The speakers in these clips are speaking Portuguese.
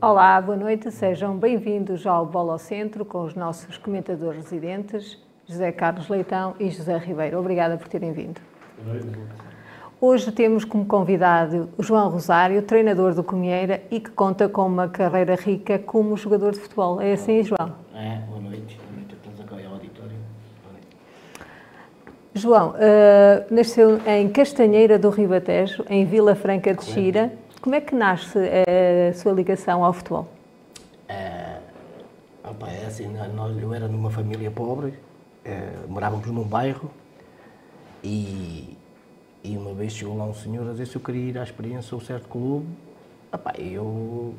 Olá, boa noite, sejam bem-vindos ao Bola ao Centro com os nossos comentadores residentes, José Carlos Leitão e José Ribeiro. Obrigada por terem vindo. Hoje temos como convidado João Rosário, treinador do Comieira e que conta com uma carreira rica como jogador de futebol. É assim, João? É, boa noite. Boa noite a todos aqui ao auditório. João, uh, nasceu em Castanheira do Ribatejo, em Vila Franca de Xira. Como é que nasce a sua ligação ao futebol? É, opa, é assim, nós, eu era numa família pobre, é, morávamos num bairro e, e uma vez chegou lá um senhor a dizer se eu queria ir à experiência a um certo clube. Opa, eu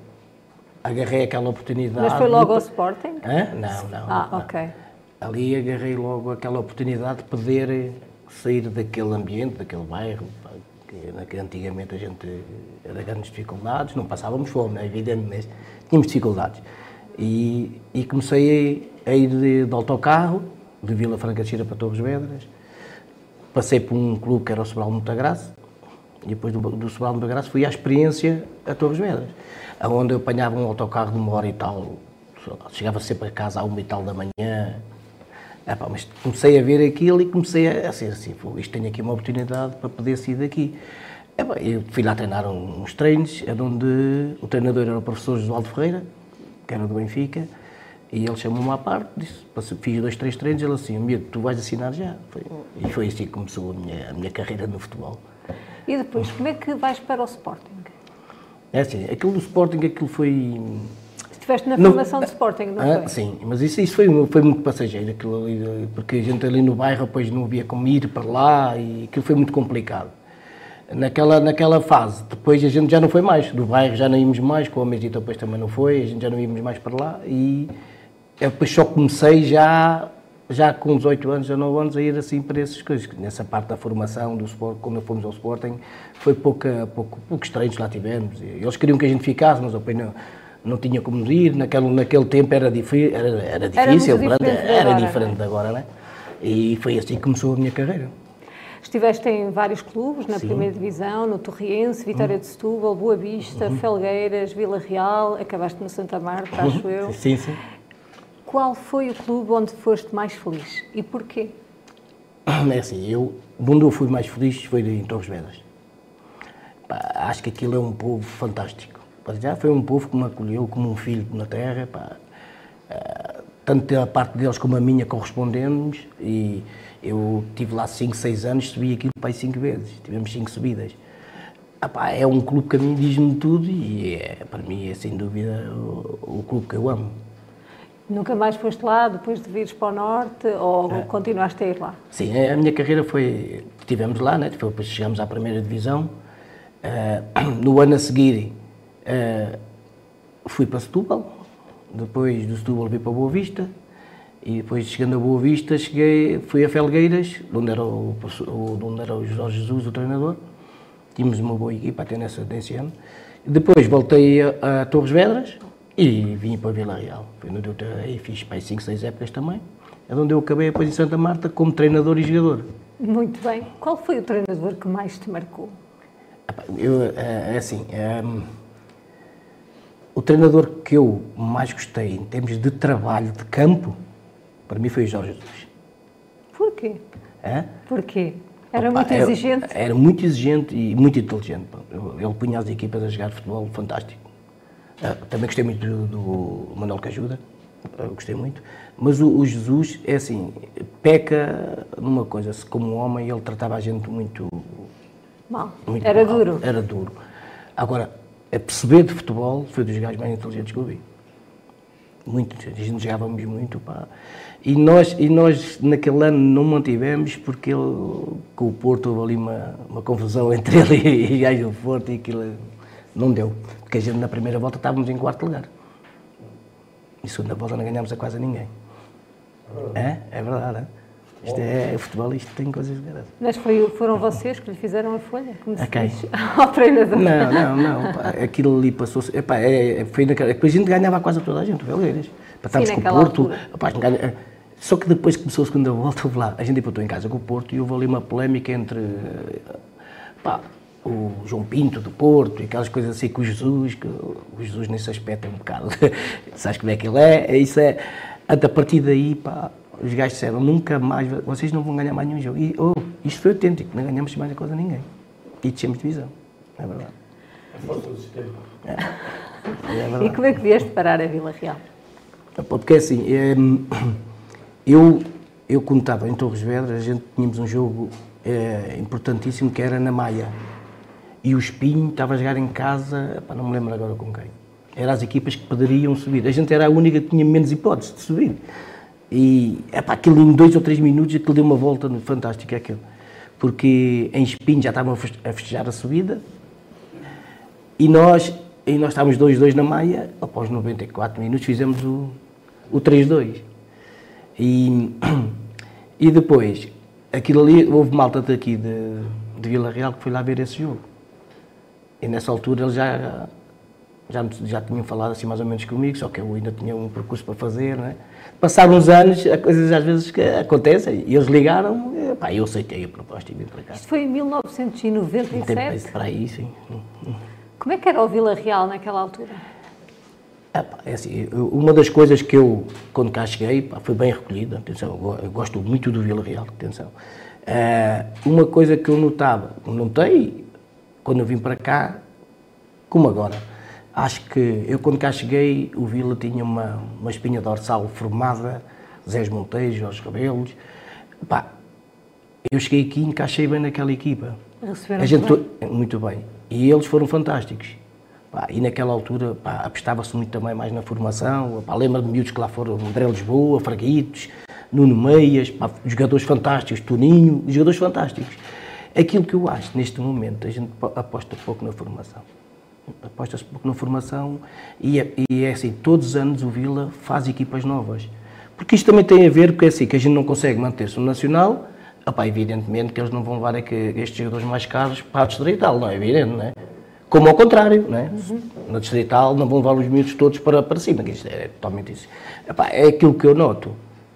agarrei aquela oportunidade. Mas foi logo ao Sporting? Hã? Não, não. Ah, não. ok. Ali agarrei logo aquela oportunidade de poder sair daquele ambiente, daquele bairro, que antigamente a gente era grandes dificuldades, não passávamos fome, é evidente, mas tínhamos dificuldades. E, e comecei a, ir de, de, autocarro, de Vila Franca de Xira para Torres Vedras, passei por um clube que era o Sobral Montagraça, e depois do, do Sobral Montagraça fui à experiência a Torres Vedras, onde eu apanhava um autocarro de uma hora e tal, chegava sempre a casa à uma e tal da manhã, Epá, mas comecei a ver aquilo e comecei a, a ser assim, isto tenho aqui uma oportunidade para poder sair daqui. Epá, eu fui lá treinar uns treinos, onde o treinador era o professor Josualdo Ferreira, que era do Benfica, e ele chamou-me à parte, disse, fiz dois, três treinos, ele assim, amigo, tu vais assinar já. Foi, e foi assim que começou a minha, a minha carreira no futebol. E depois, como é que vais para o Sporting? É assim, aquilo do Sporting, aquilo foi Estiveste na formação no, de Sporting, não ah, foi? Sim, mas isso, isso foi, foi muito passageiro, aquilo ali, porque a gente ali no bairro depois não havia como ir para lá e aquilo foi muito complicado. Naquela, naquela fase, depois a gente já não foi mais, do bairro já não íamos mais, com a Mesita depois também não foi, a gente já não íamos mais para lá e eu depois só comecei já, já com 18 anos, 19 anos, a ir assim para essas coisas. Nessa parte da formação do Sport, quando fomos ao Sporting, foi pouca, pouco, poucos treinos lá tivemos. Eles queriam que a gente ficasse, mas eu não não tinha como ir, naquele, naquele tempo era, difi era, era difícil, era, diferente, era agora, diferente de agora, né? E foi assim que começou a minha carreira. Estiveste em vários clubes, na Sim. primeira divisão, no Torriense, Vitória uhum. de Setúbal, Boa Vista, uhum. Felgueiras, Vila Real, acabaste no Santa Marta, acho uhum. eu. Sim, sim. Qual foi o clube onde foste mais feliz e porquê? É assim, eu, onde eu fui mais feliz foi em Torres Vedras. Acho que aquilo é um povo fantástico já foi um povo que me acolheu como um filho na terra, pá. Uh, tanto a parte deles como a minha correspondemos e eu tive lá 5, 6 anos, subi aquilo para 5 vezes, tivemos 5 subidas. Ah, pá, é um clube que a mim diz-me tudo e é, para mim é sem dúvida o, o, clube que eu amo. Nunca mais foste lá depois de vires para o Norte ou ah, continuaste a ir lá? Sim, a minha carreira foi, estivemos lá, né? depois chegámos à primeira divisão. Uh, no ano a seguir Uh, fui para Setúbal, depois do Setúbal fui para Boa Vista, e depois chegando a Boa Vista, cheguei, fui a Felgueiras, onde era o, onde era o Jorge Jesus, o treinador. Tínhamos uma boa equipa até nessa, nesse ano. Depois voltei a, a Torres Vedras e vim para Vila Real. Foi onde eu aí fiz para 5, 6 épocas também. É onde eu acabei depois em Santa Marta como treinador e jogador. Muito bem. Qual foi o treinador que mais te marcou? Eu, é, é assim, é, o treinador que eu mais gostei em termos de trabalho de campo, para mim foi o Jorge Jesus. Porquê? É? Porquê? Era Opa, muito exigente? Era, era, muito exigente e muito inteligente. Ele punha as equipas a jogar futebol fantástico. Ah, também gostei muito do, do Manuel Cajuda, gostei muito. Mas o, o, Jesus, é assim, peca numa coisa, se como homem ele tratava a gente muito... Mal. Muito era mal, duro. Era duro. Agora, a perceber de futebol, foi dos gajos mais inteligentes que eu vi. Muito, gente jogávamos muito, pá. E nós, e nós naquele ano não mantivemos porque ele, com o Porto houve ali uma, uma confusão entre ele e gajos do Porto e aquilo não deu. Porque a gente na primeira volta estávamos em quarto lugar. E segunda volta não ganhámos a quase ninguém. É? É verdade, é? Isto é, o futebol, isto tem coisas graças. Mas foi, foram vocês que lhe fizeram a folha? Como se okay. diz ao treinador? Não, não, não. Pá, aquilo ali passou-se. É, é, foi naquela, depois a gente ganhava quase toda a gente, Velgueiras. Estávamos com o Porto. Pá, ganha, só que depois que começou a segunda volta, houve lá. A gente empatou em casa com o Porto e houve ali uma polémica entre. Pá, o João Pinto do Porto e aquelas coisas assim com o Jesus, que o Jesus nesse aspecto é um bocado, sabes como é que ele é, isso é, a partir daí, pá, os gajos disseram, nunca mais, vocês não vão ganhar mais nenhum jogo. E, oh, isto foi autêntico, não ganhamos mais coisa a ninguém. E descemos divisão, é verdade. A força do sistema. É. É e como é que vieste parar a Vila Real? Porque assim, eu, eu quando estava em Torres Vedras, a gente tínhamos um jogo é, importantíssimo que era na Maia. E o Espinho estava a jogar em casa, não me lembro agora com quem. Eram as equipas que poderiam subir. A gente era a única que tinha menos hipóteses de subir. E epá, aquilo em dois ou três minutos, aquilo deu uma volta fantástica. Aquilo. Porque em Espinho já estavam a festejar a subida e nós, e nós estávamos 2-2 na Maia. Após 94 minutos fizemos o, o 3-2. E, e depois, aquilo ali, houve malta daqui de, de Vila Real que foi lá ver esse jogo. E nessa altura eles já, já, já tinham falado assim mais ou menos comigo, só que eu ainda tinha um percurso para fazer, não é? Passaram uns anos, há coisas às vezes que acontecem, e eles ligaram, e, pá, eu aceitei a proposta e vim para cá. Isto foi em 1997? Tem para aí, sim. Como é que era o Vila Real naquela altura? É assim, uma das coisas que eu, quando cá cheguei, pá, foi bem recolhida, atenção, eu gosto muito do Vila Real, atenção. Uh, uma coisa que eu notava, notei quando eu vim para cá, como agora, acho que eu quando cá cheguei, o Vila tinha uma, uma espinha dorsal formada, Zé Monteiro, Jorge Cabelos, pá, eu cheguei aqui e encaixei bem naquela equipa. Receberam a gente, bem. Muito bem. E eles foram fantásticos. Pá, e naquela altura apostava-se muito também mais na formação. Lembro de miúdos que lá foram, André Lisboa, Fraguitos, Nuno Meias, pá, jogadores fantásticos, Toninho, jogadores fantásticos. Aquilo que eu acho neste momento, a gente aposta pouco na formação. Aposta-se pouco na formação e é, e é assim, todos os anos o Vila faz equipas novas. Porque isto também tem a ver, porque é assim, que a gente não consegue manter-se no Nacional, Opa, evidentemente que eles não vão levar é estes jogadores mais caros para a Distrital, não é evidente, não é? Como ao contrário, não é? Uhum. Na Distrital não vão levar os miúdos todos para, para cima, que isto é totalmente isso. Epá, é aquilo que eu noto.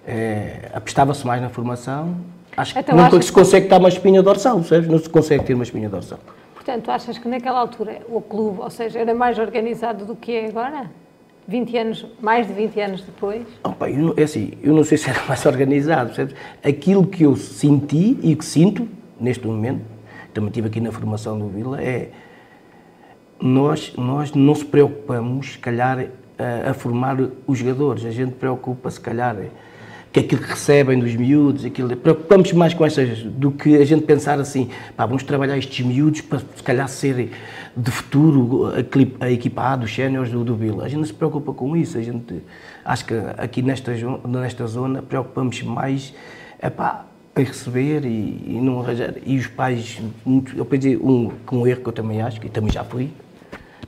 É, apostava-se mais na formação, acho então, que nunca se consegue estar uma espinha dorsal? Não se consegue ter uma espinha dorsal. Portanto, achas que naquela altura o clube, ou seja, era mais organizado do que é agora? 20 anos, mais de 20 anos depois? Opa, eu, é assim, eu não sei se era mais organizado, percebes? Aquilo que eu senti e que sinto neste momento, também estive aqui na formação do Vila, é nós, nós não se preocupamos, se calhar, a, a formar os jogadores, a gente preocupa, se calhar, que aquilo que recebem dos miúdos, aquilo, preocupamos mais com essas do que a gente pensar assim, pá, vamos trabalhar estes miúdos para se calhar ser de futuro a, equipa séniores do, do Vila. A gente não se preocupa com isso, a gente acho que aqui nesta, nesta zona preocupamos mais epá, a receber e, e não arranjar. E os pais, muito, eu pensei um, um erro que eu também acho, que também já fui,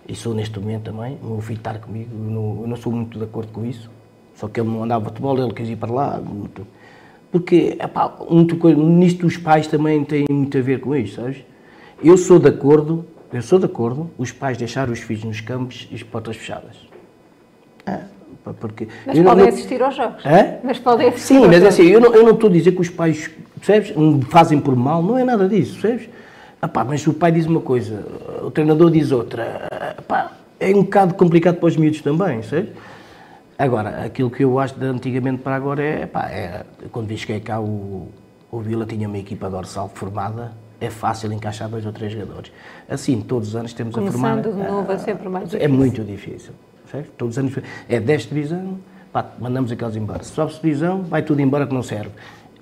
e sou neste momento também, o meu filho está comigo, eu não, eu não sou muito de acordo com isso só que ele não andava futebol, ele quis ir para lá. Muito, porque, epá, muito, nisto os pais também têm muito a ver com isso, sabes? Eu sou de acordo, eu sou de acordo, os pais deixar os filhos nos campos e as portas fechadas. É, porque mas podem não, assistir aos jogos. É? Mas podem assistir Sim, mas é assim, eu não, eu não estou a dizer que os pais, percebes, fazem por mal, não é nada disso, percebes? Epá, mas o pai diz uma coisa, o treinador diz outra. Epá, é um bocado complicado para os miúdos também, percebes? Agora, aquilo que eu acho de antigamente para agora é, pá, é quando vi cheguei cá, o, o Vila tinha uma equipa dorsal formada, é fácil encaixar dois ou três jogadores. Assim, todos os anos temos Começando a formar. Começando de novo é sempre mais difícil. É muito difícil. Certo? Todos os anos. É 10 divisão, pá, mandamos aqueles embora. Se sobe divisão, vai tudo embora que não serve.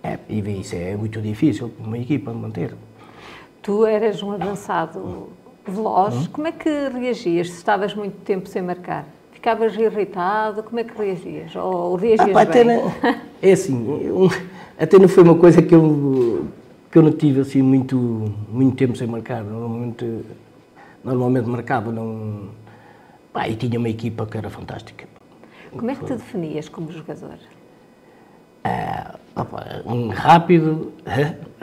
É, e isso é muito difícil para uma equipa manter. Tu eras um avançado veloz, hum? como é que reagias se estavas muito tempo sem marcar? Ficavas irritado? Como é que reagias? Ou reagias ah, pá, bem? Não, é assim, eu, até não foi uma coisa que eu, que eu não tive assim muito, muito tempo sem marcar. Normalmente, normalmente marcava, não... Pá, e tinha uma equipa que era fantástica. Como é que te definias como jogador? Ah, opa, um rápido,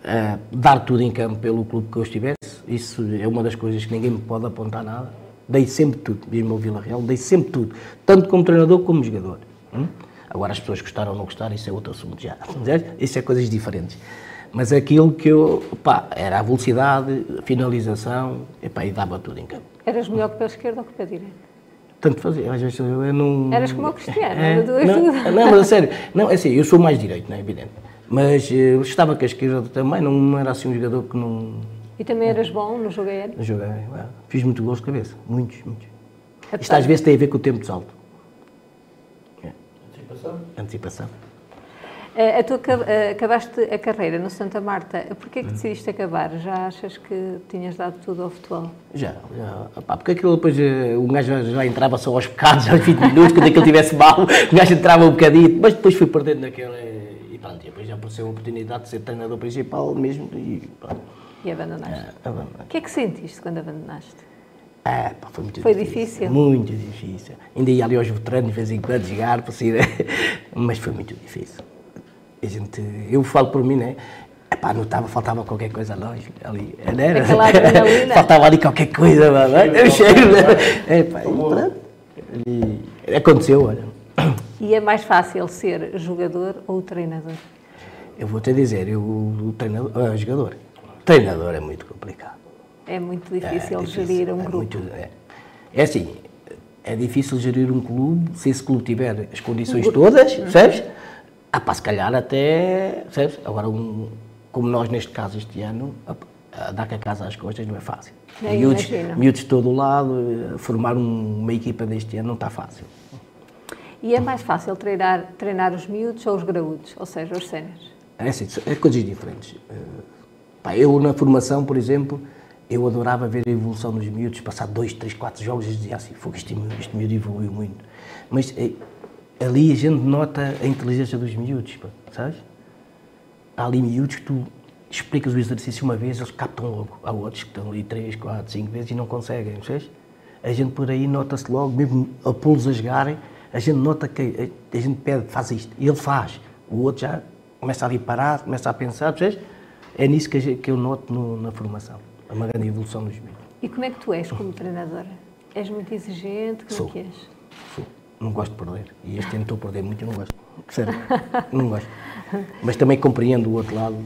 ah, dar tudo em campo pelo clube que eu estivesse, isso é uma das coisas que ninguém me pode apontar nada dei sempre tudo, mesmo ao Vila Real, dei sempre tudo, tanto como treinador como jogador. Hum? Agora as pessoas gostaram ou não gostaram, isso é outro assunto já. Isso é coisas diferentes. Mas aquilo que eu, pá, era a velocidade, a finalização, epá, e dava tudo em campo. Eras melhor que pé esquerdo ou que pé direito? Tanto fazia, às vezes eu não... Eras como o Cristiano, É, duas não, não, mas a sério, não, é assim, eu sou mais direito, não é evidente. Mas eh, eu estava com a esquerda também, não, não era assim um jogador que não, E também eras bom no jogo aéreo? não joguei. Ué, Fiz muito gols de cabeça, muitos, muitos. Isto Apesar às vezes tem a ver com o tempo de salto, Antecipação? antecipação. Eh, A tua, eh, acabaste a carreira no Santa Marta. Porquê Hum. que decidiste acabar? Já achas que tinhas dado tudo ao futebol? Já, já. Pá, porque aquilo depois eh, o gajo já, já entrava só aos bocados, aos 20 minutos, quando aquilo estivesse mal, o gajo entrava um bocadinho, mas depois fui perdendo naquele. E pronto, e depois já apareceu a oportunidade de ser treinador principal mesmo e pronto. E abandonaste? Ah, abandonei. O que é que sentiste quando abandonaste? Ah, pá, foi muito Foi difícil. difícil? Muito difícil. Ainda ia ali aos veteranos de vez em quando jogar, para sair, mas foi muito difícil. A gente, eu falo por mim, né? Epá, notava, faltava qualquer coisa ali. ali não era? Faltava ali qualquer coisa, mano. Eu cheiro, né? Epá, e pronto. E aconteceu, olha. E é mais fácil ser jogador ou treinador? Eu vou te dizer, eu, o treinador, ah, jogador, treinador é muito complicado. É muito difícil, É gerir um é grupo. muito- é. É assim, é difícil gerir um clube se esse clube tiver as condições todas, percebes? Ah, pá, se calhar até, percebes? Agora, um, como nós neste caso este ano, a, dar com a casa às costas não é fácil. Nem miúdos, imagino. miúdos de todo o lado, eh, formar um- uma equipa deste ano não está fácil. E é mais fácil treinar, treinar os miúdos ou os graúdos, ou seja, os séniores? É assim, é coisas diferentes. Pá, eu na formação, por exemplo, eu adorava ver a evolução dos miúdos, passar dois, três, quatro jogos e dizia assim, "Fogo, este, este miúdo evoluiu muito. Mas eh, ali a gente nota a inteligência dos miúdos, pá, sabes? Há ali miúdos que tu explicas o exercício uma vez, eles captam logo. Há outros que estão ali três, quatro, cinco vezes e não conseguem, percebes? A gente por aí nota-se logo, mesmo a pô-los a jogarem, a gente nota que a, a gente pede, faz isto, e ele faz. O outro já começa ali parado, começa a pensar, percebes? É nisso que, gente- que eu noto no- na formação, a uma grande evolução dos miúdos. E como é que tu és como treinadora? És muito exigente? Como Sou. é que és? Sou. Não gosto de perder. E este ano estou a perder muito, eu não gosto. Sério, não gosto. Mas também compreendo o outro lado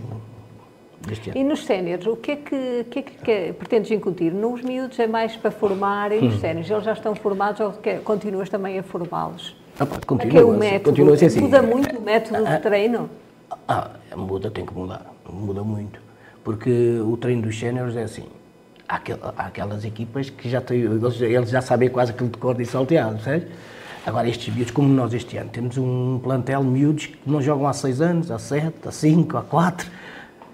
deste ano. E nos séniores, o que é que, que, é que, que pretendes incutir? Nos miúdos é mais para formarem Hum. os séniores, eles já estão formados ou continuas também a formá-los? Ah, pá, é que continua, é o método? continua assim. Muda muito o método de treino? Ah, muda, tem que mudar. Muda muito. Porque o treino dos séniores é assim. Há, aquel- há aquelas equipas que já têm, eles, eles já sabem quase aquilo de cor e salteado, sabes? Agora, estes miúdos, como nós este ano, temos um plantel miúdos que não jogam há seis anos, há sete, há cinco, há quatro.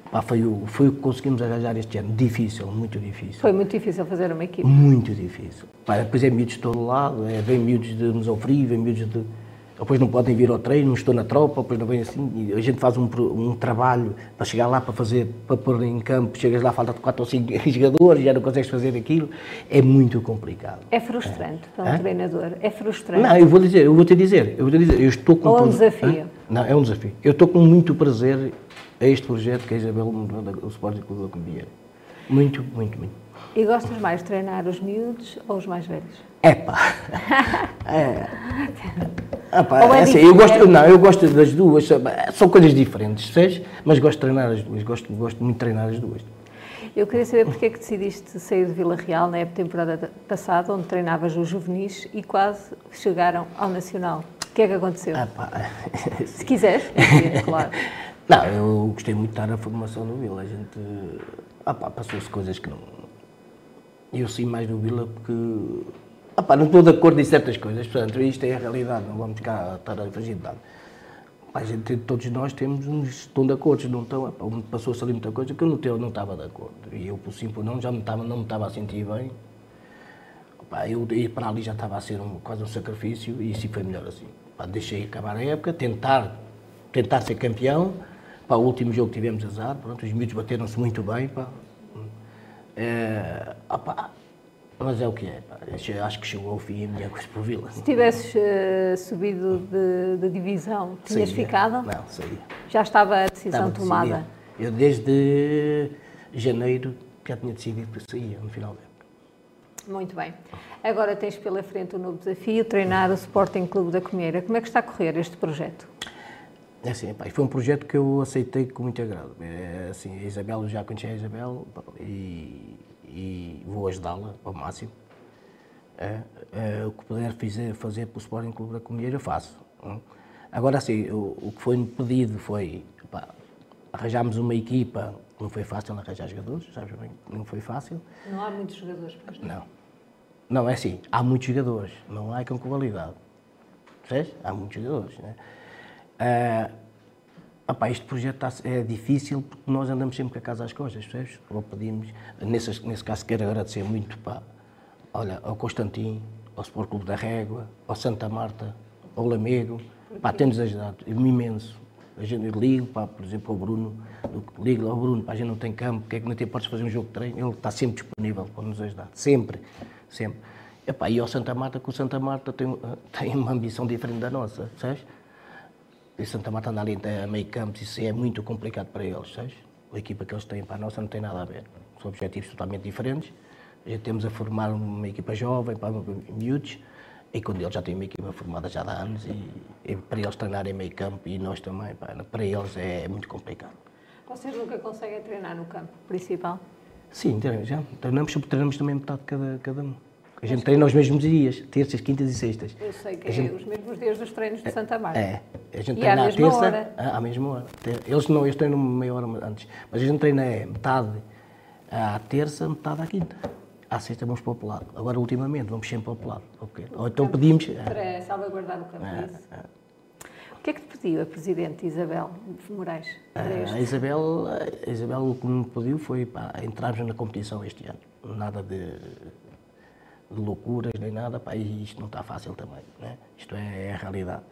Pá, foi, o, foi o que conseguimos arranjar este ano. Difícil, muito difícil. Foi muito difícil fazer uma equipe. Muito difícil. Pá, depois é miúdos de todo lado, é, vem miúdos de Mesofrio, vem miúdos de. Depois não podem vir ao treino, não estou na tropa, depois não vem assim. A gente faz um, um trabalho para chegar lá, para fazer, para pôr em campo, chegas lá, falta quatro ou cinco jogadores, já não consegues fazer aquilo. É muito complicado. É frustrante para um treinador. É frustrante. Não, eu vou dizer, eu vou te dizer, eu vou te dizer, eu estou com Ou é um desafio? Hã? Não, é um desafio. Eu estou com muito prazer a este projeto que é a Isabel, o Sporting Clube da. Muito, muito, muito. E gostas mais de treinar os miúdos ou os mais velhos? Epá! É. Epá, é é assim, eu gosto, não, eu gosto das duas, são coisas diferentes, sabes? Mas gosto de treinar as duas, gosto, gosto muito de treinar as duas. Eu queria saber porque é que decidiste sair de Vila Real na época temporada passada, onde treinavas os juvenis e quase chegaram ao Nacional. O que é que aconteceu? Epá, Se quiseres, é claro. Não, eu gostei muito de estar na formação no Vila. A gente. Ah pá, passou-se coisas que não. Eu sim mais no Vila porque. Não estou de acordo em certas coisas, portanto, isto é a realidade, não vamos cá estar a de nada. Gente, todos nós temos uns estão de acordo, não estão. Passou-se ali muita coisa que eu não, eu não estava de acordo. E eu, por simples não, já me estava, não me estava a sentir bem. Eu ir para ali já estava a ser um, quase um sacrifício e isso foi melhor assim. Deixei acabar a época, tentar, tentar ser campeão. Pá, o último jogo tivemos azar, pronto, os miúdos bateram-se muito bem. Pá. É, mas é o que é. Acho- que chegou ao fim a minha coisa por Vila. Se tivesses eh, subido de, de divisão, tinhas Saía. ficado? Não, saía. Já estava a decisão Estava tomada? Eu desde janeiro já tinha decidido que saía no final da época. Muito bem. Agora tens pela frente um novo desafio, treinar o Sporting Clube da Comieira. Como é que está a correr este projeto? É assim, pá, foi um projeto que eu aceitei com muito agrado. É, assim, a Isabel, já conheci a Isabel e, e vou ajudá-la ao máximo. É, é, o que puder fazer, fazer para o Sporting Clube da Comunidade eu faço. Hum. Agora, assim, o, o que foi-me pedido foi, pá, arranjámos uma equipa, não foi fácil arranjar jogadores, sabes bem, não foi fácil. Não há muitos jogadores, pois não? Não. Não, é assim, há muitos jogadores, não há com qualidade. Percebes? Há muitos jogadores, né? Uh, opa, este projeto tá, é difícil porque nós andamos sempre com a casa às costas, percebes? Ou pedimos, nesse, nesse caso quero agradecer muito pá, olha, ao Constantin, ao Sport Clube da Régua, ao Santa Marta, ao Lamego, pá, tem-nos ajudado, imenso. A gente liga, pá, por exemplo, ao Bruno, ligo ao Bruno, pá, a gente não tem campo, porque é que não tem, podes fazer um jogo de treino? Ele está sempre disponível para nos ajudar, sempre, sempre. Epá, e ao Santa Marta, que o Santa Marta tem, tem uma ambição diferente da nossa, sabes? E Santa Marta anda ali a meio campo, isso é muito complicado para eles, sabes? A equipa que eles têm para a nossa não tem nada a ver. São objetivos totalmente diferentes. Gente temos a formar uma equipa jovem, para miúdos, e quando eles já têm uma equipa formada já há anos, e, e para eles treinarem meio campo e nós também, pá, para eles é muito complicado. Vocês nunca conseguem treinar no campo principal? Sim, já. Treinamos, treinamos também metade cada, cada um. A gente treina os mesmos dias, terças, quintas e sextas. Eu sei que a é gente... os mesmos dias dos treinos de Santa Marta. É, a gente e treina à, terça, hora. à mesma hora. Eles não, eles treinam meia hora antes, mas a gente treina é metade à terça, metade à quinta. À sexta vamos para o lado. Agora, ultimamente, vamos sempre para o lado. Okay. Ou então pedimos... Para salvaguardar o campo, é, isso? É. O que é que te pediu a Presidente Isabel Moraes? A Isabel, a Isabel o que me pediu foi para entrarmos na competição este ano. Nada de loucuras nem nada, pá, e isto não está fácil também, né? isto é, é, a realidade.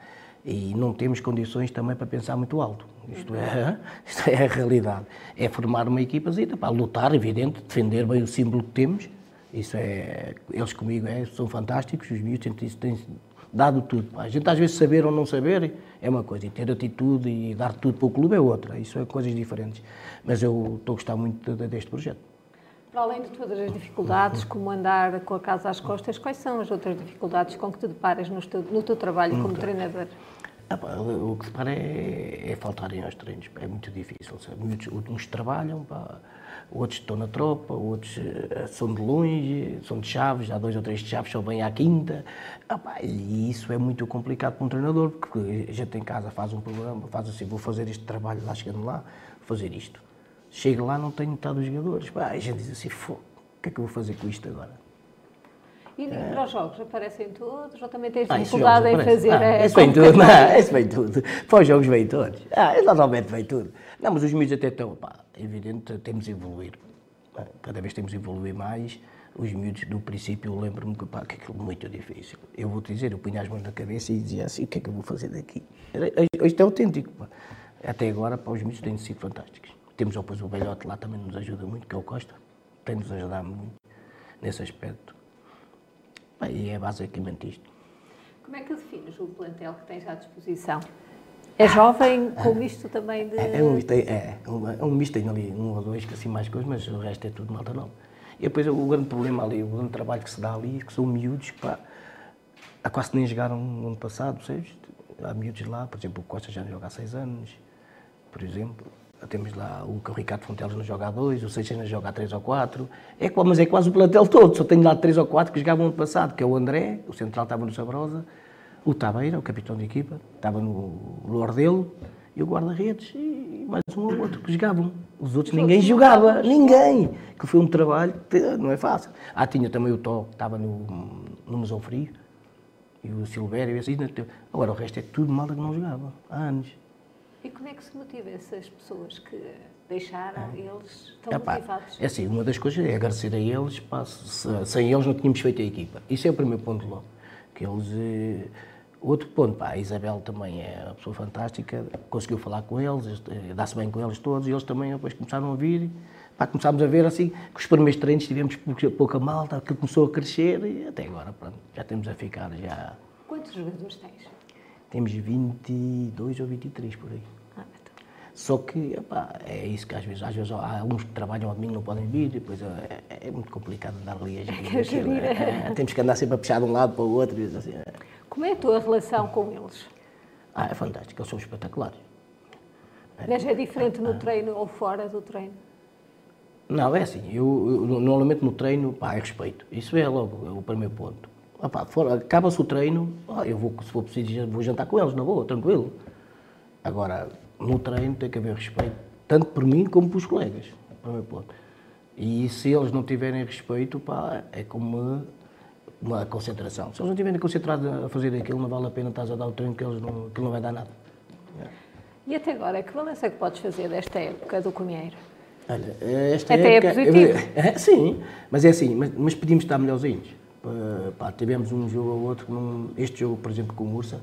E não temos condições também para pensar muito alto, isto é, isto é a realidade. É formar uma equipazita, para lutar, evidente, defender bem o símbolo que temos, isso é, eles comigo é, são fantásticos, os miúdos têm, têm dado tudo. Pá. A gente às vezes saber ou não saber é uma coisa, e ter atitude e dar tudo para o clube é outra, isso é coisas diferentes. Mas eu estou a gostar muito deste projeto. Para além de todas as dificuldades, como andar com a casa às costas, quais são as outras dificuldades com que te deparas no teu, no teu trabalho como treinador? Ah, pá, o que depara é, é faltarem aos treinos, é muito difícil. Sabe? Muitos, uns trabalham, pá, outros estão na tropa, outros uh, são de longe, são de chaves, há dois ou três de chaves, só vêm à quinta. Ah, pá, e isso é muito complicado para um treinador, porque a gente em casa faz um programa, faz assim, vou fazer este trabalho lá chegando lá, vou fazer isto Chego lá, não tenho metade dos jogadores. Pá, a gente diz assim, o que é que eu vou fazer com isto agora? E é. para os jogos aparecem todos ou também tens ah, dificuldade em fazer ah, a Isso vem tudo, não, isso vem tudo. Para os jogos vem todos. Ah, normalmente vem tudo. Não, mas os miúdos até estão, pá, evidente, temos de evoluir. Cada vez temos de evoluir mais. Os miúdos, do princípio, eu lembro-me que, pá, que aquilo é muito difícil. Eu vou-te dizer, eu punha as mãos na cabeça e dizia assim, o que é que eu vou fazer daqui? Isto é autêntico, pá. Até agora, para os miúdos têm sido fantásticos. Temos depois o velhote lá, também nos ajuda muito, que é o Costa. Tem-nos ajudado muito nesse aspecto. E é basicamente isto. Como é que defines o plantel que tens à disposição? É jovem, com misto também de... É, é um misto, é, é, um, é um misto, tem ali um ou dois que assim mais coisas, mas o resto é tudo malta nova. E depois o grande problema ali, o grande trabalho que se dá ali, que são miúdos que pá, há quase nem jogaram no ano passado, sabes? Há miúdos lá, por exemplo, o Costa já joga há seis anos, por exemplo. Temos lá o que o Ricardo Fonteles não joga a dois, o Seixas joga a três ou quatro. É, mas é quase o plantel todo. Só tenho lá três ou quatro que jogavam ano passado, que é o André, o central estava no Sabrosa, o Tabeira, o capitão de equipa, estava no Lordelo, e o guarda-redes, e mais um ou outro que jogavam. Os outros ninguém jogava, ninguém. Que foi um trabalho, não é fácil. Ah, tinha também o Tó, que estava no, no Museu Frio, e o Silvério, e assim. Agora o resto é tudo mal que não jogava, há anos. E como é que se motiva essas pessoas que deixaram, ah. eles estão Epá, motivados? É assim, uma das coisas é agradecer a eles, pá, sem eles não tínhamos feito a equipa. Isso é o primeiro ponto logo. Que eles, eh, outro ponto, pá, a Isabel também é uma pessoa fantástica, conseguiu falar com eles, eh, dá-se bem com eles todos, e eles também depois começaram a vir, pá, começámos a ver assim, que os primeiros treinos tivemos pouca malta, aquilo começou a crescer, e até agora, pronto, já temos a ficar já... Quantos jogadores tens? Temos 22 ou 23 por aí. Ah, então. Só que epá, é isso que às vezes, às vezes há uns que trabalham ao domingo não podem vir, depois é, é, é muito complicado andar ali gerir. É, é, temos que andar sempre a puxar de um lado para o outro. Assim, é. Como é a tua relação com eles? Ah, é fantástico, eles são espetaculares. Mas é diferente no treino ou fora do treino? Não, é assim, eu, eu normalmente no treino, pá, é respeito. Isso é logo é o primeiro ponto. Acaba-se o treino, eu vou, se for preciso, vou jantar com eles, na boa, tranquilo. Agora, no treino tem que haver respeito, tanto por mim como pelos colegas, primeiro ponto. E se eles não tiverem respeito, pá, é como uma concentração. Se eles não estiverem concentrados a fazer aquilo, não vale a pena estás a dar o treino que eles não, que não vai dar nada. E até agora, que balança é que podes fazer desta época do Comieiro? Olha, esta Até época, é positivo. É, sim, mas é assim, mas, mas pedimos estar melhorzinhos. Pá, tivemos um jogo ou outro, num, este jogo, por exemplo, com o Ursa.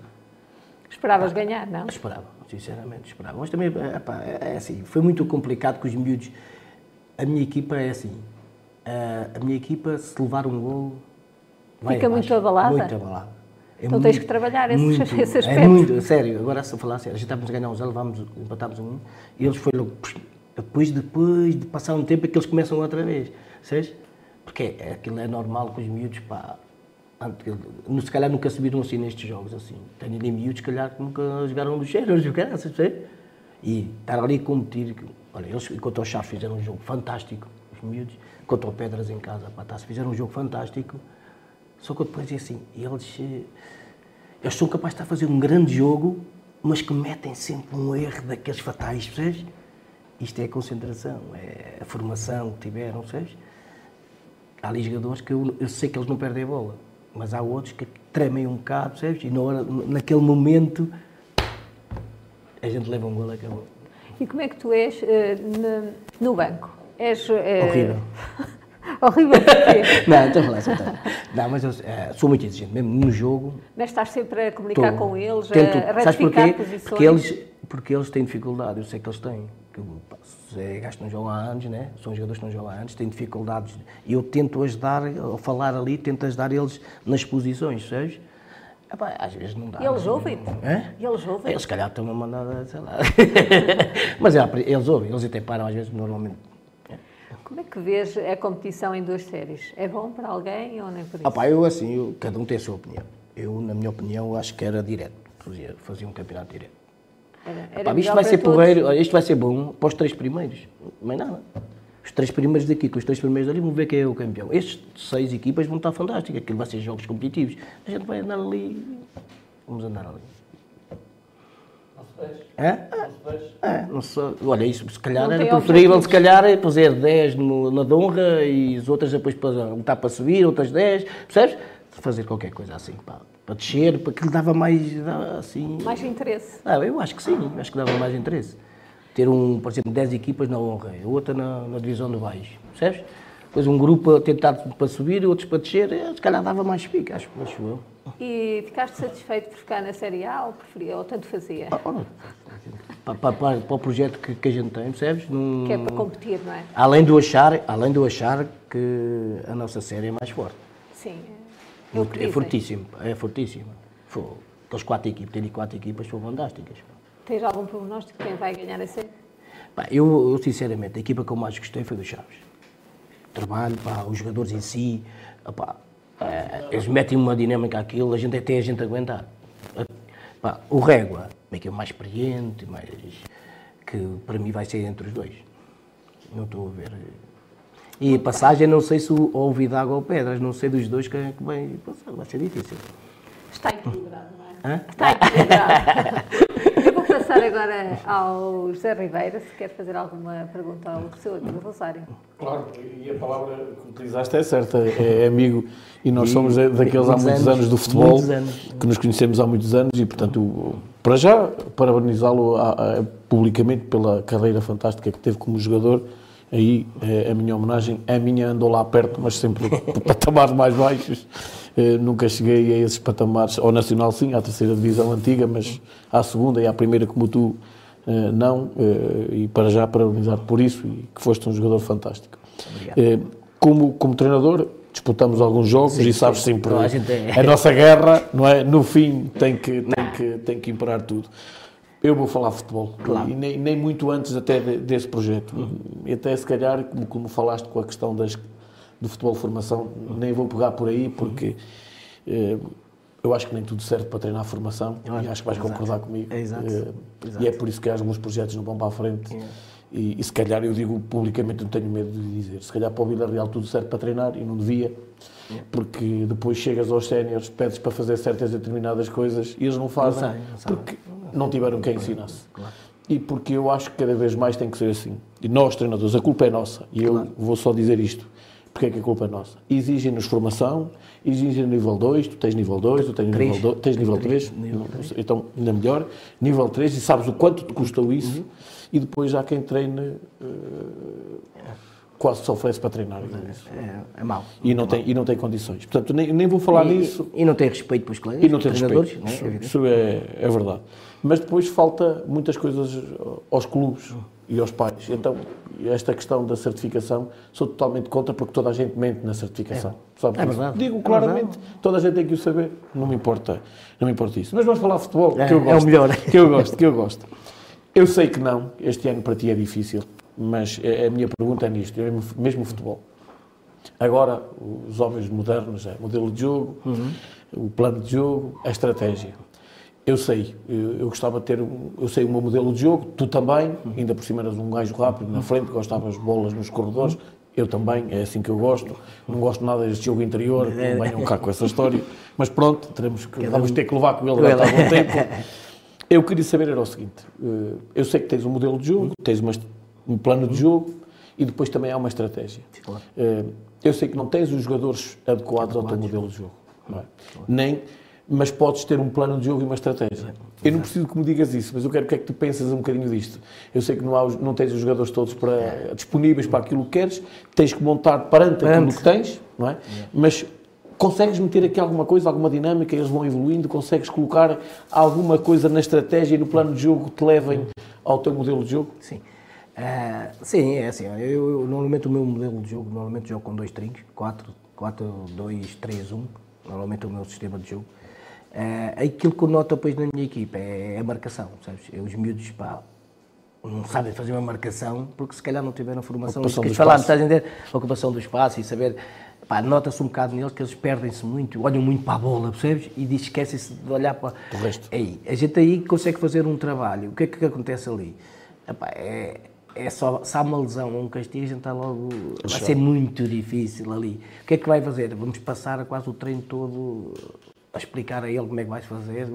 Esperavas pá, ganhar, não? Esperava, sinceramente, esperava. Mas também, pá, é assim, foi muito complicado com os miúdos. A minha equipa é assim, a, a minha equipa, se levar um gol, vai Fica muito abalada? Muito abalada. É então muito, tens que trabalhar esse, muito, esse aspecto. É muito, sério, agora se eu falar sério, a gente estávamos a ganhar um zero, levámos, empatámos um, e eles foi logo, depois, depois de passar um tempo é que eles começam outra vez, sabes? Porque é, aquilo é normal com os miúdos, pá, se calhar nunca subiram assim nestes jogos, assim. Tenho ali miúdos, se calhar, que nunca jogaram jogaram, percebes? E estar ali a competir, olha, eles contra o Chaves fizeram um jogo fantástico, os miúdos, contra o Pedras em casa, pá, tá, fizeram um jogo fantástico, só que depois é assim, eles, eh, eles são capazes de estar a fazer um grande jogo, mas cometem sempre um erro daqueles fatais, percebes? Isto é a concentração, é a formação que tiveram, percebes? Há ali jogadores que eu, eu, sei que eles não perdem a bola, mas há outros que tremem um bocado, percebes? E na hora, naquele momento a gente leva um gol e acabou. E como é que tu és uh, no, banco? És. Uh, Horrível. Horrível porquê? não, estou a falar, então. Não, mas eu uh, sou muito exigente, mesmo no jogo. Mas estás sempre a comunicar tô, com eles, tento, a ratificar posições? Porque eles, porque eles têm dificuldade, eu sei que eles têm. Que é gajo que não joga há anos, né? são jogadores que não jogam há anos, têm dificuldades. E eu tento ajudar, ao falar ali, tento ajudar eles nas posições, sabes? Epá, às vezes não dá. E eles ouvem? É? E eles ouvem? Eles, se calhar, estão a mandar, sei lá. Mas é, eles ouvem, eles até param, às vezes, normalmente. Como é que vês a competição em duas séries? É bom para alguém ou nem por isso? Ah, pá, eu assim, eu, cada um tem a sua opinião. Eu, na minha opinião, acho que era direto. Fazia, fazia um campeonato direto. Era, era Epá, isto vai ser porreiro, isto vai ser bom para os três primeiros. Mais nada. Os três primeiros daqui com os três primeiros dali vão ver quem é o campeão. Estes seis equipas vão estar fantásticas. Aquilo vai ser jogos competitivos. A gente vai andar ali. Vamos andar ali. É? É, não sei. Olha, isso se calhar não era preferível, se calhar, fazer 10 no, na Donra e as outras depois para lutar para subir, outras 10, percebes? Fazer qualquer coisa assim, pá, para descer, para que lhe dava mais, assim... Mais interesse. Ah, eu acho que sim, acho que dava mais interesse. Ter, um, por exemplo, 10 equipas na honra, outra na, na divisão de baixo, percebes? Depois um grupo a tentar para subir e outros para descer, eh, se calhar dava mais pique, acho, acho eu. E ficaste satisfeito por ficar na Série A ou preferia, ou tanto fazia? Ah, para, para, para, para, o projeto que, que, a gente tem, percebes? Num, que é para competir, não é? Além de, eu achar, além de achar que a nossa série é mais forte. Sim. É, Muito, é fortíssimo, é fortíssimo. Aqueles quatro equipas, tem quatro equipas, são fantásticas. Tens algum prognóstico de quem vai ganhar a série? eu, eu, sinceramente, a equipa que eu mais gostei foi do Chaves. Trabalho, pá, os jogadores em si, pá, é, eles metem uma dinâmica àquilo, a gente até a gente aguentar. Pá, o Régua, é que é mais experiente, mais, que para mim vai ser entre os dois. Não estou a ver. E a passagem, não sei se houve água ou pedras, não sei dos dois que, é que vai passar, vai ser difícil. Está equilibrado, não é? Hã? Está equilibrado. Eu vou passar agora ao José Ribeira, se quer fazer alguma pergunta ao seu amigo Rosário. Claro, e a palavra que utilizaste é certa, é amigo, e nós e, somos daqueles há muitos anos, anos do futebol, anos. que nos conhecemos há muitos anos, e portanto, para já, parabenizá-lo publicamente pela carreira fantástica que teve como jogador, aí é a minha homenagem, a minha andou lá perto, mas sempre patamares mais baixos, eh, nunca cheguei a esses patamares, ao Nacional sim, à terceira divisão antiga, mas à segunda e à primeira como tu eh, não, eh, e para já parabenizar por isso e que foste um jogador fantástico. Como, como treinador, disputamos alguns jogos sim, e sabes sim. sempre a, é... a, nossa guerra, não é? No fim tem que, tem que, tem que imperar tudo. Eu vou falar futebol, claro. e nem, nem, muito antes até de, desse projeto. Uhum. E até se calhar, como, como falaste com a questão das, do futebol de formação, nem vou pegar por aí, porque eh, eu acho que nem tudo serve para treinar a formação e acho que vais exato. concordar comigo. É, exato. Exato. E é por isso que alguns projetos não vão para a frente. E, e, se calhar eu digo publicamente, não tenho medo de dizer, se calhar para o Vila Real tudo serve para treinar e não devia, porque depois chegas aos séniores, pedes para fazer certas determinadas coisas e eles não fazem, não sei, não porque não tiveram quem ensinasse. Claro. E porque eu acho que cada vez mais tem que ser assim. E nós, treinadores, a culpa é nossa. E eu claro. vou só dizer isto. Porque é que a culpa é nossa? Exigem-nos formação, exigem nível 2, tu tens nível 2, tu tens nível, 2, tens nível 3, então ainda melhor, nível 3, e sabes o quanto te custou isso, uhum. e depois há quem treine, uh, quase se oferece para treinar. É, é, é mau. E não, tem, e não tem condições. Portanto, nem, nem vou falar e, nisso. E não tem respeito pelos colegas, e não tem respeito. Não é? Isso, isso é, é verdade. Mas depois falta muitas coisas aos clubes. E aos pais. Então, esta questão da certificação, sou totalmente contra porque toda a gente mente na certificação. É, é verdade. Digo claramente, é toda a gente tem que o saber, não me importa, não me importa isso. Mas vamos falar de futebol, é, que eu gosto. É o melhor. Que eu gosto, que eu gosto. Eu sei que não, este ano para ti é difícil, mas a minha pergunta é nisto, é mesmo futebol. Agora, os homens modernos, é modelo de jogo, uhum. o plano de jogo, a estratégia. Eu sei, eu, eu, gostava de ter, eu sei o meu modelo de jogo, tu também, ainda por cima eras um gajo rápido na frente, gostavas bolas nos corredores, eu também, é assim que eu gosto, não gosto nada deste jogo interior, não venham cá com essa história, mas pronto, teremos que, vamos ter que levar com ele durante algum tempo. Eu queria saber era o seguinte, eh, eu sei que tens um modelo de jogo, tens uma, um plano de jogo e depois também há uma estratégia. Eh, eu sei que não tens os jogadores adequados ao teu modelo de jogo, é? nem mas podes ter um plano de jogo e uma estratégia. Eu não preciso que me digas isso, mas eu quero que é que tu pensas um bocadinho disto. Eu sei que não, há, não tens os jogadores todos para, disponíveis para aquilo que queres, tens que montar perante, aquilo que tens, não é? Mas consegues meter aqui alguma coisa, alguma dinâmica, eles vão evoluindo, consegues colocar alguma coisa na estratégia e no plano de jogo que te levem ao teu modelo de jogo? Sim. Uh, sim, é assim. Eu, eu, normalmente o meu modelo de jogo, normalmente jogo com dois trincos, 4, 4, 2, 3, 1. Normalmente é o meu sistema de jogo. Uh, aquilo que eu noto depois na minha equipa é a marcação, sabes? Eu, os miúdos, pá, não sabem fazer uma marcação porque se calhar não tiveram formação. Ocupação do falar, estás a entender? A ocupação do espaço e saber. Pá, nota-se um bocado neles que eles perdem-se muito, olham muito para a bola, percebes? E esquecem-se de olhar para. O resto. Aí, a gente aí consegue fazer um trabalho. O que é que acontece ali? Epá, é, é só, se há uma lesão ou um castigo, a gente está logo. Vai ser muito difícil ali. O que é que vai fazer? Vamos passar quase o treino todo a explicar a ele como é que vais fazer,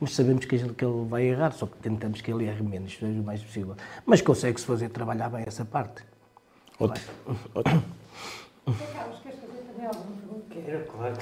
mas sabemos que, a gente, que ele vai errar, só que tentamos que ele erre menos, o mais possível. Mas consegue-se fazer trabalhar bem essa parte. Ótimo. Ótimo. Carlos, queres fazer também alguma pergunta? Quero, claro.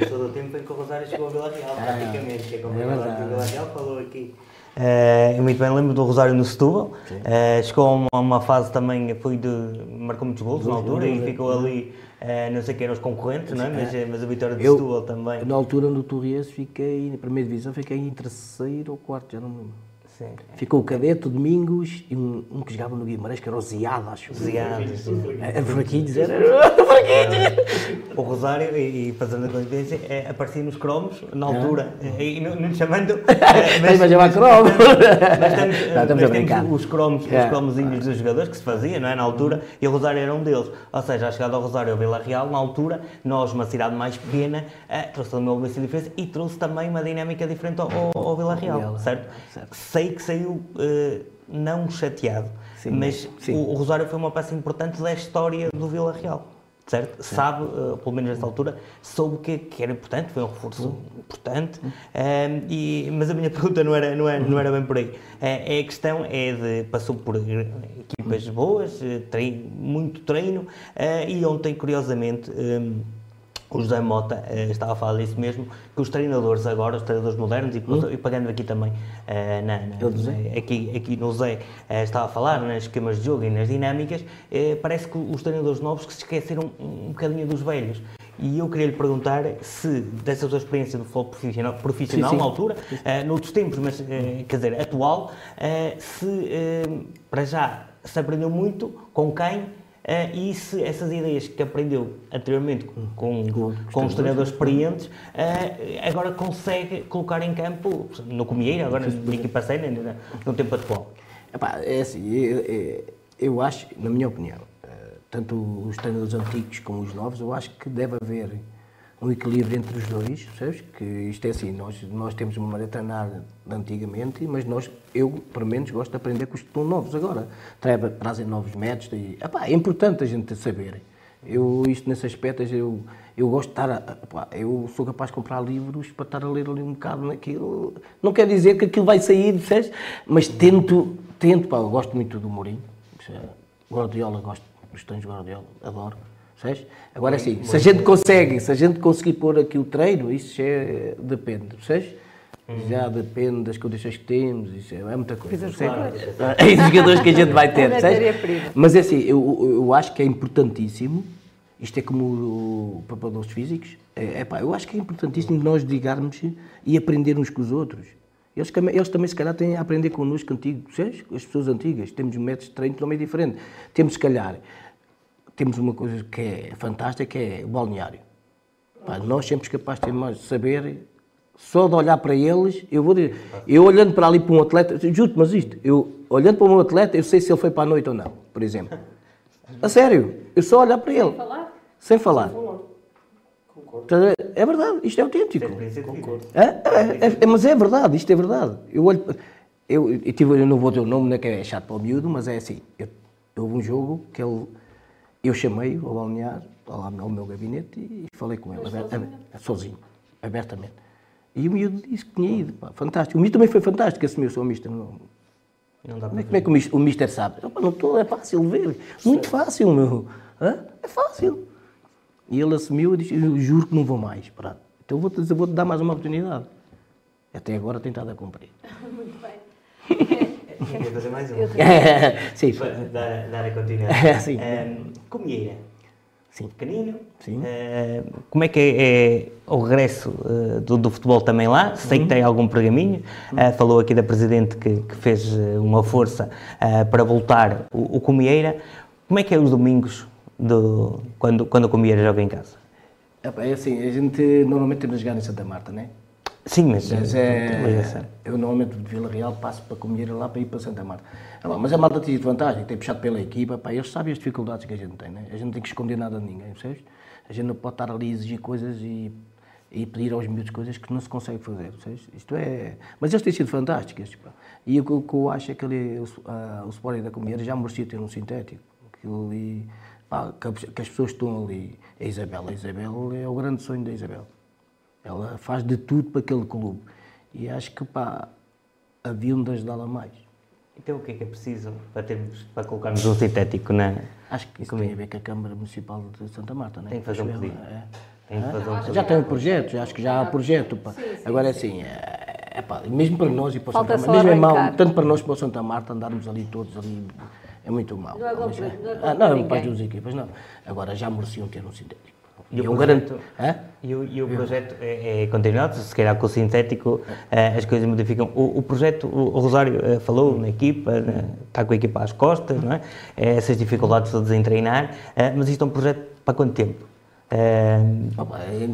Eu sou do tempo em que o Rosário chegou a Vila Real, ah, praticamente. Chegou a Vila Real, falou aqui. Uh, muito bem, lembro do Rosário no Setúbal. Uh, chegou a uma, uma, fase também, foi de. marcou muitos gols na altura e ficou ali Uh, não sei quem eram os concorrentes, não é? mas, é. mas a vitória de Setúbal também. Na altura no Torres fiquei, na primeira divisão, fiquei em terceiro ou quarto, já não me lembro. Sim. Ficou o Cadete, o Domingos e um, um que jogava no Guimarães, que era o Ziado, acho. Ziado. Era fraquinhos, era fraquinhos. O Rosário, e, e fazendo a coincidência, é, aparecia nos cromos, na altura, ah. e não, não chamando... Mas, mas chamar cromo. Mas temos, não, mas temos os cromos, os cromozinhos dos jogadores que se fazia, não é, na altura, e o Rosário era um deles. Ou seja, a chegada ao Rosário ao Vila Real, na altura, nós, uma cidade mais pequena, uh, trouxe uma uma diferença e trouxe também uma dinâmica diferente ao, ao, ao Vila Real, certo? certo? Sei que saiu uh, não chateado, sim, mas sim. O, o, Rosário foi uma peça importante da história do Vila Real. Certo? Sim. Sabe, uh, pelo menos nesta altura, soube que, que era importante, foi um reforço importante, uh, e, mas a minha pergunta não era, não era, não era bem por aí. é a questão é de, passou por equipas boas, treino, muito treino, e ontem, curiosamente, o José Mota uh, estava a falar disso mesmo, que os treinadores agora, os treinadores modernos, e, hum. e pagando aqui também uh, na, na, aqui, aqui no Zé, uh, estava a falar nas esquemas de jogo e nas dinâmicas, parece que os treinadores novos que se esqueceram um, um bocadinho dos velhos. E eu queria lhe perguntar se, dessa sua experiência do futebol profissional, profissional sim, sim. na altura, uh, noutros tempos, mas quer dizer, atual, se para já se aprendeu muito com quem Uh, e se essas ideias que aprendeu anteriormente com, com, com os treinadores experientes, uh, agora consegue colocar em campo no Comieiro, agora na equipa sénior, no tempo atual? Epá, é assim, eu, eu, acho, na minha opinião, uh, tanto os treinadores antigos como os novos, eu acho que deve haver um equilíbrio entre os dois, sabes? Que isto é assim, nós, nós temos uma maneira de treinar de antigamente, mas nós, eu, pelo menos, gosto de aprender com os que estão novos agora. Trazem novos métodos e, epá, é importante a gente saber. Eu, isto nesse aspecto, eu, eu gosto de estar, a, epá, eu sou capaz de comprar livros para estar a ler ali um bocado naquilo. Não quer dizer que aquilo vai sair? Mas tento, tento, pá, eu gosto muito do Mourinho, Guardiola, gosto dos tons Guardiola, adoro. Sabes? Agora sim, se a gente consegue, se a gente conseguir pôr aqui o treino, isso é, depende, sabes? Já depende das condições que temos, isso é, é muita coisa. E dos jogadores. É dos jogadores que a gente vai ter, sabes? Mas é assim, eu, eu acho que é importantíssimo, isto é como o preparadores físicos, é, é pá, eu acho que é importantíssimo nós ligarmos e aprender uns com os outros. Eles, eles também, se calhar, têm a aprender connosco antigos, sabes? as pessoas antigas. Temos métodos de treino também diferentes. Temos, se calhar, temos uma coisa que é fantástica, que é o balneário. Pá, nós sempre capazes de mais saber, só de olhar para eles, eu vou dizer, eu olhando para ali para um atleta, juro mas isto, eu olhando para um atleta, eu sei se ele foi para a noite ou não, por exemplo. A sério, eu só olhar para ele. Sem falar? Sem falar. É verdade, isto é autêntico. É, é, é, mas é verdade, isto é verdade. Eu olho. Eu, eu, tive, eu não vou ter o nome, né, que é chato para o miúdo, mas é assim. Eu, houve um jogo que ele eu chamei-o ao balnear, lá ao meu gabinete, e falei com ele, sozinho? sozinho, abertamente. E o miúdo disse que tinha ido, pá, fantástico. O miúdo também foi fantástico, assumiu o seu mister. Não, não dá como, é, como é que o mister, o mister sabe? Opa, não estou, é fácil ver, muito fácil, meu. Hã? É fácil. E ele assumiu e disse, eu juro que não vou mais. Pronto. Então vou-te vou -te dar mais uma oportunidade. Até agora tem estado a cumprir. muito bem. Quer fazer mais um? Sim. Dar, dar a continuidade. Sim. Um, comieira. Sim. Pequenino. Sim. Uh, como é que é, é o regresso uh, do, do, futebol também lá? Sei uhum. que tem algum pergaminho. Uh, falou aqui da Presidente que, que fez uma força para voltar o, o Comieira. Como é que é os domingos do, quando, quando o Comieira joga em casa? É assim, a gente normalmente temos a jogar em Santa Marta, não é? Sim, mas, mas é, eu normalmente de Vila Real passo para comer lá para ir para Santa Marta. Mas a malta tem vantagem, tem puxado pela equipa, pá, eles sabem as dificuldades que a gente tem, né? a gente não tem que esconder nada de ninguém, percebes? A gente não pode estar ali a exigir coisas e, e pedir aos miúdos coisas que não se consegue fazer, percebes? Isto é... Mas eles têm sido fantásticos, pá. E o que eu acho é que ali, o, a, o Sporting da Comer já merecia ter um sintético, aquilo ali, pá, que, as pessoas estão ali, a Isabel, a Isabel é o grande sonho da Isabel ela faz de tudo para aquele clube. E acho que pá, haviam de ajudá-la mais. Então o que é que é preciso para, termos, para colocarmos um sintético na. Acho que isso tem a ver com a Câmara Municipal de Santa Marta, não é? Tem que fazer um pedido. É. Tem que fazer um pedido. Já tem um projeto, acho que já há projeto. Pá. Sim, sim, Agora é assim, é, é, pá, mesmo para nós e para Falta Santa Marta, mesmo é mau, tanto para nós como para Santa Marta, andarmos ali todos ali, é muito mau. Não é bom, não é, não é bom ah, não, para as duas equipas, não. Agora já mereciam ter um sintético. E, e, o projeto, e, o, e o projeto é, é, continuado, se calhar com o sintético é, as coisas modificam. O, o projeto, o, Rosário é, falou na equipa, está com a equipa às costas, não é? é essas dificuldades todas em treinar, é, mas isto é um projeto para quanto tempo?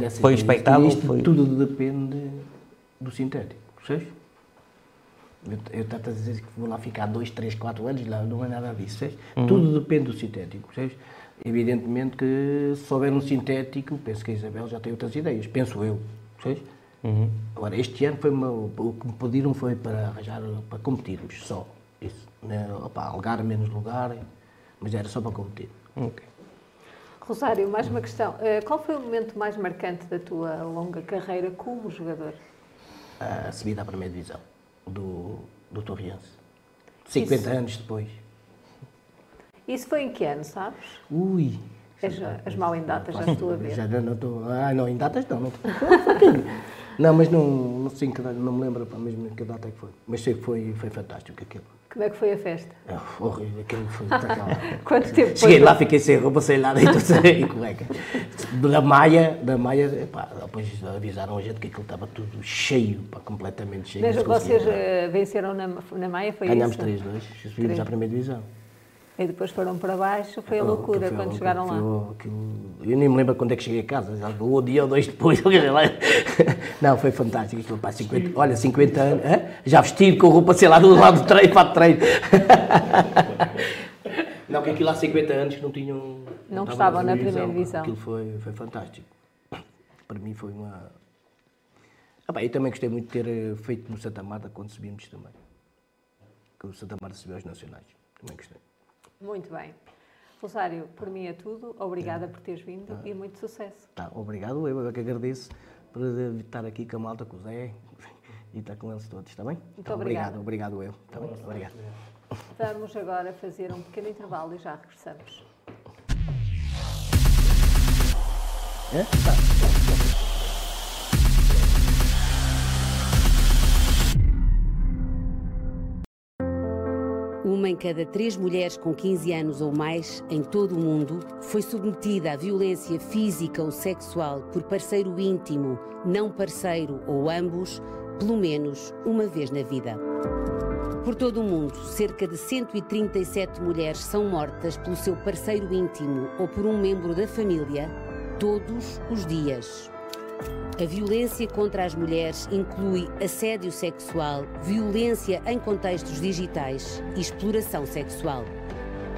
Assim, foi expectável? Isto, foi... Tudo depende do sintético, percebes? Eu estou a dizer que vou lá ficar 2, 3, 4 anos, lá não é nada disso, uhum. Tudo depende do sintético, percebes? Evidentemente que se houver um sintético, penso que a Isabel já tem outras ideias, penso eu. Uhum. Agora, este ano foi uma, o que me pediram foi para arranjar, para competirmos, só. Isso. Né? Opa, alugar menos lugar, mas era só para competir. Okay. Rosário, mais uma questão. Eh, qual foi o momento mais marcante da tua longa carreira como jogador? A subida à primeira divisão do, do Torriense. 50 Isso. anos depois. Isso foi em que ano, sabes? Ui. As, as mal em datas, já estou a ver. Já não estou. Ah, não, em datas não. Não, não mas não, não, sei que, não me lembro mesmo que data é que foi. Mas sei que foi, foi fantástico aquilo. Como é que foi a festa? É, horrível, aquilo foi Quanto tempo Cheguei lá, fiquei sem roupa, sem nada e tudo sem cueca. Da Maia, da Maia, pá, depois avisaram a gente que aquilo estava tudo cheio, pá, completamente cheio. Mas vocês uh, venceram na, na Maia, foi Ganhámos isso? Ganhámos 3-2, subimos à primeira divisão. E depois foram para baixo, foi a loucura foi, quando chegaram lá. eu nem me lembro quando é que cheguei a casa, um dia ou dois depois. não, foi fantástico. Pá, 50, olha, 50 anos, já vestido com roupa, sei lá, do lado do treino, para o treino. não, que aquilo há 50 anos que não tinham. Não, não estavam na primeira divisão. Aquilo foi, foi fantástico. para mim foi uma. Ah, bem, eu também gostei muito de ter eh, feito no Santa Marta quando subimos também. Que o Santa Marta subiu aos Nacionais. Também gostei. Muito bem. Rosário, por mim é tudo. Obrigada é. por teres vindo ah. e muito sucesso. Tá, obrigado, eu é que agradeço por estar aqui com a malta, com o Zé e estar com eles todos, está bem? Muito então, obrigado. Obrigado eu. Tá bem? Obrigado. Vamos agora fazer um pequeno intervalo e já regressamos. É? Tá. Uma em cada três mulheres com 15 anos ou mais em todo o mundo foi submetida à violência física ou sexual por parceiro íntimo, não parceiro ou ambos, pelo menos uma vez na vida. Por todo o mundo, cerca de 137 mulheres são mortas pelo seu parceiro íntimo ou por um membro da família todos os dias. A violência contra as mulheres inclui assédio sexual, violência em contextos digitais e exploração sexual.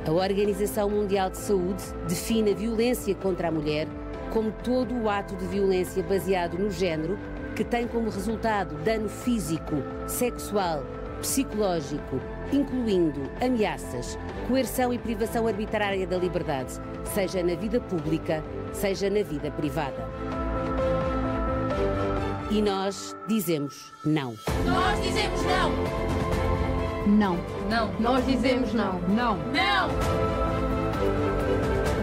A Organização Mundial de Saúde define a violência contra a mulher como todo o ato de violência baseado no género que tem como resultado dano físico, sexual, psicológico, incluindo ameaças, coerção e privação arbitrária da liberdade, seja na vida pública, seja na vida privada. E nós dizemos não. Nós dizemos não. Não. Não. Nós dizemos não. Não. Não.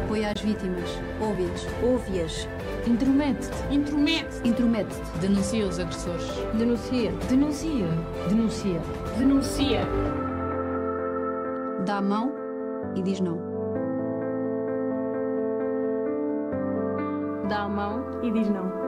Apoia as vítimas. Ouve-as. Ouve-as. Intromete-te. Intromete-te. Intromete-te. Denuncia os agressores. Denuncia. Denuncia. Denuncia. Denuncia. Dá a mão e diz não. Dá a mão e diz não.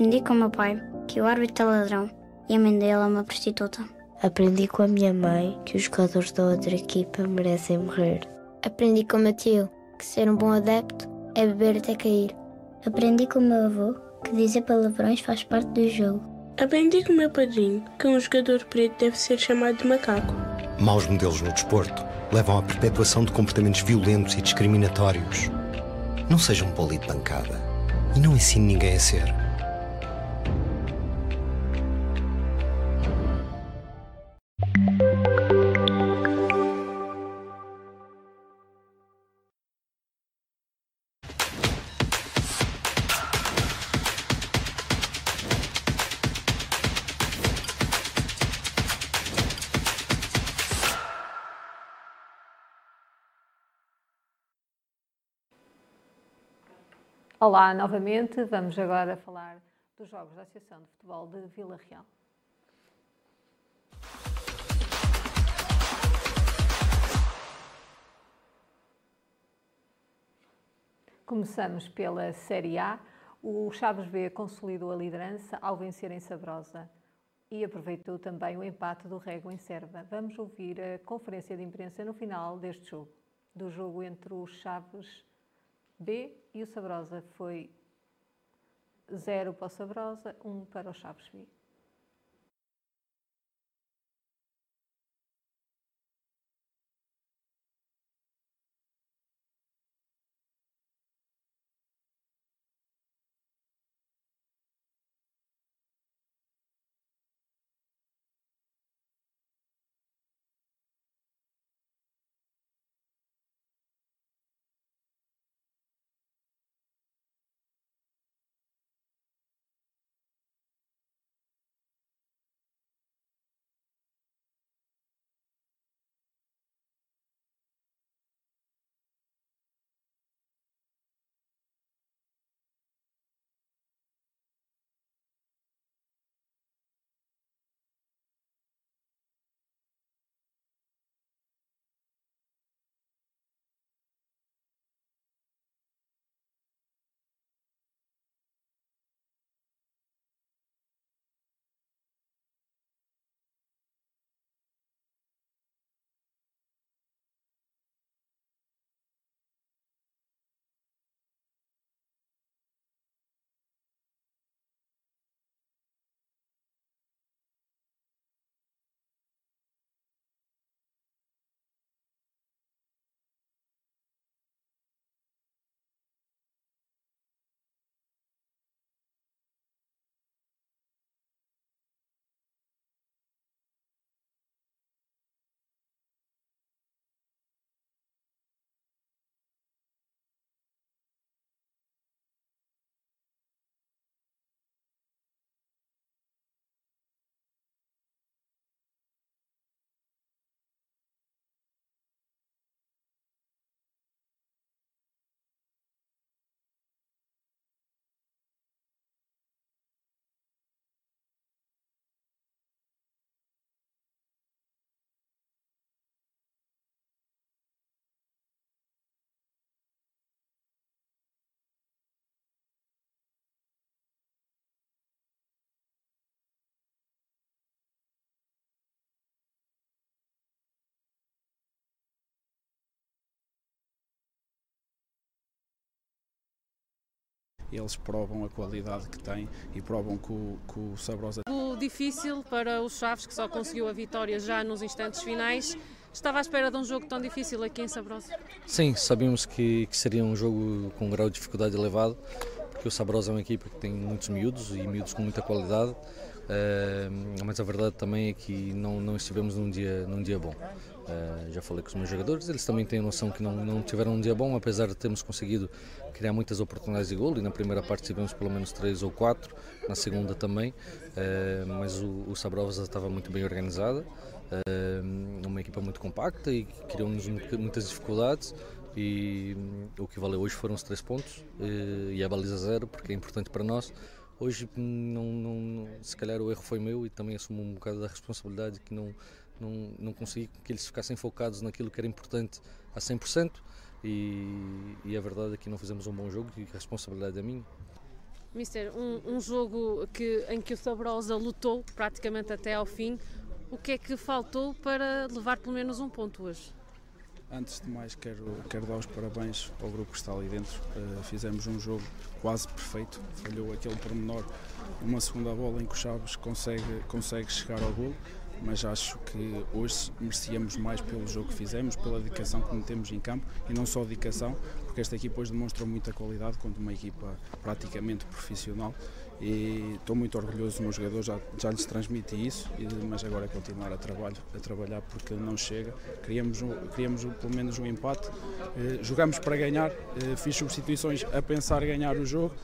Aprendi com o meu pai que o árbitro é ladrão e a mãe dele é uma prostituta. Aprendi com a minha mãe que os jogadores da outra equipa merecem morrer. Aprendi com o meu tio que ser um bom adepto é beber até cair. Aprendi com o meu avô que dizer palavrões faz parte do jogo. Aprendi com o meu padrinho que um jogador preto deve ser chamado de macaco. Maus modelos no desporto levam à perpetuação de comportamentos violentos e discriminatórios. Não seja um boli de bancada e não ensine ninguém a ser. Olá novamente, vamos agora falar dos Jogos da Associação de Futebol de Vila Real. Começamos pela Série A, O Chaves B consolidou a liderança ao vencer em Sabrosa e aproveitou também o empate do Rego em Serva. Vamos ouvir a conferência de imprensa no final deste jogo, do jogo entre o Chaves B e o Sabrosa. Foi 0 para o Sabrosa, 1 um para o Chaves B. eles provam a qualidade que têm e provam que o, que o Sabrosa. O difícil para os Chaves, que só conseguiu a vitória já nos instantes finais. Estava à espera de um jogo tão difícil aqui em Sabrosa? Sim, sabíamos que, que seria um jogo com um grau de dificuldade elevado, porque o Sabrosa é uma equipa que tem muitos miúdos e miúdos com muita qualidade. Uh, mas a verdade também é que não, não estivemos num dia, num dia bom. Uh, já falei com os meus jogadores, eles também têm noção que não, não tiveram um dia bom, apesar de termos conseguido criar muitas oportunidades de gol. E na primeira parte tivemos pelo menos três ou quatro, na segunda também. Uh, mas o, o Sabrosa estava muito bem organizada, uma equipa muito compacta e criou-nos muitas dificuldades. E o que valeu hoje foram os três pontos e a baliza zero, porque é importante para nós. Hoje, não, não, se calhar o erro foi meu e também assumo um bocado da responsabilidade que não, não, não consegui que eles ficassem focados naquilo que era importante a 100% e, e a verdade é que não fizemos um bom jogo e a responsabilidade é minha. Mister, um, um jogo que, em que o Sabrosa lutou praticamente até ao fim, o que é que faltou para levar pelo menos um ponto hoje? Antes de mais, quero, quero dar os parabéns ao grupo que está ali dentro. Uh, fizemos um jogo quase perfeito. Falhou aquele pormenor, uma segunda bola em que o Chaves consegue, consegue chegar ao gol mas acho que hoje merecíamos mais pelo jogo que fizemos, pela dedicação que metemos em campo e não só dedicação, porque esta equipa hoje demonstrou muita qualidade contra uma equipa praticamente profissional e estou muito orgulhoso dos meus jogadores, já, já lhes transmiti isso, mas agora é continuar a, trabalho, a trabalhar porque não chega. Queríamos, queríamos pelo menos um empate, eh, jogamos para ganhar, eh, fiz substituições a pensar ganhar o jogo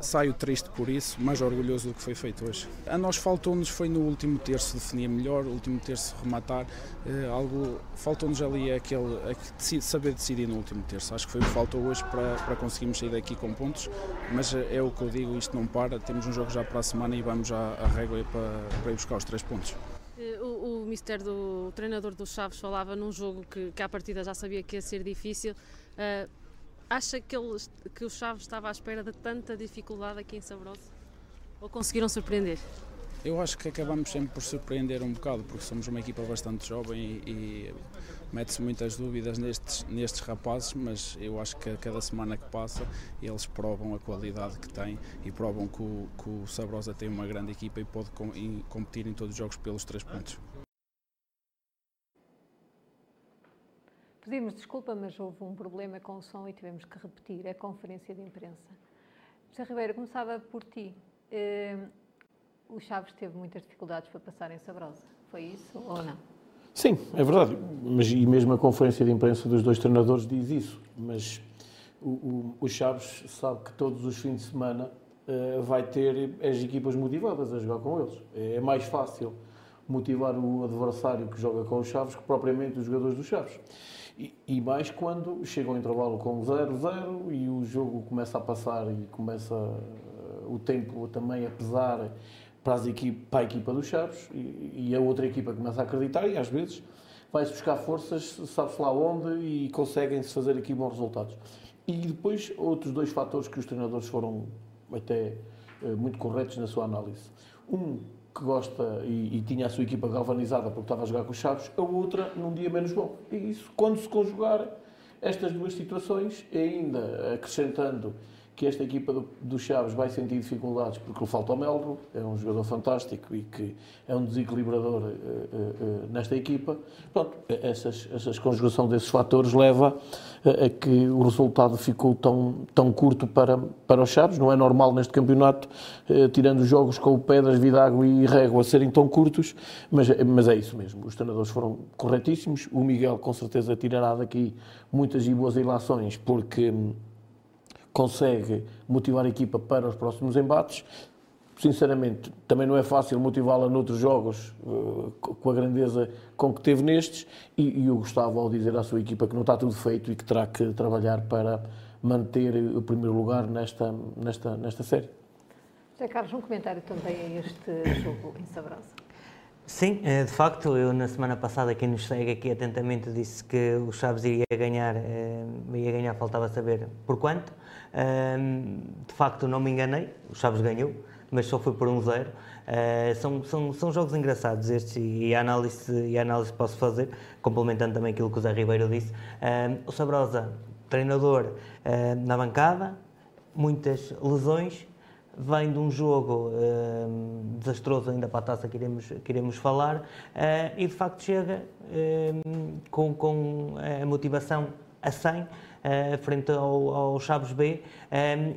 saio triste por isso, mas orgulhoso do que foi feito hoje. A nós faltou-nos, foi no último terço definir melhor, último terço rematar, uh, algo faltou-nos ali aquele, a saber decidir no último terço. Acho que foi o que faltou hoje para, para conseguirmos sair daqui com pontos, mas é o que eu digo, isto não para, temos um jogo já para a semana e vamos já a régua para, para ir buscar os três pontos. Eh, o, o mister do o treinador dos Chaves falava num jogo que, que à partida já sabia que ia ser difícil. Uh, Acha que, eles, que o Chaves estava à espera de tanta dificuldade aqui em Sabrosa? Ou conseguiram surpreender? Eu acho que acabamos sempre por surpreender um bocado, porque somos uma equipa bastante jovem e, e mete-se muitas dúvidas nestes, nestes rapazes, mas eu acho que a cada semana que passa eles provam a qualidade que têm e provam que o, que o Sabrosa tem uma grande equipa e pode com, competir em todos os jogos pelos três pontos. Pedimos desculpa, mas houve um problema com o som e tivemos que repetir a conferência de imprensa. José Ribeiro, começava por ti. Uh, o Chaves teve muitas dificuldades para passar em Sabrosa. Foi isso ou não? Sim, é verdade. Mas, e mesmo a conferência de imprensa dos dois treinadores diz isso. Mas o, o, o Chaves sabe que todos os fins de semana uh, vai ter as equipas motivadas a jogar com eles. É, é, mais fácil motivar o adversário que joga com os Chaves que propriamente os jogadores dos Chaves. E, e mais quando chega ao intervalo com 0-0 e o jogo começa a passar e começa uh, o tempo também a pesar para, as equipe, para a equipa dos Chaves e, e, a outra equipa começa a acreditar e às vezes vai-se buscar forças, sabe-se lá onde e conseguem-se fazer aqui bons resultados. E depois outros dois fatores que os treinadores foram até eh, muito corretos na sua análise. Um, que gosta e, e, tinha a sua equipa galvanizada porque estava a jogar com os Chaves, a outra num dia menos bom. E isso, quando se conjugar estas duas situações, ainda acrescentando que esta equipa do, do, Chaves vai sentir dificuldades porque lhe falta o Melro, é um jogador fantástico e que é um desequilibrador uh, uh, uh, nesta equipa. Pronto, essas, essas conjugação desses fatores leva a, a que o resultado ficou tão, tão curto para, para os Chaves. Não é normal neste campeonato, tirando os jogos com o Pedras, Vidago e Régua serem tão curtos, mas, mas é isso mesmo. Os treinadores foram corretíssimos. O Miguel, com certeza, tirará daqui muitas e boas ilações, porque consegue motivar a equipa para os próximos embates. Sinceramente, também não é fácil motivá-la noutros jogos uh, com a grandeza com que teve nestes. E, e o Gustavo, ao dizer à sua equipa que não está tudo feito e que terá que trabalhar para manter o primeiro lugar nesta, nesta, nesta série. José Carlos, um comentário também a este jogo em Sabrosa. Sim, eh, de facto, eu na semana passada, quem nos segue aqui atentamente, disse que o Chaves iria ganhar, eh, ia ganhar, faltava saber por quanto. De facto, não me enganei, o Chaves ganhou, mas só foi por um zero. Uh, são, são, são jogos engraçados estes e a análise, e a análise posso fazer, complementando também aquilo que o Zé Ribeiro disse. Uh, o Sabrosa, treinador uh, na bancada, muitas lesões, vem de um jogo desastroso ainda para a taça que iremos, que iremos falar e de facto chega com, com a motivação a 100 uh, frente ao, ao Chaves B. Um, ehm,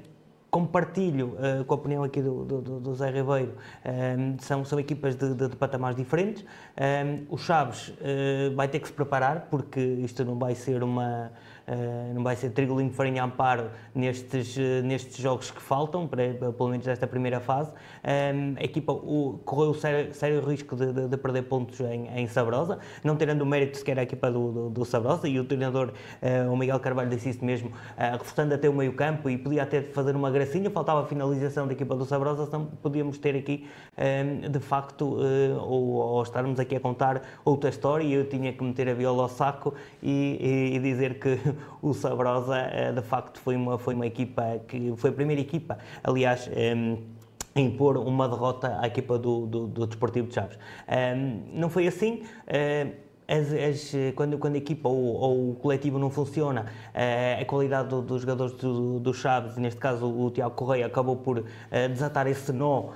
compartilho uh, com a opinião aqui do, do, do Zé Ribeiro, um, ehm, são, são equipas de, de, de patamares diferentes. Um, ehm, o Chaves uh, vai ter que se preparar, porque isto não vai ser uma, Uh, não vai ser trigolinho farinha amparo nestes, nestes jogos que faltam, para, pelo menos nesta primeira fase. Um, a equipa o, correu sério, sério risco de, de, de, perder pontos em, em Sabrosa, não terendo o mérito sequer a equipa do, do, do Sabrosa, e o treinador, uh, o Miguel Carvalho, disse isso mesmo, reforçando até o meio campo e podia até fazer uma gracinha, faltava a finalização da equipa do Sabrosa, então podíamos ter aqui, um, de facto, ou, ou, estarmos aqui a contar outra história, e eu tinha que meter a viola ao saco e, e, e dizer que o Sabrosa, de facto, foi uma, foi uma equipa que foi a primeira equipa, aliás. Um, impor uma derrota à equipa do, do, do Desportivo de Chaves. Um, não foi assim. Uh, as, as, quando, quando a equipa ou, ou, o coletivo não funciona, uh, a qualidade do, dos jogadores do, do Chaves, neste caso o Tiago Correia, acabou por uh, desatar esse nó uh,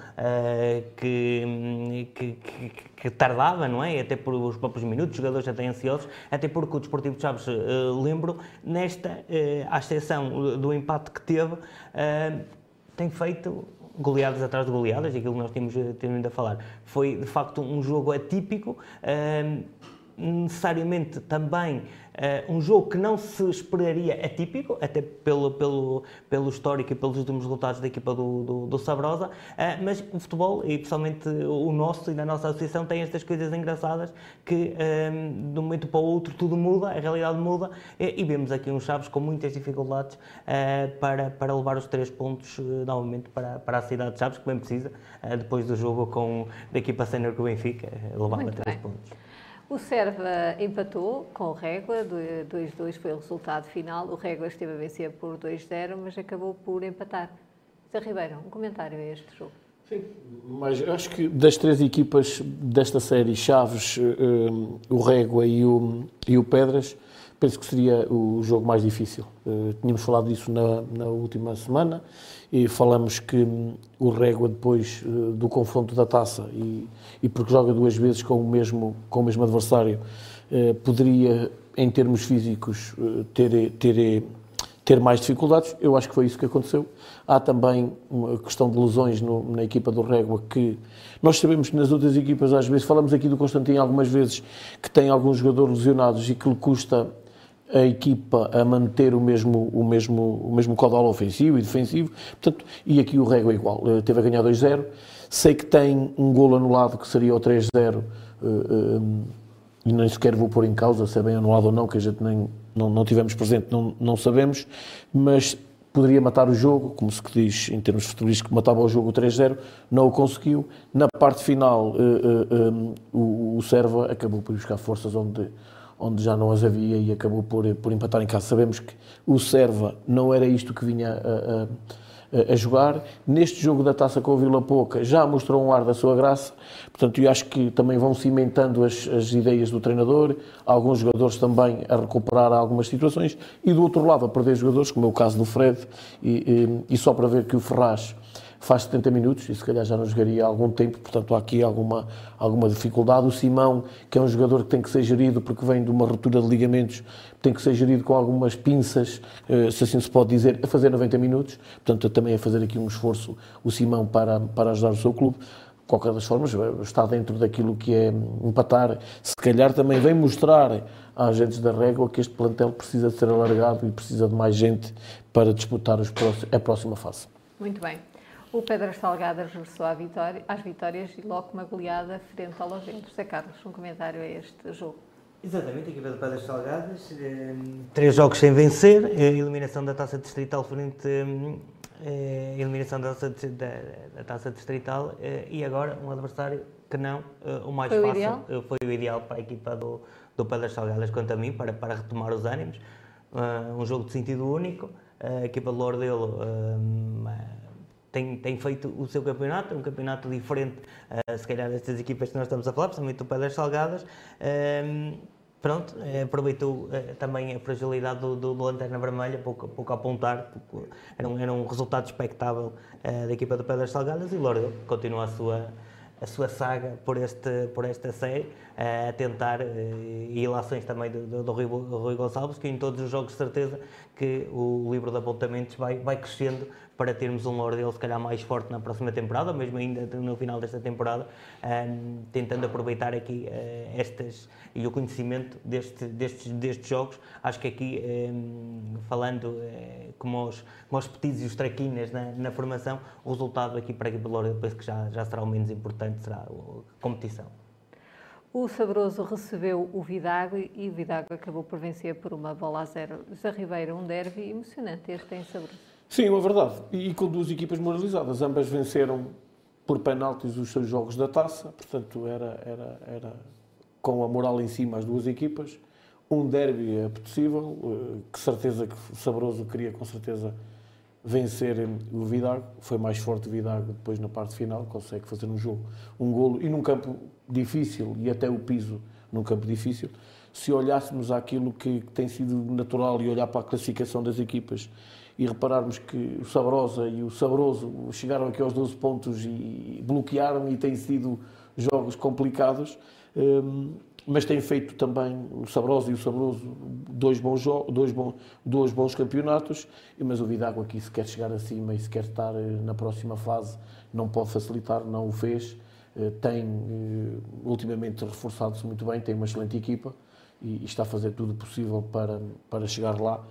que, que, que, que, tardava, não é? Até por os próprios minutos, os jogadores já têm ansiosos, até porque o Desportivo de Chaves, lembro, nesta, à exceção do empate que teve, tem feito goleadas atrás de goleadas, aquilo que nós temos, temos ainda a falar. Foi, de facto, um jogo atípico necessariamente também uh, um jogo que não se esperaria atípico, até pelo, pelo, pelo histórico e pelos últimos resultados da equipa do, do, do Sabrosa, uh, mas o futebol, e principalmente o nosso e da nossa associação, tem estas coisas engraçadas que um, de um momento para o outro tudo muda, a realidade muda, e, e vemos aqui uns Chaves com muitas dificuldades uh, para, para levar os três pontos novamente para, para a cidade de Chaves, que bem precisa, depois do jogo com, da equipa sénior com o Benfica, levar três pontos. O Serva empatou com o Régua, 2-2 foi o resultado final. O Régua esteve a vencer por 2-0, mas acabou por empatar. Zé Ribeiro, um comentário a este jogo. Sim, mas acho que das três equipas desta série, Chaves, um, o Régua e o, e o Pedras, penso que seria o jogo mais difícil. Uh, tínhamos falado disso na, na, última semana e falamos que um, o Régua, depois uh, do confronto da taça e, e, porque joga duas vezes com o mesmo, com o mesmo adversário, uh, poderia, em termos físicos, ter, ter, ter mais dificuldades. Eu acho que foi isso que aconteceu. Há também uma questão de lesões no, na equipa do Régua que nós sabemos que nas outras equipas, às vezes, falamos aqui do Constantino algumas vezes, que tem alguns jogadores lesionados e que lhe custa a equipa a manter o mesmo, o mesmo, o mesmo caudal ofensivo e defensivo. Portanto, e aqui o Régua é igual. Uh, teve a ganhar 2-0. Sei que tem um golo anulado que seria o 3-0 uh, um, e nem sequer vou pôr em causa se é bem anulado ou não, que a gente nem, não, não tivemos presente, não, não sabemos, mas poderia matar o jogo, como se diz em termos futebolísticos, matava o jogo 3-0, não o conseguiu. Na parte final, uh, um, o, o Serva acabou por buscar forças onde onde já não as havia e acabou por, por empatar em casa. Sabemos que o Serva não era isto que vinha a, a, a, jogar. Neste jogo da taça com o Vila Pouca já mostrou um ar da sua graça, portanto, eu acho que também vão cimentando as, as ideias do treinador, alguns jogadores também a recuperar algumas situações e do outro lado a perder jogadores, como é o caso do Fred, e, e, e só para ver que o Ferraz faz 70 minutos e se calhar já não jogaria há algum tempo, portanto há aqui alguma, alguma dificuldade. O Simão, que é um jogador que tem que ser gerido porque vem de uma ruptura de ligamentos, tem que ser gerido com algumas pinças, eh, se assim se pode dizer, a fazer 90 minutos, portanto também a fazer aqui um esforço o Simão para, para ajudar o seu clube. Qualquer das formas, eh, está dentro daquilo que é empatar. Se calhar também vem mostrar a agentes da régua que este plantel precisa de ser alargado e precisa de mais gente para disputar a próxima fase. Muito bem. O Pedras Salgadas regressou à vitória, às vitórias e logo uma goleada frente ao Lavento. José Carlos, um comentário a este jogo. Exatamente, a equipa de Pedras Salgadas, eh, três jogos sem vencer, a eliminação da taça distrital frente a eh, eliminação da taça, da, da taça distrital eh, e agora um adversário que não, o mais foi fácil, o ideal? foi o ideal para a equipa do, do Pedras Salgadas, quanto a mim, para, para retomar os ânimos. um jogo de sentido único, a equipa de Lordelo tem, tem feito o seu campeonato, um campeonato diferente, uh, se calhar, destas equipas que nós estamos a falar, principalmente o Pé das Salgadas. Uh, pronto, uh, aproveitou eh, também a fragilidade do, do, Lanterna Vermelha, pouco, pouco a apontar, pouco, era, um, era um resultado expectável da equipa do Pé das Salgadas e Lourdes continua a sua a sua saga por, este, por esta série, a tentar, e ilações também do, do, do, Rui, do Rui Gonçalves, que em todos os jogos de certeza que o livro de apontamentos vai, vai crescendo para termos um Lordale se calhar mais forte na próxima temporada, mesmo ainda no final desta temporada, um, tentando aproveitar aqui uh, estas e o conhecimento deste, destes, destes jogos. Acho que aqui, um, falando uh, como, os, como os petis e os traquinas na, na, formação, o resultado aqui para a equipa de Lordale penso que já, já será o menos importante, será a competição. O Sabroso recebeu o Vidago e o Vidago acabou por vencer por uma bola a zero. Zé Ribeiro, um derby emocionante este em Sabroso. Sim, é verdade. E com duas equipas moralizadas. Ambas venceram por penaltis os seus jogos da taça, portanto era, era, era com a moral em cima as duas equipas. Um derby é possível, eh, que certeza que Sabroso queria com certeza vencer o Vidago. Foi mais forte o Vidago depois na parte final, consegue fazer um jogo, um golo e num campo difícil e até o piso num campo difícil. Se olhássemos àquilo que tem sido natural e olhar para a classificação das equipas e repararmos que o Sabrosa e o Sabroso chegaram aqui aos 12 pontos e bloquearam e têm sido jogos complicados, hum, mas têm feito também o Sabrosa e o Sabroso dois bons, dois bons, dois bons campeonatos, mas o Vidago aqui se quer chegar acima e se quer estar eh, na próxima fase não pode facilitar, não o fez, eh, tem eh, ultimamente reforçado-se muito bem, tem uma excelente equipa e está a fazer tudo possível para, para chegar lá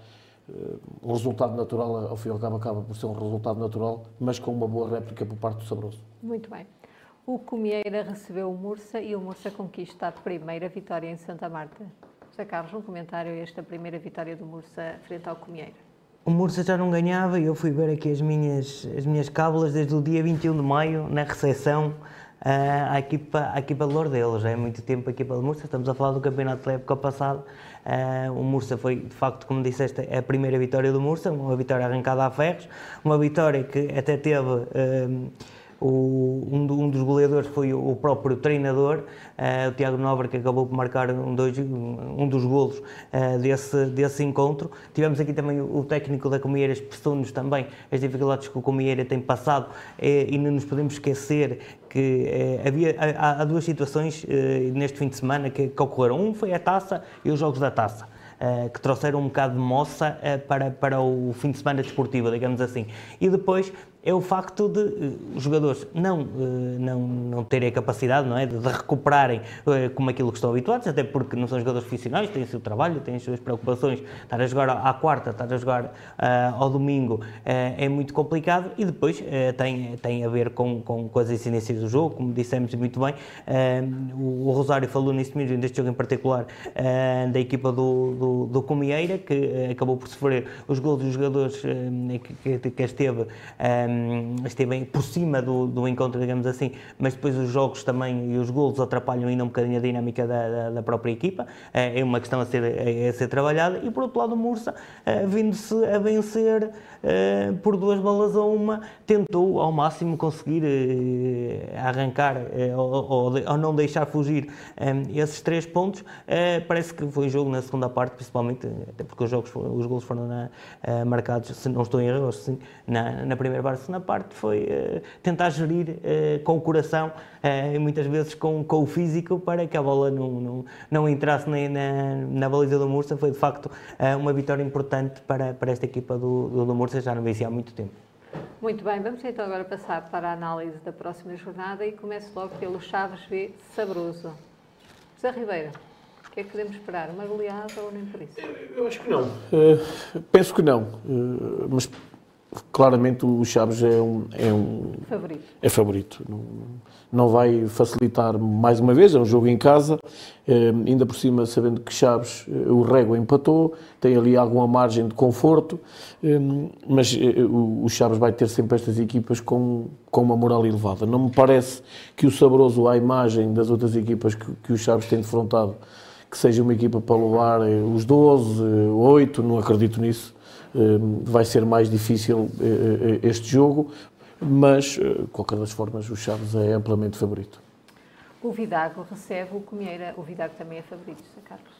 o resultado natural, ao fim e ao cabo, acaba por ser um resultado natural, mas com uma boa réplica por parte do Sabroso. Muito bem. O Comieira recebeu o Mursa e o Mursa conquista a primeira vitória em Santa Marta. José Carlos, um comentário a esta primeira vitória do Mursa frente ao Comieira. O Mursa já não ganhava e eu fui ver aqui as minhas, as minhas cábulas desde o dia 21 de maio, na recepção à, equipa, à equipa de Lourdes. Já é muito tempo a equipa de Mursa, estamos a falar do campeonato da época passada. o Mursa foi, de facto, como disseste, a primeira vitória do Mursa, uma vitória arrancada a ferros, uma vitória que até teve o, um, um, dos goleadores foi o, próprio treinador, uh, o Tiago Nobre, que acabou por marcar um, dois, um dos golos uh, desse, desse encontro. Tivemos aqui também o, o técnico da Comieira expressou-nos também as dificuldades que o Comieira tem passado eh, e não nos podemos esquecer que havia, há, há, duas situações neste fim de semana que, que ocorreram. Um foi a taça e os jogos da taça. Que trouxeram um bocado de moça para, para o fim de semana desportivo, digamos assim. E depois é o facto de uh, os jogadores não, uh, não, não terem a capacidade não é, de, de recuperarem uh, como aquilo que estão habituados, até porque não são jogadores profissionais, têm o seu trabalho, têm as suas preocupações. Estar a jogar à quarta, estar a jogar ao domingo é muito complicado e depois tem, tem a ver com, com, com as incidências do jogo, como dissemos muito bem. O, o, Rosário falou nisso mesmo, neste jogo em particular, da equipa do, do, do Comieira, que acabou por sofrer os gols dos jogadores que, que, que esteve um, esteve por cima do, do encontro, digamos assim, mas depois os jogos também e os golos atrapalham ainda um bocadinho a dinâmica da, da, da própria equipa, é, é uma questão a ser, a, ser trabalhada, e por outro lado o Mursa, uh, vindo-se a vencer uh, por duas balas a uma, tentou ao máximo conseguir arrancar ou, ou, ou, não deixar fugir esses três pontos, parece que foi jogo na segunda parte, principalmente, até porque os jogos, os golos foram na, marcados, se não estou em erro, na, na primeira parte segunda parte foi uh, tentar gerir uh, com o coração uh, e muitas vezes com, com, o físico para que a bola não, não, não entrasse nem na, na baliza do Mursa. Foi de facto uma vitória importante para, para esta equipa do, do, do Mursa, já não vencia há muito tempo. Muito bem, vamos então agora passar para a análise da próxima jornada e começo logo pelo Chaves B Sabroso. José Ribeiro, o que é que podemos esperar? Uma goleada ou nem por isso? Eu acho que não. Uh, penso que não. Uh, mas claramente o Chaves é um, é um favorito. É favorito. Não, não vai facilitar mais uma vez, é um jogo em casa, eh, ainda por cima sabendo que Chaves, eh, o Régua empatou, tem ali alguma margem de conforto, eh, mas eh, o, o Chaves vai ter sempre estas equipas com, com uma moral elevada. Não me parece que o Sabroso, à imagem das outras equipas que, que o Chaves tem defrontado, que seja uma equipa para levar eh, os 12, 8, não acredito nisso Ehm, vai ser mais difícil eh, eh, este jogo, mas, de eh, qualquer das formas, o Chaves é amplamente favorito. O Vidago recebe o Comieira. O Vidago também é favorito, Carlos?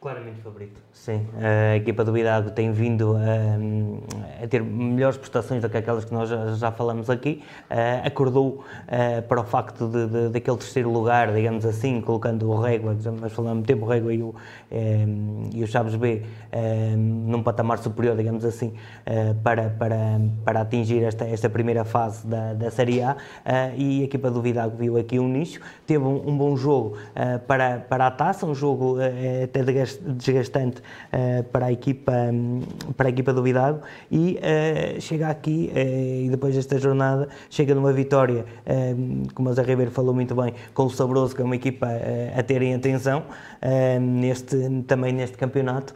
Claramente favorito. Sim, a equipa do Vidago tem vindo a, a, ter melhores prestações do que aquelas que nós já, falamos aqui. Uh, acordou uh, para o facto de, de, daquele terceiro lugar, digamos assim, colocando o Régua, nós falamos tempo o Régua e o, um, e o Chaves B um, num patamar superior, digamos assim, uh, para, para, para atingir esta, esta primeira fase da, da Série A. e a equipa do Vidago viu aqui um nicho, teve um, um bom jogo para, para a taça, um jogo até de desgastante uh, para, a equipa, para a equipa do Vidago e uh, chega aqui uh, e depois desta jornada chega numa vitória, como o Zé Ribeiro falou muito bem, com o Sabroso, que é uma equipa a terem atenção neste, também neste campeonato.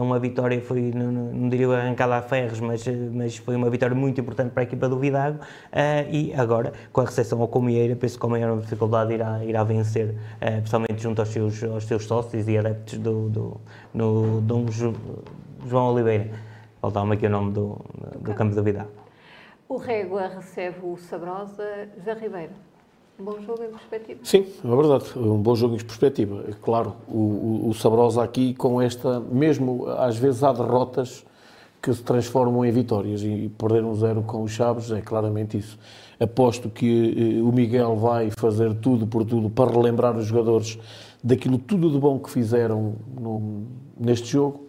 uma vitória foi, não, não diria arrancada a ferros, mas, mas foi uma vitória muito importante para a equipa do Vidago e agora, com a recepção ao Comieira, penso que com maior dificuldade irá, irá vencer, principalmente junto aos seus, aos seus sócios e adeptos do, do, no Dom João Oliveira. Faltava-me aqui o nome do, do campo da Vidal. O Régua recebe o Sabrosa. José Ribeiro, um bom jogo em perspectiva? Sim, é verdade, um bom jogo em perspectiva. É claro, o, o, o Sabrosa aqui com esta, mesmo às vezes há derrotas que se transformam em vitórias e perder um zero com os Chaves é claramente isso. Aposto que eh, o Miguel vai fazer tudo por tudo para relembrar os jogadores daquilo tudo de bom que fizeram no, neste jogo,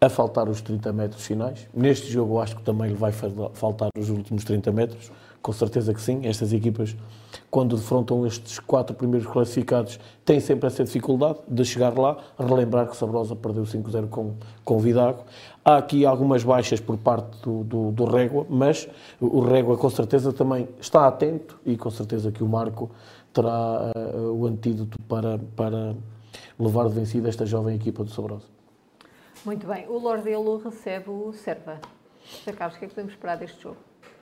a faltar os 30 metros finais. Neste jogo acho que também lhe vai faltar os últimos 30 metros, com certeza que sim. Estas equipas, quando defrontam estes quatro primeiros classificados, têm sempre essa dificuldade de chegar lá, relembrar que Sabrosa perdeu 5-0 com, com Vidago. Há aqui algumas baixas por parte do, do, do Régua, mas o Régua com certeza também está atento e com certeza que o Marco terá uh, o antídoto para, para levar de vencida esta jovem equipa do Sabrosa. Muito bem. O Lordelo recebe o Serva. José Carlos, o que é que podemos esperar deste jogo?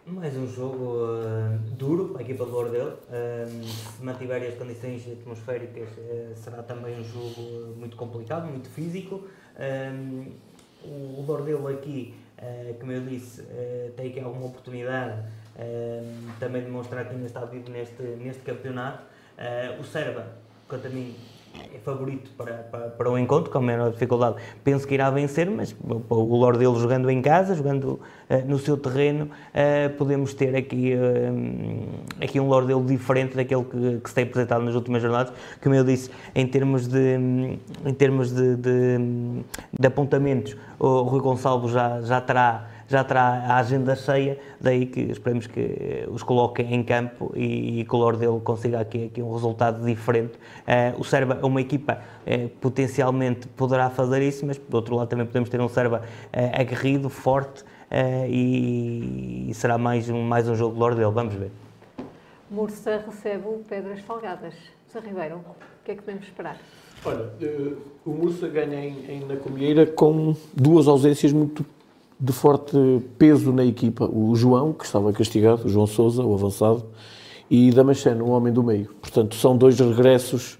Mais um jogo uh, duro para a equipa do Lordelo. Uh, se mantiver as condições atmosféricas, uh, será também um jogo muito complicado, muito físico. o Lordelo aqui, como eu disse, tem aqui alguma oportunidade também de mostrar que ainda está vivo neste, neste campeonato. o Serba, quanto a mim, é favorito para, para, para o encontro, com a menor dificuldade. Penso que irá vencer, mas o Lorde dele jogando em casa, jogando uh, no seu terreno, uh, podemos ter aqui, uh, aqui um Lorde dele diferente daquele que, que se tem apresentado nas últimas jornadas. Como eu disse, em termos de, em termos de, de, de apontamentos, o Rui Gonçalves já, já terá já terá a agenda cheia, daí que esperemos que os coloquem em campo e, e que o Lorde dele consiga aqui, aqui um resultado diferente. Uh, o Serba é uma equipa uh, potencialmente poderá fazer isso, mas por outro lado também podemos ter um Serba uh, aguerrido, forte e, e, será mais um, mais um jogo de Lorde dele, vamos ver. Mursa recebe o Pedras Falgadas. José Ribeiro, o que é que podemos esperar? Olha, o Mursa ganha em, em, na Comieira com duas ausências muito de forte peso na equipa. O João, que estava castigado, o João Souza, o avançado, e Damasceno, o homem do meio. Portanto, são dois regressos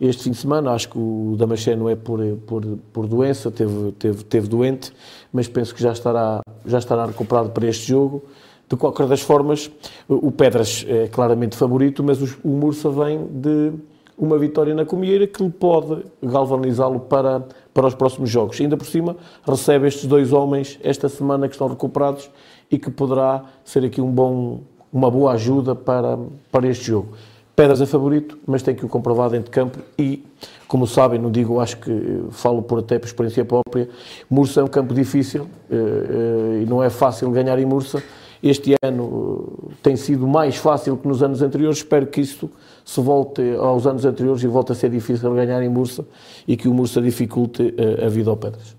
este fim de semana. Acho que o Damasceno é por, por, por doença, teve, teve, teve doente, mas penso que já estará, já estará recuperado para este jogo. De qualquer das formas, o Pedras é claramente favorito, mas o Mursa vem de uma vitória na Comieira que lhe pode galvanizá-lo para, para os próximos jogos. Ainda por cima, recebe estes dois homens esta semana que estão recuperados e que poderá ser aqui um bom, uma boa ajuda para, para este jogo. Pedras é favorito, mas tem que o comprovar dentro de campo e, como sabem, não digo, acho que falo por até por experiência própria, Mursa é um campo difícil eh, eh, e não é fácil ganhar em Mursa. Este ano eh, tem sido mais fácil que nos anos anteriores, espero que isto se volte aos anos anteriores e volte a ser difícil ganhar em Mursa e que o Mursa dificulte a, a vida ao Pedras.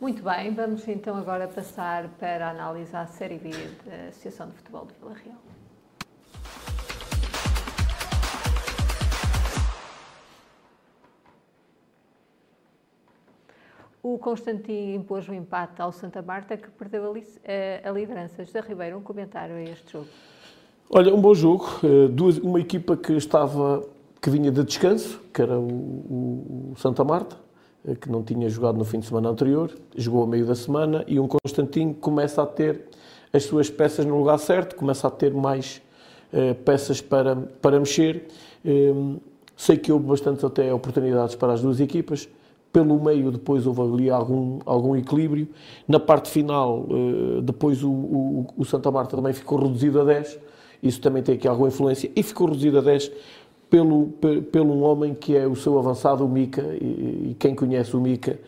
Muito bem, vamos então agora passar para a Série B da Associação de Futebol de Vila Real. O Constantino impôs um empate ao Santa Marta, que perdeu a, liderança. José Ribeiro, um comentário a este jogo. Olha, um bom jogo. Eh, uma equipa que estava, que vinha de descanso, que era o, o, Santa Marta, eh, que não tinha jogado no fim de semana anterior, jogou a meio da semana e um Constantino começa a ter as suas peças no lugar certo, começa a ter mais uh, peças para, para mexer. Um, sei que houve bastantes até oportunidades para as duas equipas. Pelo meio, depois houve ali algum, algum equilíbrio. Na parte final, depois o, o, o Santa Marta também ficou reduzido a 10 isso também tem aqui alguma influência, e ficou reduzido a 10 pelo, pelo um homem que é o seu avançado, o Mica, e, e quem conhece o Mica,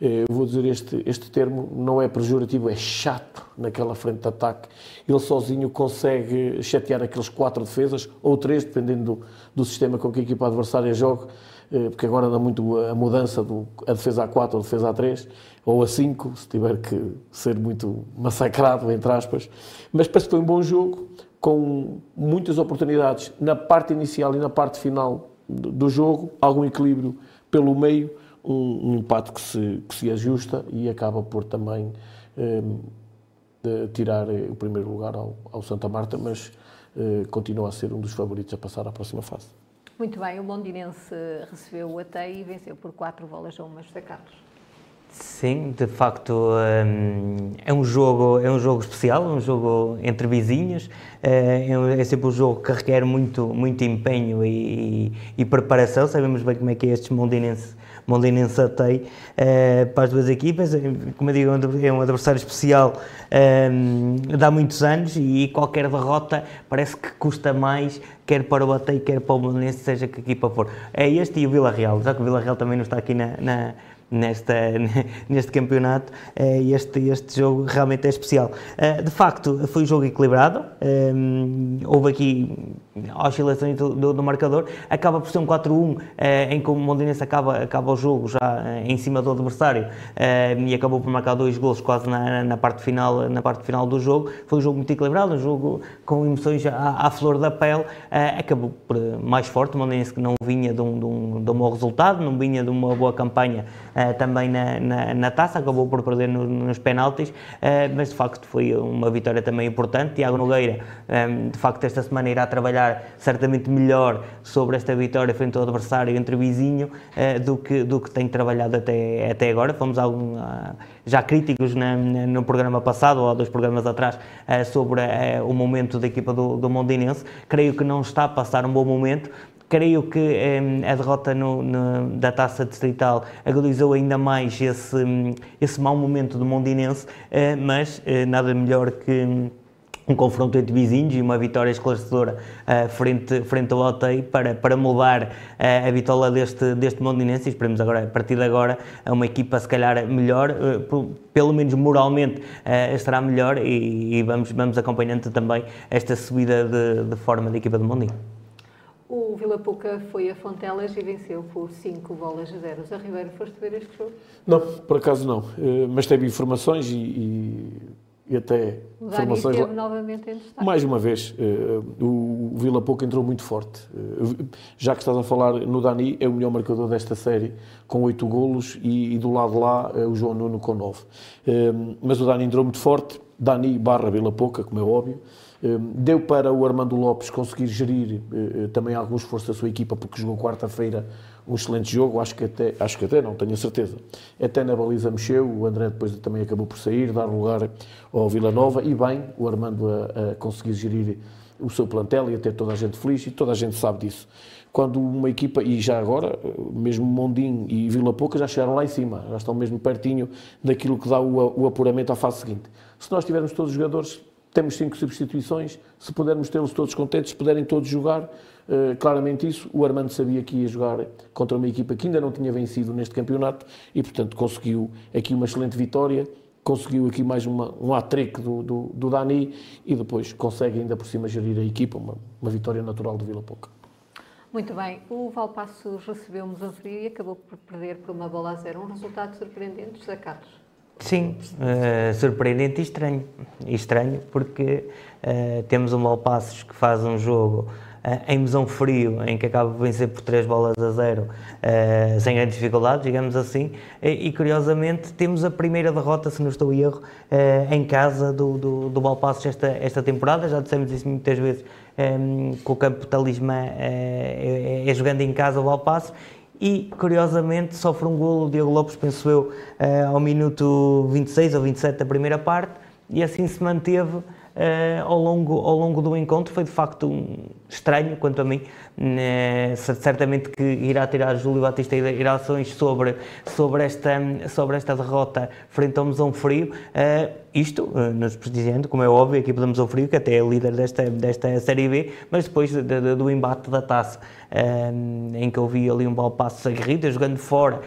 eh, vou dizer este, este termo, não é pejorativo, é chato naquela frente de ataque. Ele sozinho consegue chatear aqueles quatro defesas, ou três, dependendo do, do sistema com que a equipa adversária joga, eh, porque agora dá muito a mudança do a defesa a 4 ou a defesa a 3, ou a 5, se tiver que ser muito massacrado, entre aspas. Mas parece que foi um bom jogo, com muitas oportunidades na parte inicial e na parte final do jogo, algum equilíbrio pelo meio, um, um empate que se, que se ajusta e acaba por também eh, tirar o primeiro lugar ao, ao Santa Marta, mas eh, continua a ser um dos favoritos a passar à próxima fase. Muito bem, o Mondinense recebeu o ATEI e venceu por 4 bolas a uma José Carlos. Sim, de facto hum, é um jogo é um jogo especial, um jogo entre vizinhos, é, é, é sempre um jogo que requer muito muito empenho e, e, preparação. Sabemos bem como é que é este Mondinense Mondinense atei uh, para as duas equipas. Como eu digo, é um adversário especial uh, de há muitos anos e qualquer derrota parece que custa mais, quer para o Atei, quer para o Mondinense, seja que equipa for. É este e o Vila Real, já que o Vila Real também não está aqui na, na nesta, neste campeonato eh, este, este jogo realmente é especial. Eh, de facto, foi um jogo equilibrado, eh, houve aqui oscilações do, do, do marcador, acaba por ser um 4-1 em que o Mondinense acaba, acaba o jogo já em cima do adversário e acabou por marcar dois gols quase na, na, parte final, na parte final do jogo. Foi um jogo muito equilibrado, um jogo com emoções à, à flor da pele, acabou por mais forte, o Mondinense que não vinha de um, de um, de um bom resultado, não vinha de uma boa campanha também na, na, na, taça, acabou por perder no, nos penaltis, mas de facto foi uma vitória também importante. Tiago Nogueira, de facto, esta semana irá trabalhar certamente melhor sobre esta vitória frente ao adversário entre vizinho do, que, do que tem trabalhado até, até agora. Fomos algum, já críticos na, no programa passado, ou há dois programas atrás, sobre o momento da equipa do, do Mondinense. Creio que não está a passar um bom momento, Creio que eh, a derrota no, no, da taça distrital agudizou ainda mais esse, esse mau momento do Mondinense, eh, mas eh, nada melhor que um confronto entre vizinhos e uma vitória esclarecedora uh, frente, frente ao Otei para, para mudar uh, a vitória deste, deste Mondinense e esperemos agora, a partir de agora, uma equipa se calhar melhor, uh, pelo menos moralmente estará melhor e, e, vamos, vamos acompanhando também esta subida de, de forma da equipa do Mondinho. O Vila Pouca foi a Fontelas e venceu por 5 bolas a 0. A Ribeiro, foste ver este jogo? Não, por acaso não. Eh, mas teve informações e, e, e até o informações. Esteve novamente em destaque. Mais uma vez, eh, o Vila Pouca entrou muito forte. Eh, já que estás a falar no Dani, é o melhor marcador desta série, com 8 golos, e, do lado lá o João Nuno com 9. Mas o Dani entrou muito forte. Dani barra Vila Pouca, como é óbvio. Deu para o Armando Lopes conseguir gerir eh, eh, também algum esforço da sua equipa, porque jogou quarta-feira um excelente jogo, acho que até, acho que até não, tenho a certeza. Até na baliza mexeu, o André depois também acabou por sair, dar lugar ao Vila Nova, e bem, o Armando a, a conseguir gerir o seu plantel e até toda a gente feliz, e toda a gente sabe disso. Quando uma equipa, e já agora, mesmo Mondim e Vila Pouca já chegaram lá em cima, já estão mesmo pertinho daquilo que dá o, o apuramento à fase seguinte. Se nós tivermos todos os jogadores temos cinco substituições, se pudermos tê-los todos contentes, se puderem todos jogar, uh, claramente isso. O Armando sabia que ia jogar contra uma equipa que ainda não tinha vencido neste campeonato e, portanto, conseguiu aqui uma excelente vitória, conseguiu aqui mais uma, um hat-trick do, do, do, Dani e depois consegue ainda por cima gerir a equipa, uma, uma vitória natural do Vila Pouca. Muito bem, o Valpassos recebeu um Frio e acabou por perder por uma bola a zero. Um resultado surpreendente, José Carlos. Sim, uh, surpreendente e estranho. E estranho porque uh, temos um Malpassos que faz um jogo uh, em mesão frio, em que acaba por vencer por 3 bolas a 0, sem grandes dificuldades, digamos assim, e, e, curiosamente temos a primeira derrota, se não estou em erro, em casa do, do, do Malpassos esta, esta temporada, já dissemos isso muitas vezes, um, que o campo talismã é, é, jogando em casa o Valpasso e, curiosamente, sofre um golo, o Diego Lopes, penso eu, uh, ao minuto 26 ou 27 da primeira parte, e assim se manteve uh, ao, longo, ao longo do encontro. Foi de facto um, estranho, quanto a mim. Uh, certamente que irá tirar Júlio Batista irações sobre, sobre, esta, sobre esta derrota frente ao Mesão Frio. Uh, isto uh, nos prestigiando, como é óbvio, a equipa do Mesão Frio, que até é líder desta, desta Série B, mas depois de, de, do embate da taça um, em que eu vi ali um Balpasso aguerrido, jogando fora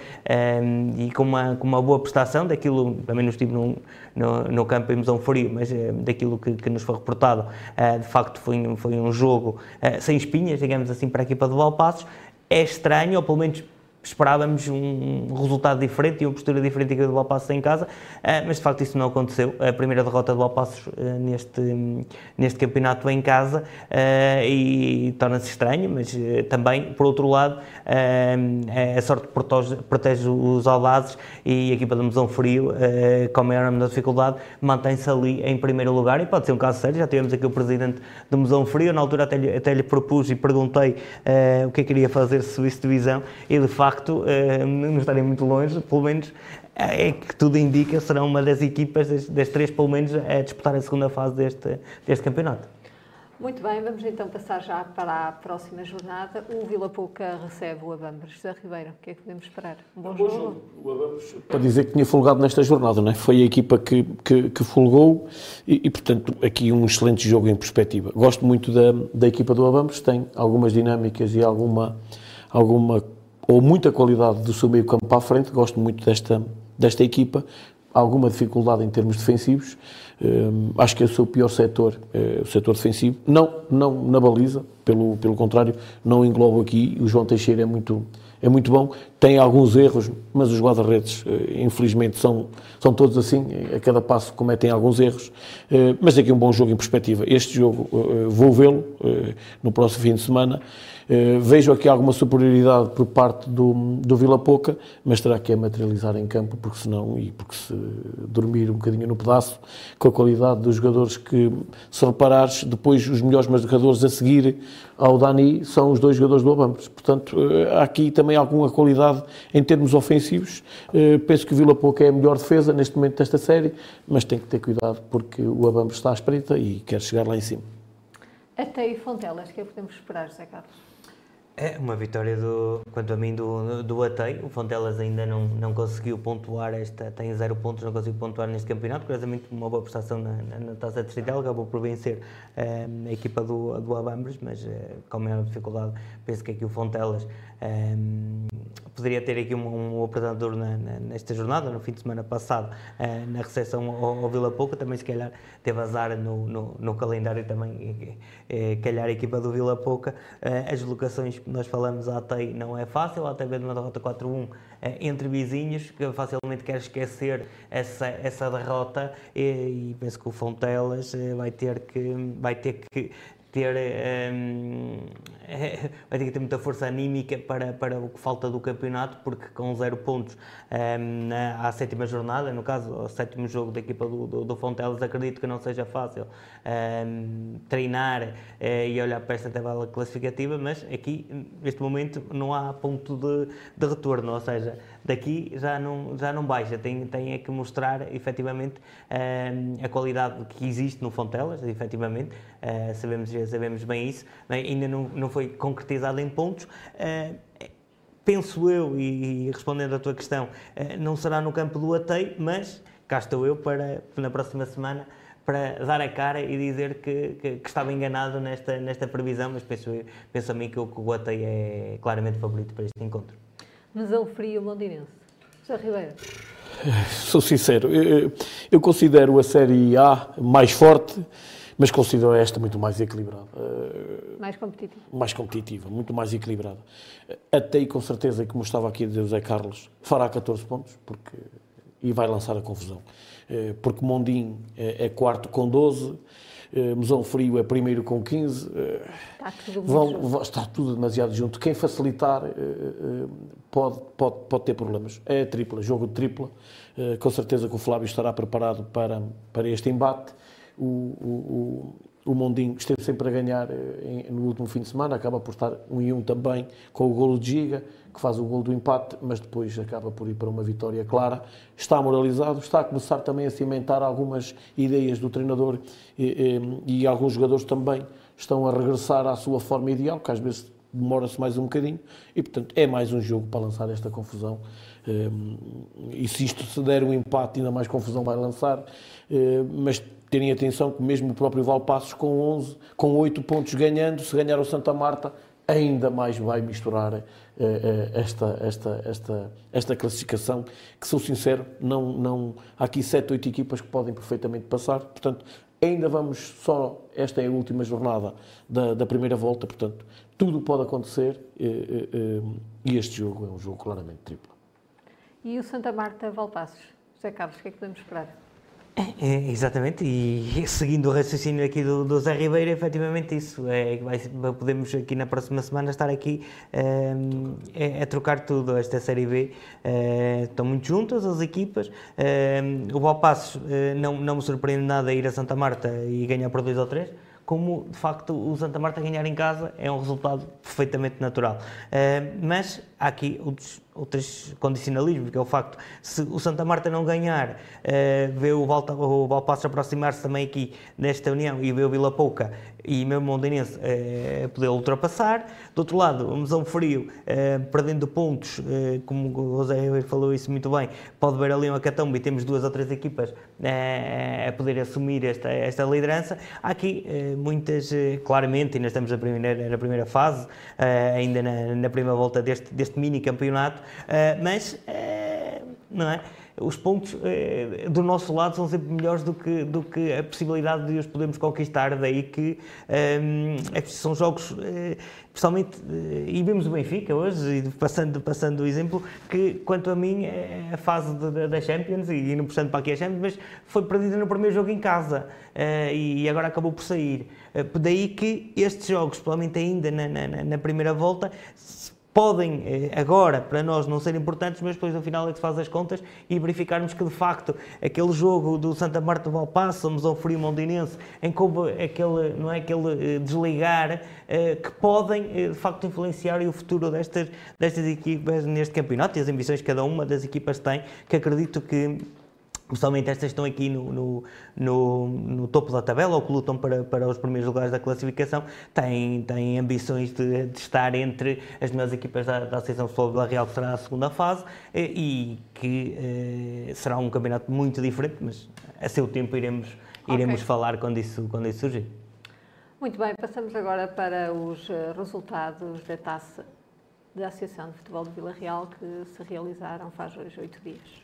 e com uma, com uma boa prestação, daquilo, também não estive no, no, no campo em Mesão Frio, mas daquilo que, que, nos foi reportado, uh, de facto foi, foi um jogo sem espinhas, digamos assim, para a equipa do Balpassos. É estranho, ou pelo menos esperávamos um resultado diferente e uma postura diferente do Valpassos em casa, eh, mas de facto isso não aconteceu. A primeira derrota do Valpassos eh, neste, neste campeonato em casa eh, e torna-se estranho, mas também, por outro lado, a sorte protege, protege os audazes e a equipa do Mesão Frio, com a maior dificuldade, mantém-se ali em primeiro lugar e pode ser um caso sério. Já tivemos aqui o presidente do Mesão Frio, na altura até lhe, até lhe propus e perguntei o que é que queria fazer se subisse divisão e de facto facto, uh, não estarem muito longe, pelo menos é que tudo indica serão uma das equipas, das, das, três pelo menos, a disputar a segunda fase deste, deste campeonato. Muito bem, vamos então passar já para a próxima jornada. O Vila Pouca recebe o Abambres. José Ribeiro, o que é que podemos esperar? Um bom, jogo? jogo? O Abambres, para dizer que tinha folgado nesta jornada, não é? foi a equipa que, que, que folgou e, e, portanto, aqui um excelente jogo em perspectiva. Gosto muito da, da equipa do Abambres, tem algumas dinâmicas e alguma, alguma ou muita qualidade do seu meio campo para a frente, gosto muito desta, desta equipa, alguma dificuldade em termos defensivos, um, acho que é o seu pior setor, é o setor defensivo, não, não na baliza, pelo, pelo contrário, não englobo aqui. O João Teixeira é muito, é muito bom, tem alguns erros, mas os guarda-redes, eh, infelizmente, são, são todos assim, a cada passo cometem alguns erros, eh, mas aqui um bom jogo em perspectiva. Este jogo eh, vou vê-lo no próximo fim de semana. Vejo aqui alguma superioridade por parte do, do Vila Pouca, mas terá que a materializar em campo, porque senão, e porque se dormir um bocadinho no pedaço, com a qualidade dos jogadores que, se reparares, depois os melhores jogadores a seguir ao Dani são os dois jogadores do Abambres. Portanto, há aqui também alguma qualidade em termos ofensivos. Uh, penso que o Vila Pouca é a melhor defesa neste momento desta série, mas tem que ter cuidado porque o Abambos está à espreita e quer chegar lá em cima. Até e Fontelas, o que é que podemos esperar, José Carlos? É uma vitória, do, quanto a mim, do, do Atei. O Fontelas ainda não, não conseguiu pontuar, esta, tem zero pontos, não conseguiu pontuar neste campeonato. Curiosamente, uma boa prestação na, na, na Taça acabou por vencer um, a equipa do, do Abambres, mas uh, com maior dificuldade, penso que aqui o Fontelas um, poderia ter aqui um, um apresentador na, na, nesta jornada, no fim de semana passado, uh, na recepção ao, ao, Vila Pouca, também se calhar teve azar no, no, no calendário também, uh, calhar a equipa do Vila Pouca. As locações nós falamos à TEI não é fácil, a TEI de uma derrota 4-1 entre vizinhos, que facilmente quer esquecer essa, essa derrota e, e penso que o Fontelas vai ter que, vai ter que ter, um, vai ter que ter muita força anímica para, para o que falta do campeonato, porque com zero pontos um, à sétima jornada, no caso, ao sétimo jogo da equipa do, do, do Fontelas, acredito que não seja fácil um, treinar uh, e olhar para esta tabela classificativa, mas aqui, neste momento, não há ponto de, de retorno, ou seja, daqui já não, já não baixa, tem, tem é que mostrar efetivamente uh, a qualidade que existe no Fontelas, efetivamente, uh, sabemos, sabemos bem isso, ainda não, não foi concretizado em pontos. Uh, penso eu, e, respondendo à tua questão, não será no campo do Atei, mas cá estou eu para, na próxima semana, para dar a cara e dizer que, que, que, estava enganado nesta, nesta previsão, mas penso, penso a mim que o, que o é claramente favorito para este encontro. Mas é o frio londinense. José Ribeiro. Sou sincero, eu, eu, considero a Série A mais forte, mas considero esta muito mais equilibrada. Mais competitiva. Mais competitiva, muito mais equilibrada. Até e com certeza, como estava aqui a dizer o Zé Carlos, fará 14 pontos porque, e vai lançar a confusão. Eh, porque Mondim é, é quarto com 12, eh, Mesão Frio é primeiro com 15. Está tudo, vão, está tudo demasiado junto. Quem facilitar pode, pode, pode ter problemas. É tripla, jogo de tripla. Com certeza que o Flávio estará preparado para, para este embate. O, o, o, o Mondinho esteve sempre a ganhar no último fim de semana, acaba por estar um e um também com o golo de Giga que faz o gol do empate, mas depois acaba por ir para uma vitória clara. Está moralizado, está a começar também a cimentar algumas ideias do treinador e, e, e alguns jogadores também estão a regressar à sua forma ideal, que às vezes demora-se mais um bocadinho, e portanto é mais um jogo para lançar esta confusão. E se isto se der um empate, ainda mais confusão vai lançar, mas terem atenção que mesmo o próprio Valpassos com 11, com 8 pontos ganhando, se ganhar o Santa Marta, ainda mais vai misturar esta, esta, esta, esta classificação, que sou sincero, não, não, há aqui sete, oito equipas que podem perfeitamente passar, portanto, ainda vamos só, esta é a última jornada da, da primeira volta, portanto, tudo pode acontecer uh, uh, e este jogo é um jogo claramente triplo. E o Santa Marta Valpassos? José Carlos, o que é que podemos esperar? É, exatamente, e seguindo o raciocínio aqui do, do Zé Ribeiro, efetivamente isso, é, vai, podemos aqui na próxima semana estar aqui um, é, é, trocar tudo, esta Série B, é, estão muito juntas as equipas, um, o Balpassos eh, não, não me surpreende nada ir a Santa Marta e ganhar por 2 ou 3, como de facto o Santa Marta ganhar em casa é um resultado perfeitamente natural. Uh, mas há aqui outros, outros condicionalismos, que é o facto, se o Santa Marta não ganhar, uh, vê o, Valta, o Valpasso aproximar-se também aqui nesta união e vê o Vila Pouca e mesmo o Mondinense uh, poder ultrapassar. Do outro lado, o Mesão Frio, uh, perdendo pontos, uh, como o José falou isso muito bem, pode ver ali uma catomba e temos duas ou três equipas a poder assumir esta, esta liderança. Há aqui muitas, claramente, ainda estamos na primeira, na primeira fase, ainda na, na primeira volta deste, deste mini campeonato, mas não é? os pontos eh, do nosso lado são sempre melhores do que, do que a possibilidade de os podermos conquistar. Daí que eh, são jogos, eh, principalmente, eh, e vimos o Benfica hoje, passando, passando o exemplo, que quanto a mim é a fase da Champions, e, não puxando para aqui a Champions, mas foi perdida no primeiro jogo em casa eh, e agora acabou por sair. Eh, daí que estes jogos, provavelmente ainda na, na, na primeira volta, podem eh, agora para nós não ser importantes, mas depois no final é que se faz as contas e verificarmos que de facto aquele jogo do Santa Marta do Valpassamos ao Frio Mondinense em houve aquele, não é, aquele eh, desligar eh, que podem de facto influenciar o futuro destas, destas equipas neste campeonato e as ambições que cada uma das equipas tem, que acredito que Principalmente estas estão aqui no, no, no, no, topo da tabela, ou que lutam para, para os primeiros lugares da classificação, têm, têm ambições de, de estar entre as melhores equipas da, da Associação de Futebol Real, que será a segunda fase, e, e que eh, será um campeonato muito diferente, mas a seu tempo iremos, iremos okay. falar quando isso, quando isso surgir. Muito bem, passamos agora para os eh, resultados da taça da Associação de Futebol de Vila Real, que se realizaram faz hoje oito dias.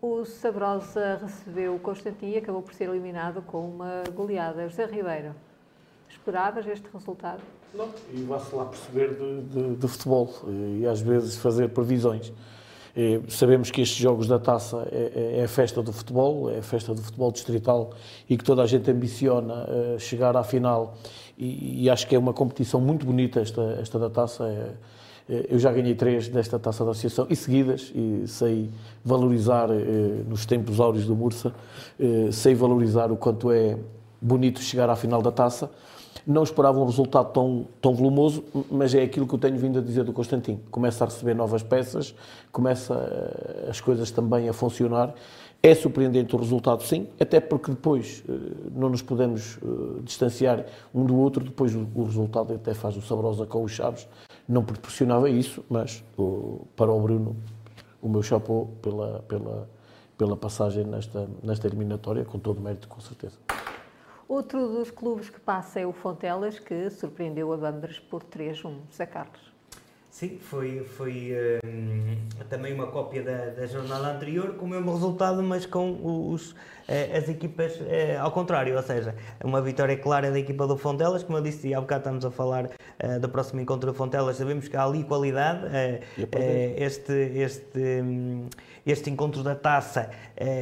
O Sabrosa recebeu o Constantino e acabou por ser eliminado com uma goleada. José Ribeiro, esperavas este resultado? Não, e vá-se lá perceber de, de, de, futebol e às vezes fazer previsões. E sabemos que estes jogos da taça é, é, é, a festa do futebol, é a festa do futebol distrital e que toda a gente ambiciona uh, chegar à final. E, e, acho que é uma competição muito bonita esta, esta da taça. É, eh, eu já ganhei três desta taça da associação e seguidas, e sei valorizar eh, nos tempos áureos do Mursa, eh, sei valorizar o quanto é bonito chegar à final da taça. Não esperava um resultado tão, tão volumoso, mas é aquilo que eu tenho vindo a dizer do Constantino. Começa a receber novas peças, começa as coisas também a funcionar. É surpreendente o resultado, sim, até porque depois não nos podemos distanciar um do outro, depois o resultado até faz o Sabrosa com os Chaves, não proporcionava isso, mas o, para o Bruno, o meu chapéu pela, pela, pela passagem nesta, nesta eliminatória, com todo o mérito, com certeza. Outro dos clubes que passa é o Fontelas, que surpreendeu a Bambras por 3-1. Zé Carlos. Sim, foi, foi um, também uma cópia da, da jornada anterior, com o mesmo resultado, mas com os, as equipas eh, ao contrário, ou seja, uma vitória clara da equipa do Fontelas, como eu disse, há bocado estamos a falar uh, do próximo encontro do Fontelas, sabemos que há ali qualidade, este, este, um, este encontro da taça,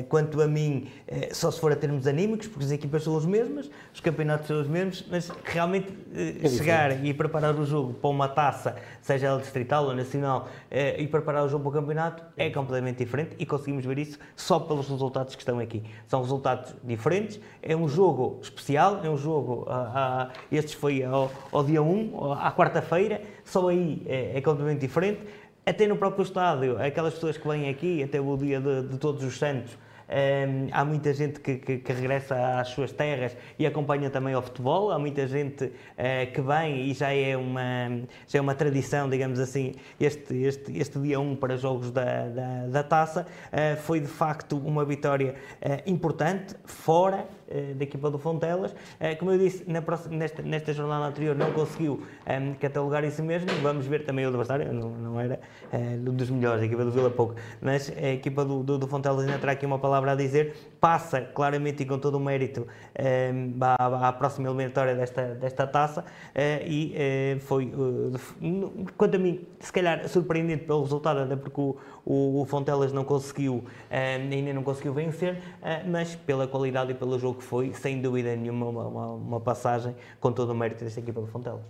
quanto a mim, só se for a termos anímicos, porque as equipas são as mesmas, os campeonatos são os mesmos, mas realmente é chegar e preparar o jogo para uma taça, seja ela distrital ou nacional, e preparar o jogo para o campeonato, é completamente diferente e conseguimos ver isso só pelos resultados que estão aqui. São resultados diferentes, é um jogo especial, é um jogo, uh, uh, este foi ao, ao dia 1, à quarta-feira, só aí é, é completamente diferente. Até no próprio estádio, aquelas pessoas que vêm aqui, até o dia de, de Todos os Santos, um, há muita gente que, que, que, regressa às suas terras e acompanha também ao futebol. Há muita gente uh, que vem e já é uma, já é uma tradição, digamos assim, este, este, este dia 1 para jogos da, da, da taça. Uh, foi de facto uma vitória uh, importante, fora da equipa do Fontelas. Como eu disse, na próxima, nesta, nesta jornada anterior não conseguiu um, catalogar isso mesmo. Vamos ver também o adversário, não, não era dos melhores, a equipa do Vila Pouco, mas a equipa do, do, do Fontelas ainda terá aqui uma palavra a dizer, passa claramente e com todo o mérito um, à, à, próxima eliminatória desta, desta taça uh, e uh, foi, quanto a mim, se calhar surpreendente pelo resultado, até porque o, o, o Fontelas não conseguiu, ainda não conseguiu vencer, mas pela qualidade e pelo jogo que foi, sem dúvida nenhuma, uma, uma, uma passagem com todo o mérito desta equipa do Fontelas.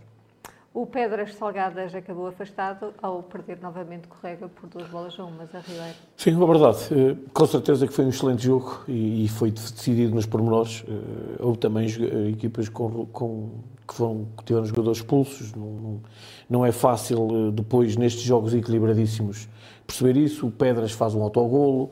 O Pedras Salgadas acabou afastado ao perder novamente Correga por duas bolas a uma, a Ribeiro. Sim, é verdade. Eh, com certeza que foi um excelente jogo e foi decidido nos pormenores. Eh, houve também eh, equipas com, com, que, foram, que tiveram jogadores expulsos. Não, não é fácil depois, nestes jogos equilibradíssimos, perceber isso. O Pedras faz um autogolo.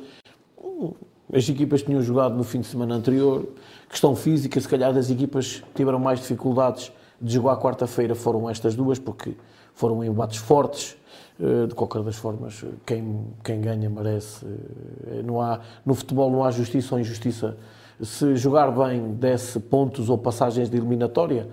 As equipas tinham jogado no fim de semana anterior. Questão física, se calhar das equipas que tiveram mais dificuldades de jogar quarta-feira foram estas duas, porque foram embates fortes. Eh, de qualquer das formas, quem, quem ganha merece. Eh, não há, no futebol não há justiça ou injustiça. Se jogar bem, desse pontos ou passagens de eliminatória,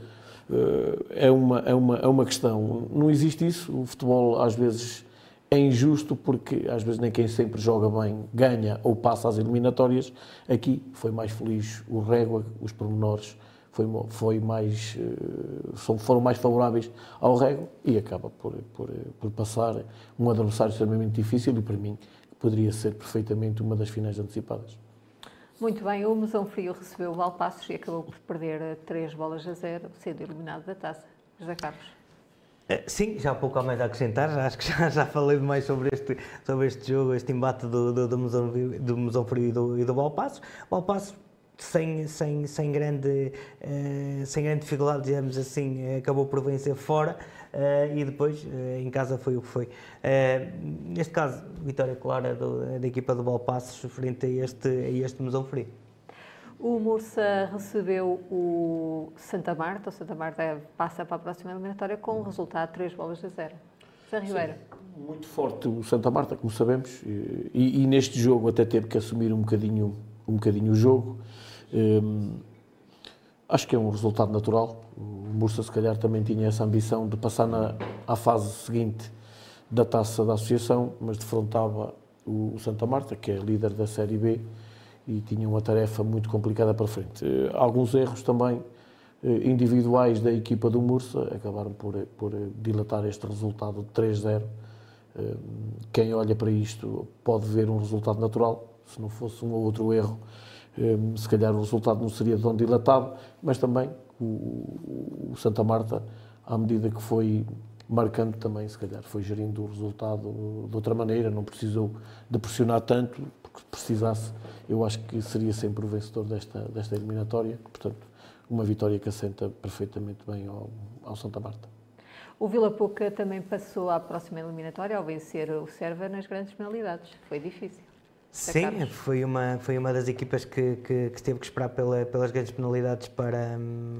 é uma, é, uma, é uma questão. Não existe isso. O futebol, às vezes, é injusto porque, às vezes, nem quem sempre joga bem ganha ou passa às eliminatórias. Aqui foi mais feliz o Régua, os pormenores foi, foi mais, eh, foram mais favoráveis ao Régua e acaba por, por, por passar um adversário extremamente difícil e, para mim, poderia ser perfeitamente uma das finais antecipadas. Muito bem, o Mesão Frio recebeu o Valpassos e acabou por perder 3 bolas a 0, sendo eliminado da taça. José Carlos. Eh, sim, já há pouco há mais a acrescentar, acho que já, já falei mais sobre este, sobre este jogo, este embate do, do, do, Mesão, do Mesão Frio e do, do Valpassos. Valpassos sem, sem, sem, grande, uh, sem grande dificuldade, digamos assim, acabou por vencer fora uh, e depois uh, em casa foi o que foi. neste caso, vitória clara do, da equipa do Balpassos frente a este, a este Mesão Frio. O Mursa recebeu o Santa Marta, o Santa Marta passa para a próxima eliminatória com o resultado de 3 bolas a 0. Zé Ribeiro. Muito forte o Santa Marta, como sabemos, e, e, neste jogo até teve que assumir um bocadinho, um bocadinho o jogo. Um, acho que é um resultado natural. O Mursa, se calhar, também tinha essa ambição de passar na, à fase seguinte da taça da associação, mas defrontava o Santa Marta, que é líder da Série B, e tinha uma tarefa muito complicada para frente. Eh, alguns erros também eh, individuais da equipa do Mursa acabaram por, por dilatar este resultado de 3-0. Quem olha para isto pode ver um resultado natural, se não fosse um ou outro erro se calhar o resultado não seria tão dilatado, mas também o, Santa Marta, à medida que foi marcando também, se calhar foi gerindo o resultado de outra maneira, não precisou de pressionar tanto, porque se precisasse, eu acho que seria sempre o vencedor desta, desta eliminatória, portanto, uma vitória que assenta perfeitamente bem ao, ao Santa Marta. O Vila Pouca também passou à próxima eliminatória ao vencer o Serva nas grandes penalidades. Foi difícil. Sim, foi uma, foi uma das equipas que, que, que teve que esperar pela, pelas grandes penalidades para. Um,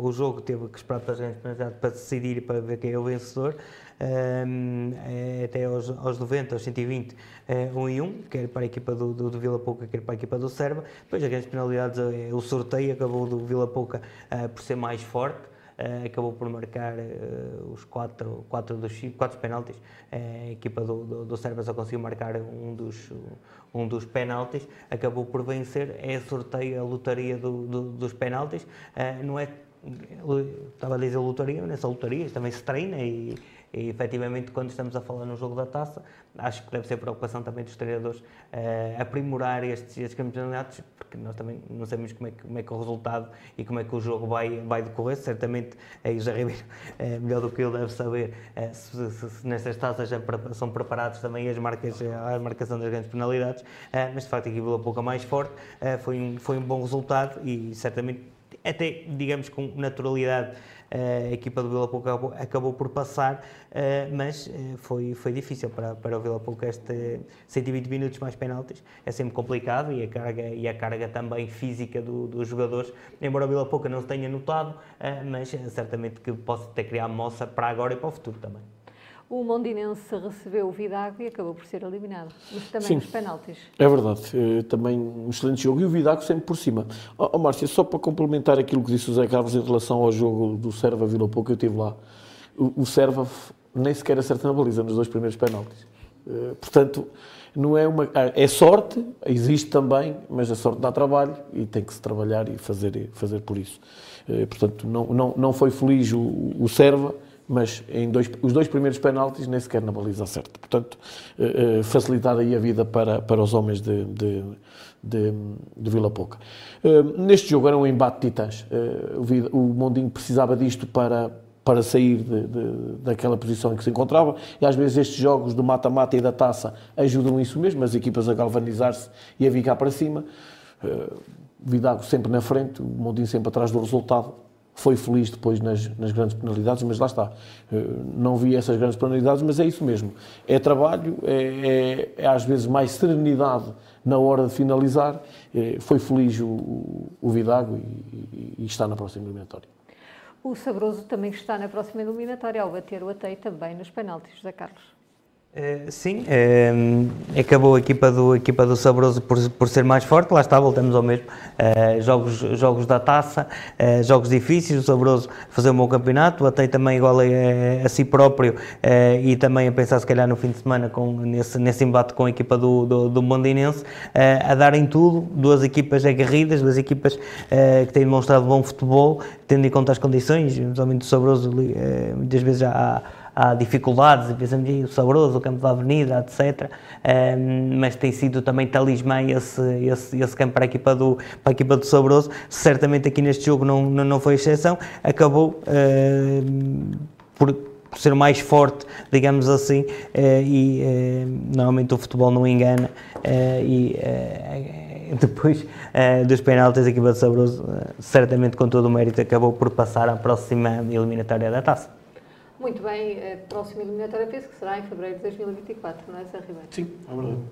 o jogo teve que esperar pelas grandes penalidades para decidir e para ver quem é o vencedor. É, até aos, aos 90, aos 120, é, 1 e 1, quer para a equipa do, do, do Vila Pouca, quer para a equipa do Serva. Depois, as grandes penalidades, é, o sorteio acabou do Vila Pouca uh, por ser mais forte. Uh, acabou por marcar uh, os quatro, quatro dos quatro penaltis. Uh, a equipa do, do, do Serva só conseguiu marcar um dos, um dos penaltis, acabou por vencer. É sorteio a lotaria do, do, dos penaltis. não é, estava a dizer lotaria, nessa lotaria também se treina e e efetivamente, quando estamos a falar no jogo da taça, acho que deve ser preocupação também dos treinadores uh, aprimorar estes, estes campeonatos, porque nós também não sabemos como é, que, como é que o resultado e como é que o jogo vai, vai decorrer. Certamente, aí José Ribeiro, uh, melhor do que ele, deve saber uh, se, se, se, nestas taças são preparados também as marcas, a marcação das grandes penalidades, mas de facto a equipe um pouco mais forte, foi, um, foi um bom resultado e certamente, até digamos com naturalidade a equipa do Vila Pouco acabou, por passar, eh, mas eh, foi, foi difícil para, para o Vila Pouco este 120 minutos mais penaltis, é sempre complicado e a carga, e a carga também física do, dos jogadores, embora o Vila Pouca não se tenha notado, eh, mas certamente que possa ter criado moça para agora e para o futuro também. O Mondinense recebeu o Vidago e acabou por ser eliminado, mas também Sim, nos penaltis. É verdade, é, também um excelente jogo e o Vidago sempre por cima. Ó oh, Márcia, só para complementar aquilo que disse o Zé Carlos em relação ao jogo do Serva Vila Pouco, eu estive lá. O, o Serva nem sequer acerta na baliza nos dois primeiros penaltis. É, portanto, não é uma é sorte, existe também, mas a sorte dá trabalho e tem que se trabalhar e fazer fazer por isso. É, portanto, não não não foi feliz o, o Serva mas em dois, os dois primeiros penaltis nem sequer na baliza certa. Portanto, eh, eh, facilitar aí a vida para, para os homens de, de, de, de Vila Pouca. Eh, neste jogo era um embate de titãs. o, o Mondinho precisava disto para, para sair de, de, daquela posição em que se encontrava. E às vezes estes jogos do mata-mata e da taça ajudam isso mesmo, as equipas a galvanizar-se e a vir cá para cima. Uh, Vidago sempre na frente, o Mondinho sempre atrás do resultado foi feliz depois nas, nas, grandes penalidades, mas lá está. Eh, não vi essas grandes penalidades, mas é isso mesmo. É trabalho, é, é, é às vezes mais serenidade na hora de finalizar. É, foi feliz o, o Vidago e, e, está na próxima eliminatória. O Sabroso também está na próxima eliminatória ao bater o Atei também nos penaltis, José Carlos. Uh, sim, uh, acabou a equipa do, a equipa do Sabroso por, por ser mais forte, lá está, voltamos ao mesmo. Uh, jogos, jogos da taça, jogos difíceis, o Sabroso fazer um bom campeonato, até também igual a, a si próprio e também a pensar se calhar no fim de semana com, nesse, nesse embate com a equipa do, do, do Mondinense, a darem tudo, duas equipas aguerridas, duas equipas que têm demonstrado bom futebol, tendo em conta as condições, principalmente o Sabroso muitas vezes já há há dificuldades, pensamos o Saboroso, o Campo da Avenida, etc. Um, mas tem sido também talismã esse, esse, esse campo para a equipa do, para a equipa do Saboroso. Certamente aqui neste jogo não, não, não foi exceção. Acabou uh, por ser mais forte, digamos assim, uh, e uh, normalmente o futebol não engana. e depois dos penaltis, a equipa do Saboroso, certamente com todo o mérito, acabou por passar à próxima eliminatória da taça. Muito bem, a próxima eliminatória penso que será em fevereiro de 2024, não é, Zé Ribeiro? Sim, é verdade.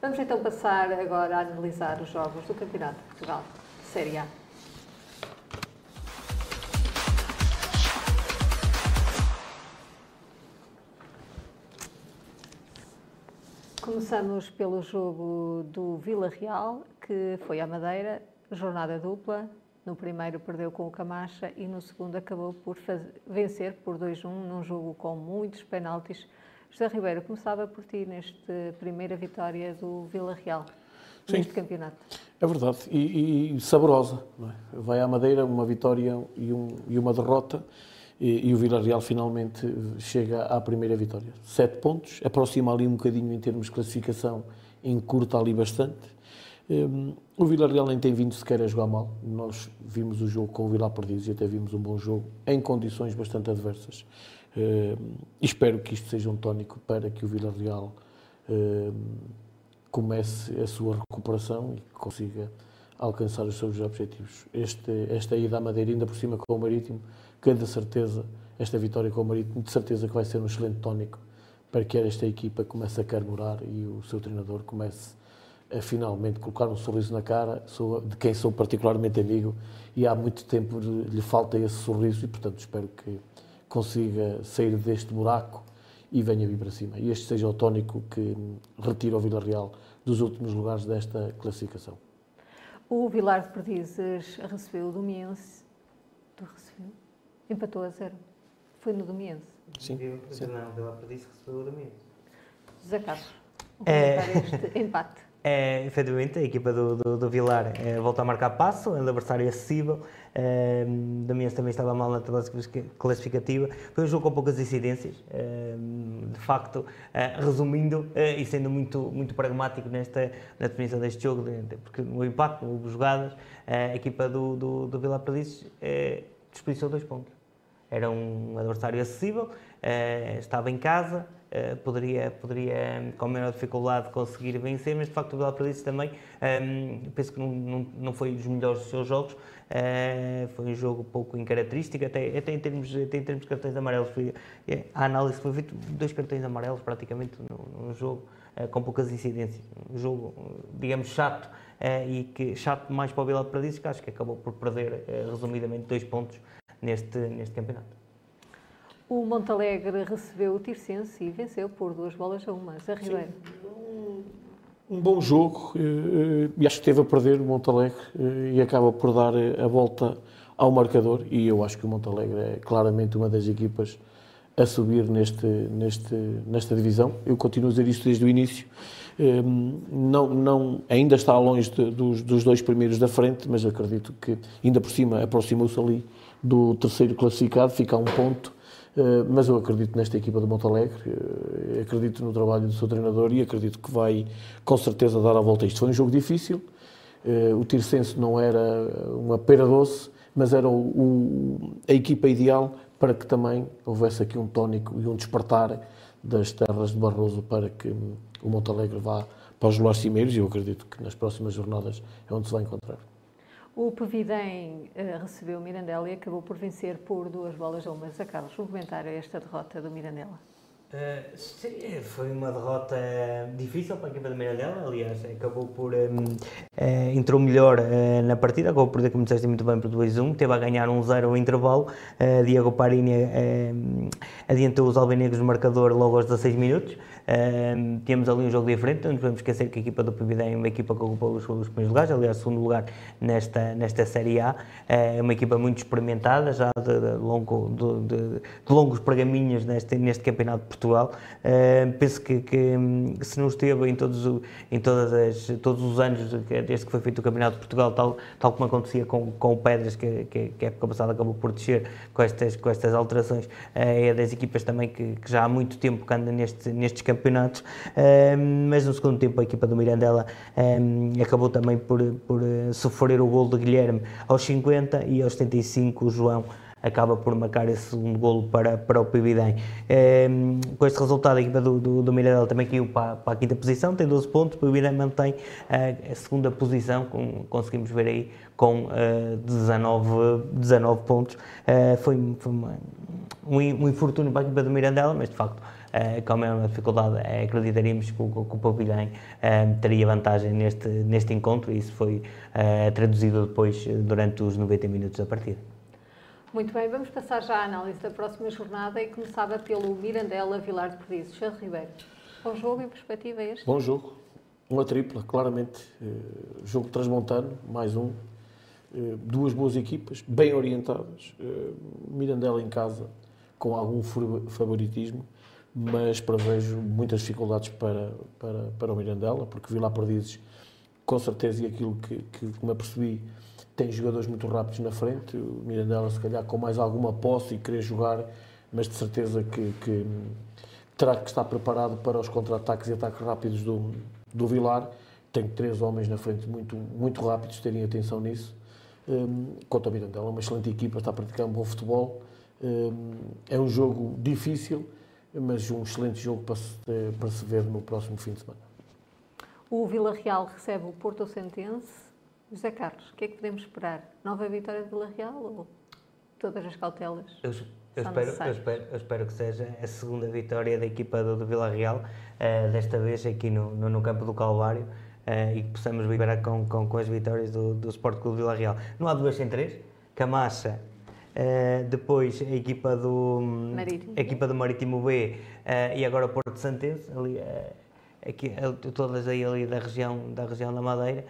Vamos então passar agora a analisar os jogos do Campeonato de Portugal, Série A. Começamos pelo jogo do Vila Real, que foi à Madeira, jornada dupla, no primeiro perdeu com o Camacha e no segundo acabou por vencer por 2-1 num jogo com muitos penaltis. José Ribeiro, começava por ti nesta primeira vitória do Vila Real Sim, neste campeonato. É verdade, e, e saborosa. É? Vai à Madeira uma vitória e, um, e uma derrota e, e, o Vila Real finalmente chega à primeira vitória. Sete pontos, aproxima ali um bocadinho em termos de classificação, encurta ali bastante um, o Villarreal nem tem vindo sequer a jogar mal. Nós vimos o jogo com o Vila Perdidos e até vimos um bom jogo em condições bastante adversas. Um, espero que isto seja um tónico para que o Villarreal um, comece a sua recuperação e consiga alcançar os seus objetivos. Este, esta ida à Madeira, ainda por cima com o Marítimo, que de certeza, esta vitória com o Marítimo, de certeza que vai ser um excelente tónico para que esta equipa comece a carburar e o seu treinador comece a finalmente colocar um sorriso na cara sou, de quem sou particularmente amigo e há muito tempo lhe falta esse sorriso e, portanto, espero que consiga sair deste buraco e venha vir para cima. E este seja o tónico que retira o Vila Real dos últimos lugares desta classificação. O Vilar de Perdizes recebeu o Domiense. Tu recebeu? Empatou a zero. Foi no Domiense. Sim. sim. Não, o Vilar de Perdizes recebeu o Domiense. José Carlos, é... este empate. É, efetivamente, a equipa do, do, do Vilar é, volta a marcar passo, é um adversário acessível. É, Damiães também estava mal na classificativa. Foi um jogo com poucas incidências. É, de facto, é, resumindo e sendo muito, muito pragmático nesta, na definição deste jogo, porque no impacto, no jogadas, a equipa do, do, do Vilar Perdizes desperdiçou dois pontos. Era um adversário acessível, estava em casa, Uh, poderia, poderia, com maior dificuldade, conseguir vencer, mas de facto o Perdices também, um, penso que não, não, não foi dos melhores dos seus jogos, uh, foi um jogo pouco incaracterístico, até, até, em, termos, até em termos de cartões amarelos, foi, é, a análise foi feita, dois cartões amarelos praticamente no, no jogo, uh, com poucas incidências, um jogo, digamos, chato, e que chato mais para o Vila Perdices, que acho que acabou por perder, resumidamente, dois pontos neste, neste campeonato. O Montalegre recebeu o Tircense e venceu por duas bolas a uma. Zé Ribeiro. Um bom jogo eh, eh, e acho que esteve a perder o Montalegre eh, e acaba por dar a volta ao marcador e eu acho que o Montalegre é claramente uma das equipas a subir neste, neste, nesta divisão. Eu continuo a dizer isto desde o início. Não, não, ainda está longe de, dos, dos dois primeiros da frente, mas acredito que ainda por cima aproximou-se ali do terceiro classificado, fica a um ponto mas eu acredito nesta equipa do Montalegre, uh, acredito no trabalho do seu treinador e acredito que vai com certeza dar a volta a isto. Foi um jogo difícil, uh, o Tircense não era uma pera doce, mas era o, a equipa ideal para que também houvesse aqui um tónico e um despertar das terras de Barroso para que o Montalegre vá para os cimeiros e eu acredito que nas próximas jornadas é onde se vai encontrar. O Pevidem uh, recebeu o Mirandela e acabou por vencer por duas bolas a uma. Zé Carlos, um comentário a esta derrota do Mirandela? Uh, sim, foi uma derrota difícil para a equipa do Mirandela, aliás, acabou por. Um, uh, eh, entrou melhor uh, na partida, acabou por como disseste muito bem, por 2-1, teve a ganhar 1-0 ao intervalo. Diego Parini adiantou os albinegros no marcador logo aos 16 minutos. Temos ali um jogo diferente, não nos podemos esquecer que a equipa do Pividem é uma equipa que ocupou os, os primeiros lugares, aliás, segundo lugar nesta, nesta Série A. É uma equipa muito experimentada, já de, de longo, de, de, de, longos pergaminhos neste, neste Campeonato de Portugal. Penso que, que, se não esteve em, todos, em todas as, todos os anos desde que foi feito o Campeonato de Portugal, tal, tal como acontecia com, com o Pedras, que, que, que a época passada acabou por descer com estas, com estas alterações, uh, é das equipas também que, que, já há muito tempo que anda neste, nestes campeonatos, uh, mas no segundo tempo a equipa do Mirandela acabou também por, por sofrer o gol de Guilherme aos 50 e aos 75 o João acaba por marcar esse segundo golo para, para o Pibidem. É, com este resultado, a equipa do, do, do Mirandela também caiu para, para, a quinta posição, tem 12 pontos, o Pibidem mantém a, a, segunda posição, com, conseguimos ver aí com uh, 19, 19 pontos. Uh, foi, foi uma, um, um infortúnio para a equipa do Mirandela, mas de facto uh, como é uma dificuldade, uh, acreditaríamos que o, que o Pavilhão uh, teria vantagem neste, neste encontro e isso foi uh, traduzido depois durante os 90 minutos da partida. Muito bem, vamos passar já à análise da próxima jornada e começava pelo Mirandela Vilar de Perdizes. Charles Ribeiro, bom jogo em perspectiva este? Bom jogo, uma tripla, claramente. jogo transmontano, mais um. duas boas equipas, bem orientadas. Mirandela em casa, com algum favoritismo mas prevejo muitas dificuldades para, para, para o Mirandela, porque vi lá Perdizes, com certeza, e aquilo que, que, como eu percebi, tem jogadores muito rápidos na frente. O Mirandela, se calhar, com mais alguma posse e querer jogar, mas de certeza que, que terá que estar preparado para os contra-ataques e ataques rápidos do, do Vilar. Tem três homens na frente muito, muito rápidos, terem atenção nisso. Um, quanto ao Mirandela, uma excelente equipa, está a praticar um bom futebol. Um, é um jogo difícil mas um excelente jogo para se, para se ver no próximo fim de semana. O Vila Real recebe o Porto Sentense. José Carlos, o que é que podemos esperar? Nova vitória de Vila Real ou todas as cautelas? Eu, eu, espero, eu, espero, eu espero, que seja a segunda vitória da equipa do, do Vila Real, uh, desta vez aqui no, no, no campo do Calvário, uh, e que possamos vibrar com, com, com as vitórias do, do Sport Clube Vila Real. Não há duas sem três. Camacha Uh, depois a equipa do Marítimo, a equipa do Marítimo B uh, e agora o Porto Santense ali uh, aqui, todas aí ali da região da região da Madeira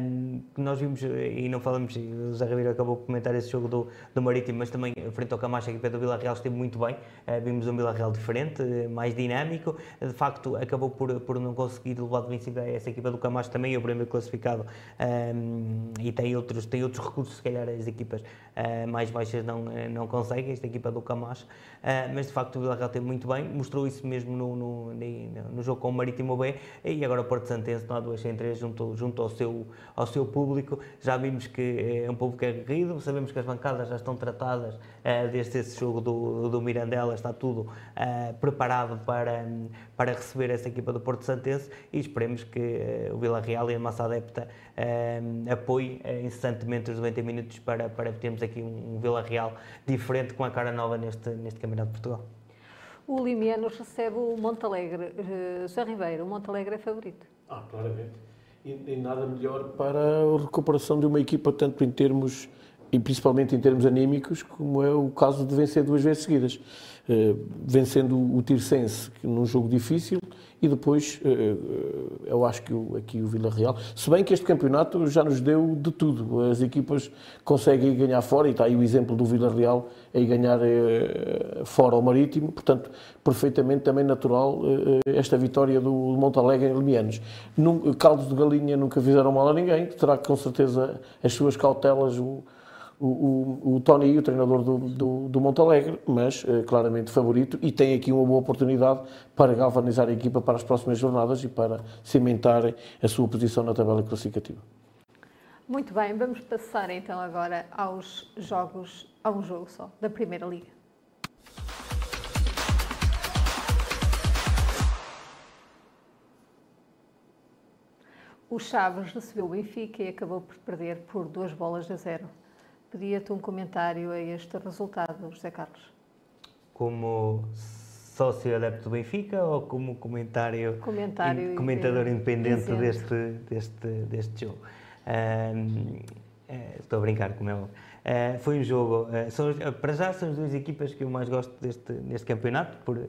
um, nós vimos e não falamos o Zé Ribeiro acabou por comentar esse jogo do, do Marítimo mas também frente ao Camacho a equipa do Vila Real esteve muito bem. Uh, vimos um Vila Real diferente mais dinâmico. De facto acabou por, por não conseguir levar de vencida essa equipa do Camacho também é o primeiro classificado. Um, e tem outros tem outros recursos se calhar as equipas uh, mais baixas não, não conseguem esta equipa do Camacho. Uh, mas de facto o Vila Real teve muito bem. Mostrou isso mesmo no, no, no, no jogo com o Marítimo Marítimo B e agora o Porto Santense não há duas sem três junto, junto ao, seu, ao seu público. Já vimos que é um público aguerrido, sabemos que as bancadas já estão tratadas uh, desde esse jogo do, do Mirandela, está tudo uh, preparado para, para receber essa equipa do Porto Santense e esperemos que uh, o Vila Real e a massa adepta uh, apoie incessantemente os 90 minutos para, para termos aqui um, um Vila Real diferente com a cara nova neste, neste Campeonato de Portugal. O Limianos recebe o Montalegre. Uh, José Ribeiro, o Montalegre é favorito? Ah, claramente. E, e nada melhor para a recuperação de uma equipa, tanto em termos, e principalmente em termos anímicos, como é o caso de vencer duas vezes seguidas. Uh, vencendo o Tirsense num jogo difícil e depois uh, eu acho que aqui o Vila Real, se bem que este campeonato já nos deu de tudo, as equipas conseguem ganhar fora e está aí o exemplo do Vila Real aí ganhar fora ao Marítimo, portanto perfeitamente também natural esta vitória do Montalegre em Lemianos. Caldos de galinha nunca fizeram mal a ninguém, terá com certeza as suas cautelas o, o, o Tony, o treinador do, do, do Montalegre, mas uh, claramente favorito e tem aqui uma boa oportunidade para galvanizar a equipa para as próximas jornadas e para cimentar a sua posição na tabela classificativa. Muito bem, vamos passar então agora aos jogos, a um jogo só, da Primeira Liga. O Chaves recebeu o Benfica e acabou por perder por duas bolas a zero. Pedia-te um comentário a este resultado, José Carlos. Como sócio adepto do Benfica ou como comentário, comentário in, comentador independente deste, deste, deste jogo? Uh, estou a brincar, como é óbvio. Uh, foi um jogo. Uh, são, para já são as duas equipas que eu mais gosto deste, deste campeonato, por,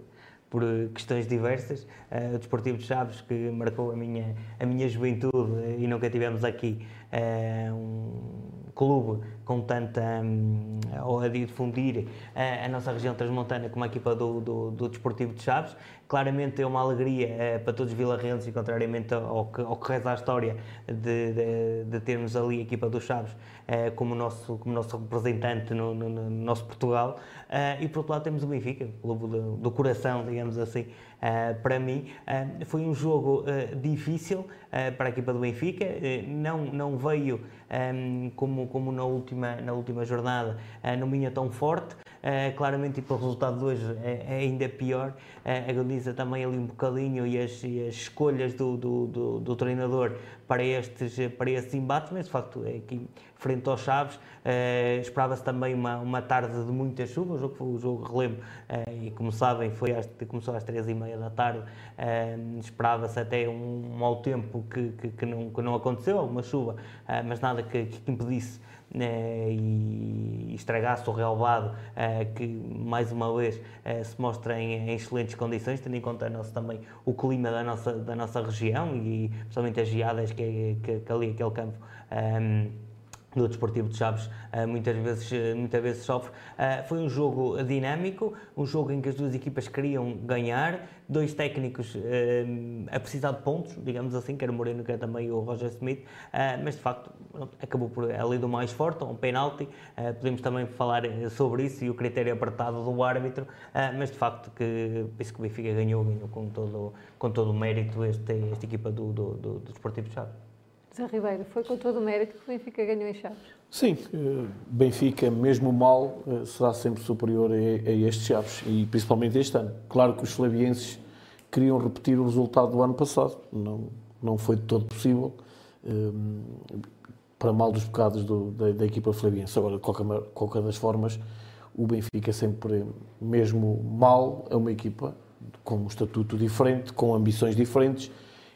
por questões diversas. O Desportivo de Chaves, que marcou a minha, a minha juventude e nunca tivemos aqui um clube com tanta um, ou a difundir a, a, nossa região transmontana como a equipa do, do, do Desportivo de Chaves. Claramente é uma alegria uh, para todos os vilarrenses, contrariamente ao que, ao que reza a história de, de, de termos ali a equipa dos Chaves como, nosso, como nosso representante no, no, no nosso Portugal. E por outro lado temos o Benfica, o clube do, do coração, digamos assim, para mim, uh, foi um jogo uh, difícil para a equipa do Benfica. não, não veio como, como na, última, na última jornada, não vinha tão forte. claramente, e pelo resultado de hoje, é, é ainda pior. Uh, agoniza também ali um bocadinho e as, e as escolhas do, do, do, do, treinador para estes, para estes embates, mas de facto, é aqui frente aos Chaves, esperava-se também uma, uma tarde de muita chuva. O jogo foi o jogo relevo, e como sabem, foi às, começou às três e meia da tarde, uh, esperava-se até um, mau tempo que, que, que, não, que não aconteceu, alguma chuva, uh, mas nada que, que impedisse uh, e estragasse o relevado, que mais uma vez se mostra em, excelentes condições, tendo em conta nosso, também o clima da nossa, da nossa região e principalmente as geadas que, que, que ali aquele campo. Do Desportivo de Chaves eh, muitas vezes, eh, muitas vezes sofre. Eh, foi um jogo dinâmico, um jogo em que as duas equipas queriam ganhar, dois técnicos a precisar de pontos, digamos assim, quer o Moreno, quer também o Roger Smith, mas de facto acabou por ali do mais forte, um penalti, podemos também falar sobre isso e o critério apertado do árbitro, mas de facto que penso que o Benfica ganhou, com todo, com todo o mérito este, esta equipa do, do, do Desportivo de Chaves. Zé Ribeiro, foi com todo o mérito que o Benfica ganhou em Chaves? Sim, eh, Benfica, mesmo mal, eh, será sempre superior a, estes Chaves e principalmente este ano. Claro que os flavienses queriam repetir o resultado do ano passado, não, não foi de todo possível, eh, para mal dos pecados do, da, da, equipa flaviense. Agora, de qualquer, qualquer das formas, o Benfica sempre, mesmo mal, é uma equipa com um estatuto diferente, com ambições diferentes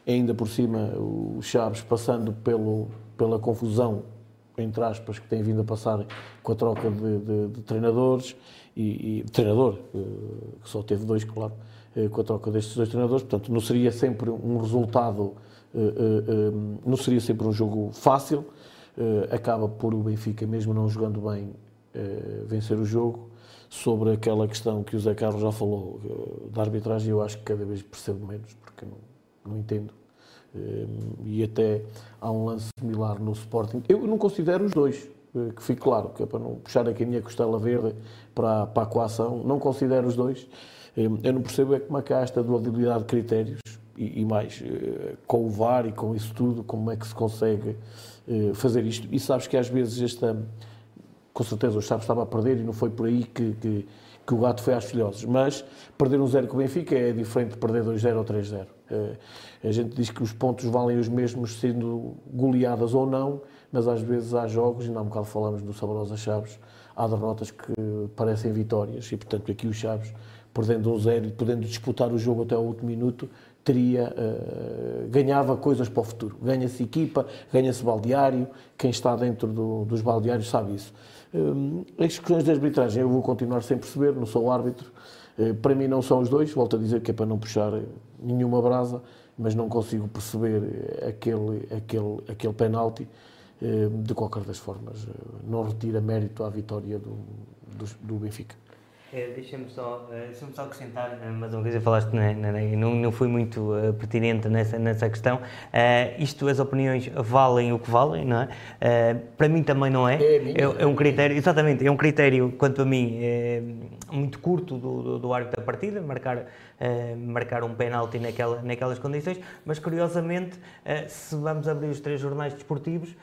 ainda por cima o Chaves passando pelo, pela confusão, entre aspas, que tem vindo a passar com a troca de, de, de treinadores e, e treinador, eh, que só teve dois, claro, eh, com a troca destes dois treinadores, portanto não seria sempre um resultado, eh, não seria sempre um jogo fácil, acaba por o Benfica, mesmo não jogando bem, vencer o jogo, sobre aquela questão que o Zé Carlos já falou da arbitragem, eu acho que cada vez percebo menos, porque não, não entendo. Eh, e até há um lance similar no Sporting. Eu não considero os dois, eh, que fique claro, que é para não puxar aqui a minha costela verde para, para a coação, não considero os dois. Eh, eu não percebo é como é que há esta de critérios e, e mais, com o VAR e com isso tudo, como é que se consegue fazer isto. E sabes que às vezes esta, com certeza o Chaves estava a perder e não foi por aí que, que, que o gato foi às filhoses, mas perder um zero com o Benfica é diferente de perder 2-0 ou 3-0. Eh, a gente diz que os pontos valem os mesmos sendo goleadas ou não, mas às vezes há jogos, ainda há um bocado falamos do Saborosa Chaves, há derrotas que parecem vitórias e, portanto, aqui o Chaves, perdendo um zero e podendo disputar o jogo até ao último minuto, teria, uh, ganhava coisas para o futuro. Ganha-se equipa, ganha-se baldeário, quem está dentro do, dos baldeários sabe isso. Eh, as questões da arbitragem eu vou continuar sem perceber, não sou árbitro, para mim não são os dois, volto a dizer que é para não puxar nenhuma brasa, mas não consigo perceber aquele, aquele, aquele penalti. Eh, de qualquer das formas, eh, não retira mérito à vitória do, do, do Benfica. É, Deixa-me só, uh, deixa só acrescentar, uh, mais uma vez, falaste, né, né, né, não, não fui muito uh, pertinente nessa, nessa questão. isto, as opiniões valem o que valem, não é? para mim também não é. É, é, é, um critério, exatamente, é um critério, quanto a mim, é muito curto do, do, do árbitro da partida, marcar, marcar um penalti naquela, naquelas condições, mas curiosamente, se vamos abrir os três jornais desportivos,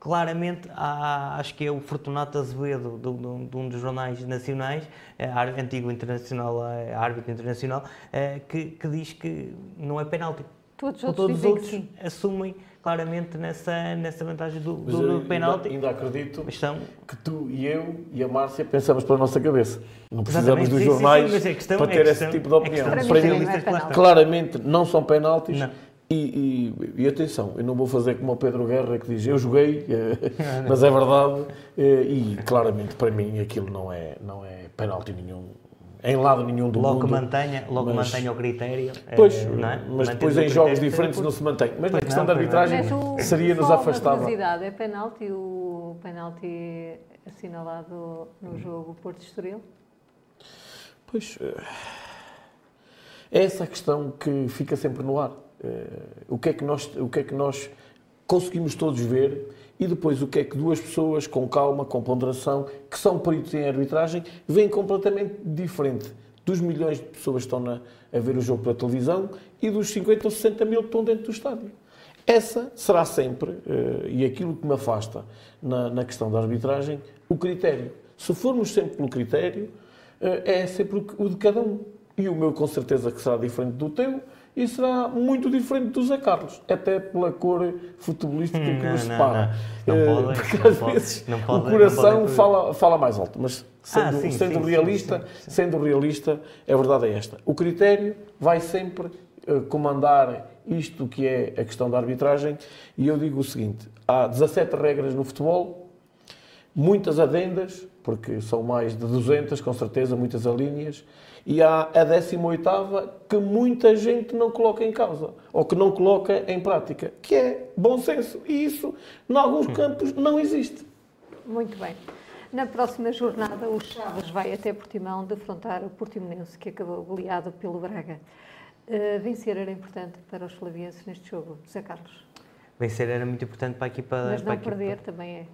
claramente há, acho que é o Fortunato Azevedo de, de, de um dos jornais nacionais, é, antigo internacional, é, árbitro internacional, é, que, que, diz que não é penalti. Todos, Todos os outros assumem claramente nessa, nessa vantagem do, do, do penalti. Ainda, ainda acredito estão... que tu e eu e a Márcia pensamos pela nossa cabeça. Não precisamos dos jornais sim, sim, questão, para ter questão, esse tipo de opinião. Para mim, claramente não são penaltis. Não e, e, e, atenção, eu não vou fazer como o Pedro Guerra que diz eu joguei, eh, mas é verdade, eh, e claramente para mim aquilo não é, não é penalti nenhum, em lado nenhum do logo mundo. Mantenha, logo mas, mantenha o critério. Pois, é, mas depois em jogos diferentes não se mantém. Mas na questão da arbitragem seria-nos afastável. curiosidade, é penalti o penalti assinalado no jogo Porto Estoril? Pois, é essa a questão que fica sempre no ar. O que é que nós, o que é que nós conseguimos todos ver e depois o que é que duas pessoas com calma, com ponderação, que são peritos em arbitragem, veem completamente diferente dos milhões de pessoas que estão na, a ver o jogo pela televisão e dos 50 ou 60 mil que estão dentro do estádio. Essa será sempre, uh, e aquilo que me afasta na, na, questão da arbitragem, o critério. Se formos sempre pelo critério, uh, é sempre o de cada um. E o meu, com certeza, que será diferente do teu, e será muito diferente do Zé Carlos, até pela cor futebolística que nos separa. Não, não, não, pode, Porque às vezes o coração fala, fala mais alto, mas sendo, ah, sim, sendo sim, realista, sim, sendo realista, a verdade é esta. O critério vai sempre uh, comandar isto que é a questão da arbitragem, e eu digo o seguinte: há 17 regras no futebol, muitas adendas, porque são mais de 200, com certeza, muitas alíneas, e há a 18 que muita gente não coloca em causa, ou que não coloca em prática, que é bom senso. E isso, em alguns campos, não existe. Muito bem. Na próxima jornada, o Chaves vai até Portimão defrontar o Portimonense, que acabou goleado pelo Braga. Uh, vencer era importante para os flavienses neste jogo, José Carlos? Vencer era muito importante para a equipa... Mas não equipa... perder também é.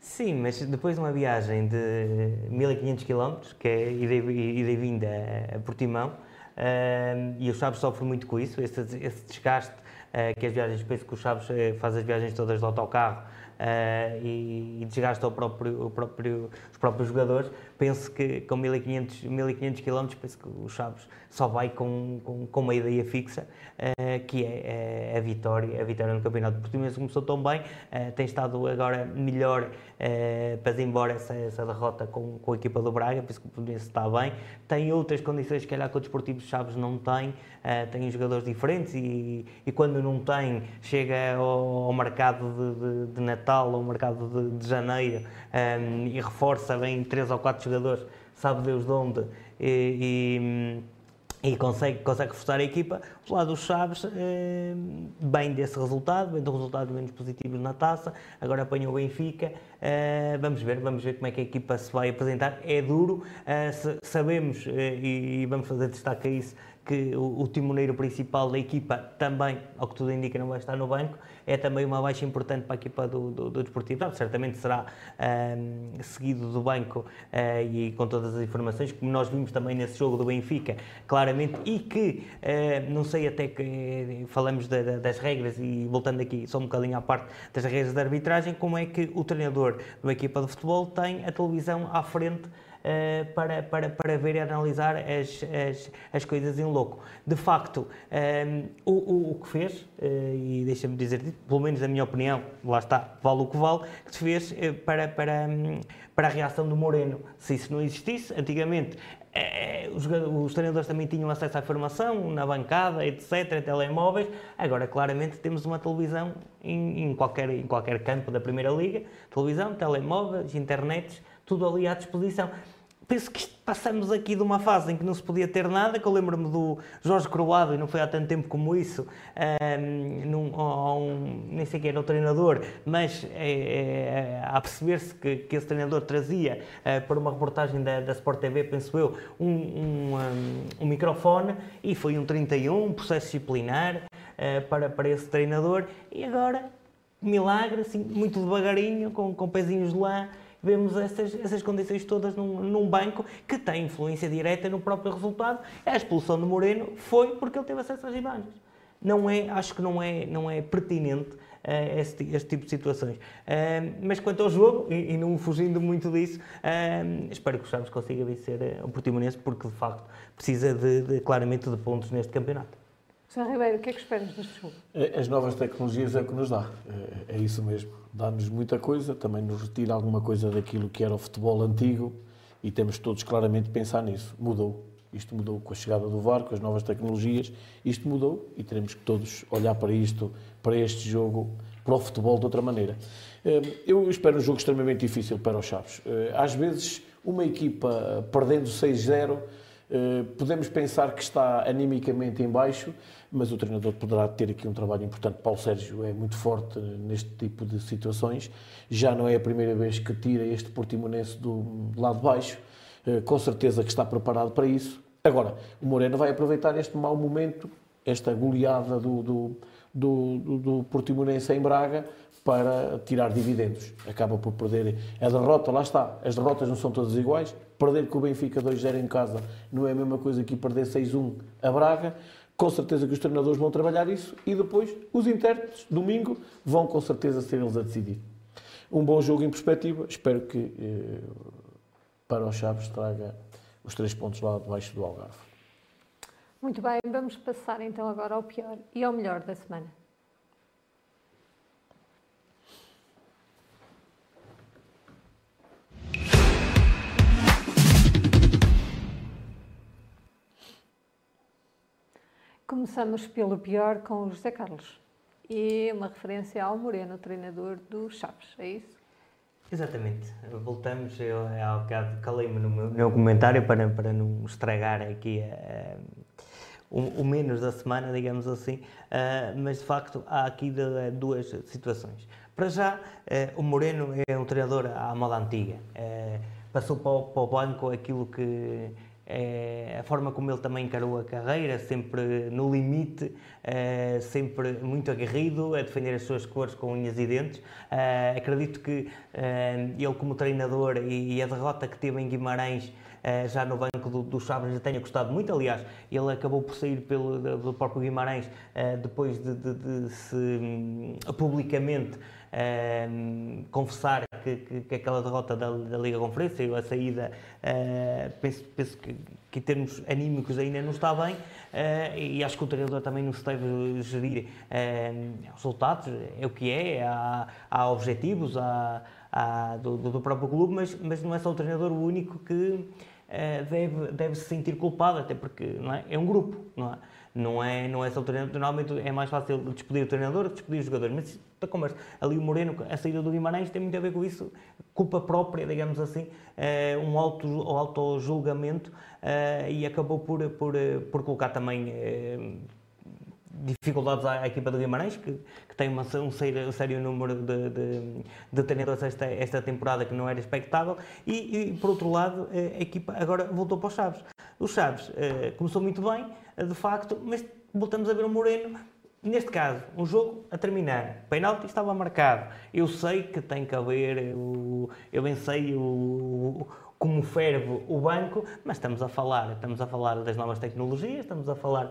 Sim, mas depois de uma viagem de 1500 km, que é ida e vinda a Portimão, uh, e o Chaves sofre muito com isso, esse, esse desgaste uh, que as viagens, penso que o Chaves uh, faz as viagens todas de autocarro uh, e, e, desgasta o próprio, o próprio, próprios jogadores, penso que com 1500, 1500 km, penso que o Chaves só vai com, com, com uma ideia fixa, uh, que é, é a vitória, a vitória no Campeonato Português. Começou tão bem, uh, tem estado agora melhor uh, para embora essa, essa derrota com, com a equipa do Braga, penso que o Português está bem, tem outras condições que calhar que o Desportivo Chaves não tem, tem jogadores diferentes e, e quando não tem, chega ao, ao mercado de, de, de, Natal, ao mercado de, de janeiro um, e reforça bem três ou quatro jogadores, sabe Deus de onde, e, e e consegue, consegue reforçar a equipa. O lado dos Chaves, eh, bem desse resultado, bem dos resultados menos positivos na taça, agora apanhou o Benfica. Eh, vamos ver, vamos ver como é que a equipa se vai apresentar. É duro, eh, sabemos, eh, e vamos fazer destaque a isso, que o, o timoneiro principal da equipa também, ao que tudo indica, não vai estar no banco é também uma baixa importante para a equipa do, do, do Desportivo. certamente será um, seguido do banco uh, e com todas as informações, como nós vimos também nesse jogo do Benfica, claramente, e que uh, não sei até que eh, falamos das regras e voltando aqui só um bocadinho à parte das regras de arbitragem, como é que o treinador de uma equipa de futebol tem a televisão à frente uh, para, para, para ver e analisar as, as, as coisas em louco. De facto, um, ehm, o, o, o, que fez, uh, e deixa-me dizer, pelo menos na minha opinião, lá está, vale o que vale, que se fez uh, para, para, um, para a reação do Moreno. Se isso não existisse, antigamente os, os, treinadores também tinham acesso à informação na bancada, etc., telemóveis. Agora, claramente, temos uma televisão em, em, qualquer, em qualquer campo da Primeira Liga: televisão, telemóveis, internet, tudo ali à disposição. Penso que passamos aqui de uma fase em que não se podia ter nada, que eu lembro-me do Jorge Croado, e não foi há tanto tempo como isso, um, num, um, nem sei quem era o treinador, mas é, é, a perceber-se que, que, esse treinador trazia uh, para uma reportagem da, da Sport TV, penso eu, um, um, um microfone, e foi um 31, um processo disciplinar para, para esse treinador, e agora, milagre, assim, muito devagarinho, com, com pezinhos de lã, vemos essas, essas condições todas num, num, banco que tem influência direta no próprio resultado. A expulsão de Moreno foi porque ele teve acesso às imagens. Não é, acho que não é, não é pertinente uh, este, este, tipo de situações. Uh, mas quanto ao jogo, e, e, não fugindo muito disso, uh, espero que o Chaves consiga vencer o Portimonense, porque de facto precisa de, de, claramente de pontos neste campeonato. Sr. Ribeiro, o que é que esperas deste jogo? As novas tecnologias é o que nos dá, é, é isso mesmo. Dá-nos muita coisa, também nos retira alguma coisa daquilo que era o futebol antigo e temos todos claramente de pensar nisso. Mudou. Isto mudou com a chegada do VAR, com as novas tecnologias. Isto mudou e teremos que todos olhar para isto, para este jogo, para o futebol de outra maneira. Eh, eu espero um jogo extremamente difícil para os Chaves. Às vezes uma equipa perdendo 6-0, eh, podemos pensar que está animicamente em baixo, mas o treinador poderá ter aqui um trabalho importante. Paulo Sérgio é muito forte neste tipo de situações. Já não é a primeira vez que tira este Portimonense do lado baixo. Eh, com certeza que está preparado para isso. Agora, o Moreno vai aproveitar este mau momento, esta goleada do, do, do, do, do Portimonense em Braga, para tirar dividendos. Acaba por perder a derrota, lá está, as derrotas não são todas iguais. Perder com o Benfica 2-0 em casa não é a mesma coisa que perder 6-1 a Braga. Com certeza que os treinadores vão trabalhar isso e depois os intérpretes, domingo, vão com certeza ser eles a decidir. Um bom jogo em perspectiva, espero que eh, para os Chaves traga os três pontos lá debaixo do Algarve. Muito bem, vamos passar então agora ao pior e ao melhor da semana. Começamos pelo pior com o José Carlos. E uma referência ao Moreno, treinador do Chaves, é isso? Exatamente. Voltamos, eu há bocado calei-me no meu, comentário para, para não estragar aqui uh, o, o, menos da semana, digamos assim, uh, mas de facto há aqui de, duas situações. Para já, uh, o Moreno é um treinador à moda antiga. passou para o, para o banco aquilo que é, a forma como ele também encarou a carreira, sempre no limite, é, sempre muito aguerrido, a defender as suas cores com unhas e dentes. É, acredito que ele, como treinador, e, a derrota que teve em Guimarães. Já no banco do, do Chaves lhe tenha gostado muito, aliás, ele acabou por sair pelo, do próprio Guimarães depois de, de, de se hum, publicamente uh, confessar que, que, que, aquela derrota da, da Liga Conferência, a saída, uh, penso, penso que, que, em termos anímicos ainda não está bem uh, e acho que o treinador também não se deve gerir os resultados, é o que é, há, há objetivos há, há do, do, próprio clube, mas, mas não é só o treinador o único que deve, deve se sentir culpado, até porque não é, é um grupo, não é? Não é, não é só o treinador. Normalmente é mais fácil despedir o treinador que despedir os jogadores. Mas da conversa, ali o Moreno, a saída do Guimarães tem muito a ver com isso. Culpa própria, digamos assim, é, um auto, auto-julgamento é, e acabou por, por, por colocar também. Dificuldades à, equipa do Guimarães, que, que tem uma, um sério, sério número de, de, de, treinadores esta, esta temporada que não era expectável, e, e por outro lado, a equipa agora voltou para os Chaves. O Chaves eh, começou muito bem, de facto, mas voltamos a ver o Moreno Neste caso, um jogo a terminar, penalti estava marcado. Eu sei que tem que haver, o, eu bem sei o, como ferve o banco, mas estamos a falar, estamos a falar das novas tecnologias, estamos a falar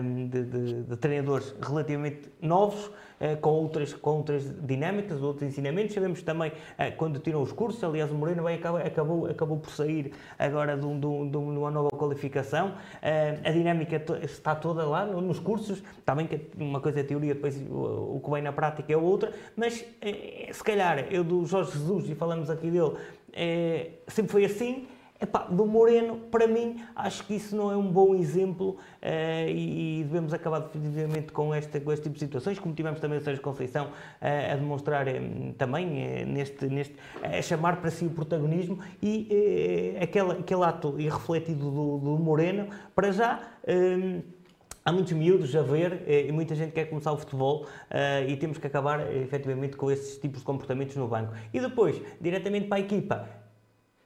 um, de, de, de, treinadores relativamente novos, uh, com, outras, com outras dinâmicas, outros ensinamentos. Sabemos também, uh, quando tiram os cursos, aliás, o Moreno acabou, acabou, acabou por sair agora de, um, um, de uma nova qualificação. Uh, a dinâmica está toda lá nos cursos, está bem que uma coisa é teoria, depois o, o que vem na prática é outra, mas se calhar eu do Jorge Jesus, e falamos aqui dele, é, sempre foi assim. Epá, do Moreno, para mim, acho que isso não é um bom exemplo uh, e, e, devemos acabar definitivamente com, esta, com este tipo de situações, como tivemos também o Sérgio Conceição uh, a demonstrar um, também neste, neste, a chamar para si o protagonismo e aquele, aquele ato irrefletido do, do Moreno, para já. Há muitos miúdos a ver e muita gente quer começar o futebol uh, e temos que acabar efetivamente com esses tipos de comportamentos no banco. E depois, diretamente para a equipa,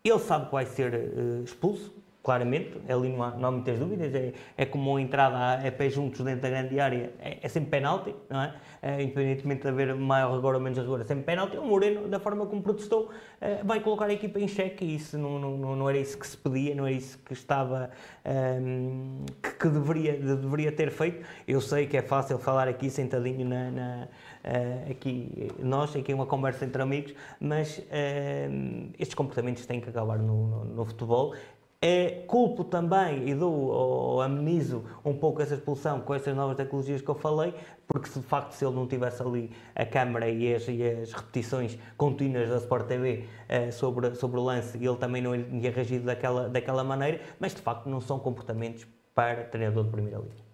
ele sabe que vai ser uh, expulso, claramente, ali não há, não há muitas dúvidas, é, é como uma entrada a, a pé juntos dentro da grande área, é, é sempre penalti, não é? é? Independentemente de haver maior rigor ou menos rigor, é sempre penalti. O Moreno, da forma como protestou, é, vai colocar a equipa em xeque e isso não, não, não era isso que se pedia, não era isso que estava, um, que, que, deveria, deveria ter feito. Eu sei que é fácil falar aqui sentadinho na, na uh, aqui, nós, aqui uma conversa entre amigos, mas uh, estes comportamentos têm que acabar no, no, no futebol é, culpo também e dou ou amenizo um pouco essa expulsão com essas novas tecnologias que eu falei, porque se de facto se ele não tivesse ali a câmara e as, e as repetições contínuas da Sport TV uh, sobre, sobre o lance, ele também não ia reagir daquela, daquela maneira, mas de facto não são comportamentos para treinador de Primeira Liga.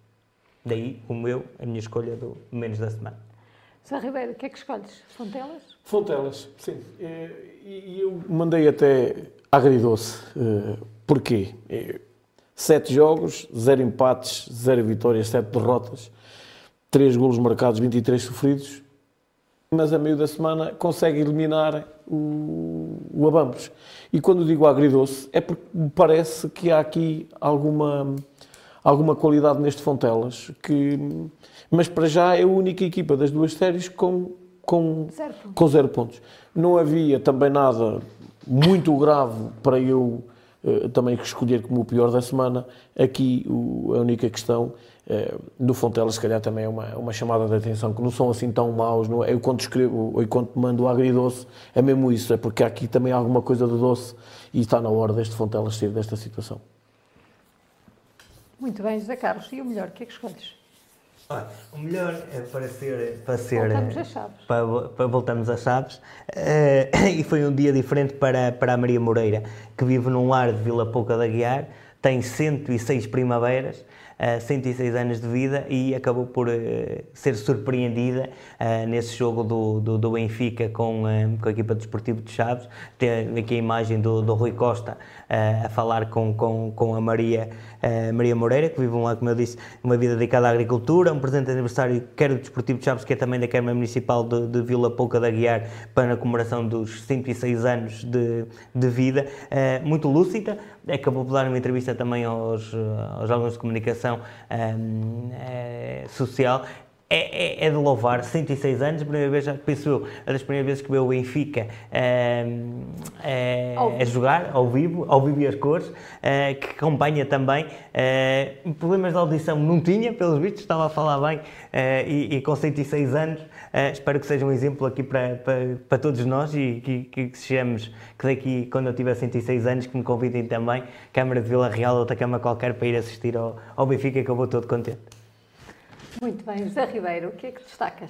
Daí o meu, a minha escolha do menos da semana. Zé Ribeiro, o que é que escolhes? Fontelas? Fontelas, sim. E eu mandei até agridou-se. Porquê? Sete jogos, zero empates, zero vitórias, sete derrotas, três golos marcados, 23 sofridos, mas a meio da semana consegue eliminar o, o Abambos. E quando digo agridoce, é porque me parece que há aqui alguma, alguma qualidade neste Fontelas, que, mas para já é a única equipa das duas séries com, com, zero. com zero pontos. Não havia também nada muito grave para eu também escolher como o pior da semana. Aqui o, a única questão no Fontelas, se calhar também é uma, uma chamada de atenção, que não são assim tão maus. Não é? Eu quando escrevo, eu quando mando o agridoce, é mesmo isso, é porque aqui também há alguma coisa de doce e está na hora deste Fontelas sair desta situação. Muito bem, José Carlos. E o melhor, o que é que escolhes? Olha, o melhor é para ser. Para ser voltamos às chaves. Para, para voltamos às chaves. Uh, e foi um dia diferente para, para a Maria Moreira, que vive num lar de Vila Pouca da Guiar, tem 106 primaveras. Uh, 106 anos de vida e acabou por uh, ser surpreendida uh, nesse jogo do, do, do Benfica com, uh, com a equipa desportiva de Chaves. Tem aqui a imagem do, do Rui Costa a falar com, com, com a Maria Maria Moreira, que vive lá, como eu disse, uma vida dedicada à agricultura, um presente de aniversário, quer do Desportivo de Chaves, que é também da Câmara Municipal de, de Vila Pouca da Guiar, para a comemoração dos 106 anos de, de vida, uh, muito lúcida, acabou por dar uma entrevista também aos, aos órgãos de comunicação eh, social é, é, é, de louvar, 106 anos, a primeira vez, penso eu, uma das primeiras vezes que veio o Benfica é, a jogar ao vivo, ao vivo e as cores, é, que acompanha também. É, problemas de audição não tinha, pelos vistos, estava a falar bem e, e, com 106 anos. espero que seja um exemplo aqui para, para, para todos nós e que, que, que sejamos, que daqui, quando eu tiver 106 anos, que me convidem também, Câmara de Vila Real ou outra Câmara qualquer, para ir assistir ao, ao Benfica, que eu vou todo contente. Muito bem. José Ribeiro, o que é que destacas?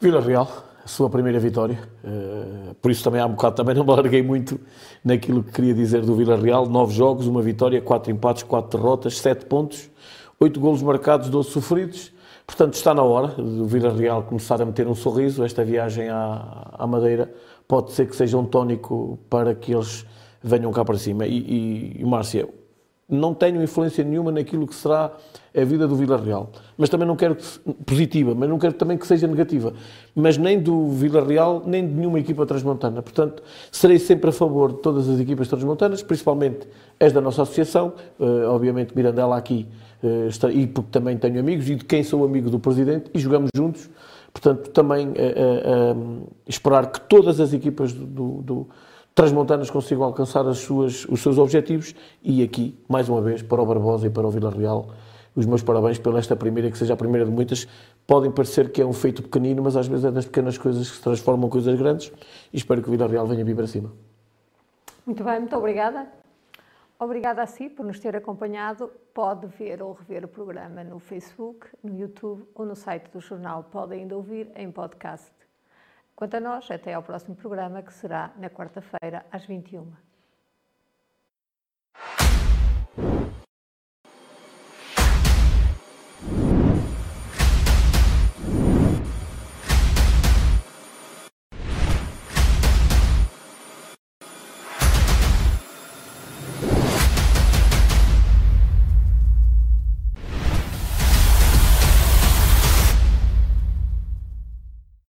Vila Real, a sua primeira vitória. Uh, por isso também há um bocado também não me larguei muito naquilo que queria dizer do Vila Real. Nove jogos, uma vitória, quatro empates, quatro derrotas, sete pontos, oito golos marcados, doze sofridos. Portanto, está na hora do Vila Real começar a meter um sorriso. Esta viagem à, à Madeira pode ser que seja um tónico para que eles venham cá para cima. E, e, e Márcia, não tenho influência nenhuma naquilo que será a vida do Vila Real. Mas também não quero que, positiva, mas não quero também que seja negativa. Mas nem do Vila Real, nem de nenhuma equipa transmontana. Portanto, serei sempre a favor de todas as equipas transmontanas, principalmente as da nossa associação. Uh, obviamente, Mirandela aqui, está, e porque também tenho amigos, e de quem sou amigo do Presidente, e jogamos juntos. Portanto, também uh, esperar que todas as equipas do, do Transmontanas consigam alcançar as suas, os seus objetivos e aqui, mais uma vez, para o Barbosa e para o Vila Real, os meus parabéns pela esta primeira, que seja a primeira de muitas. Podem parecer que é um feito pequenino, mas às vezes é das pequenas coisas que se transformam em coisas grandes e espero que o Vila Real venha vir para cima. Muito bem, muito obrigada. Obrigada a si por nos ter acompanhado. Pode ver ou rever o programa no Facebook, no YouTube ou no site do jornal. Pode ainda ouvir em podcast. Quanto a nós, até ao próximo programa, que será na quarta-feira, às 21.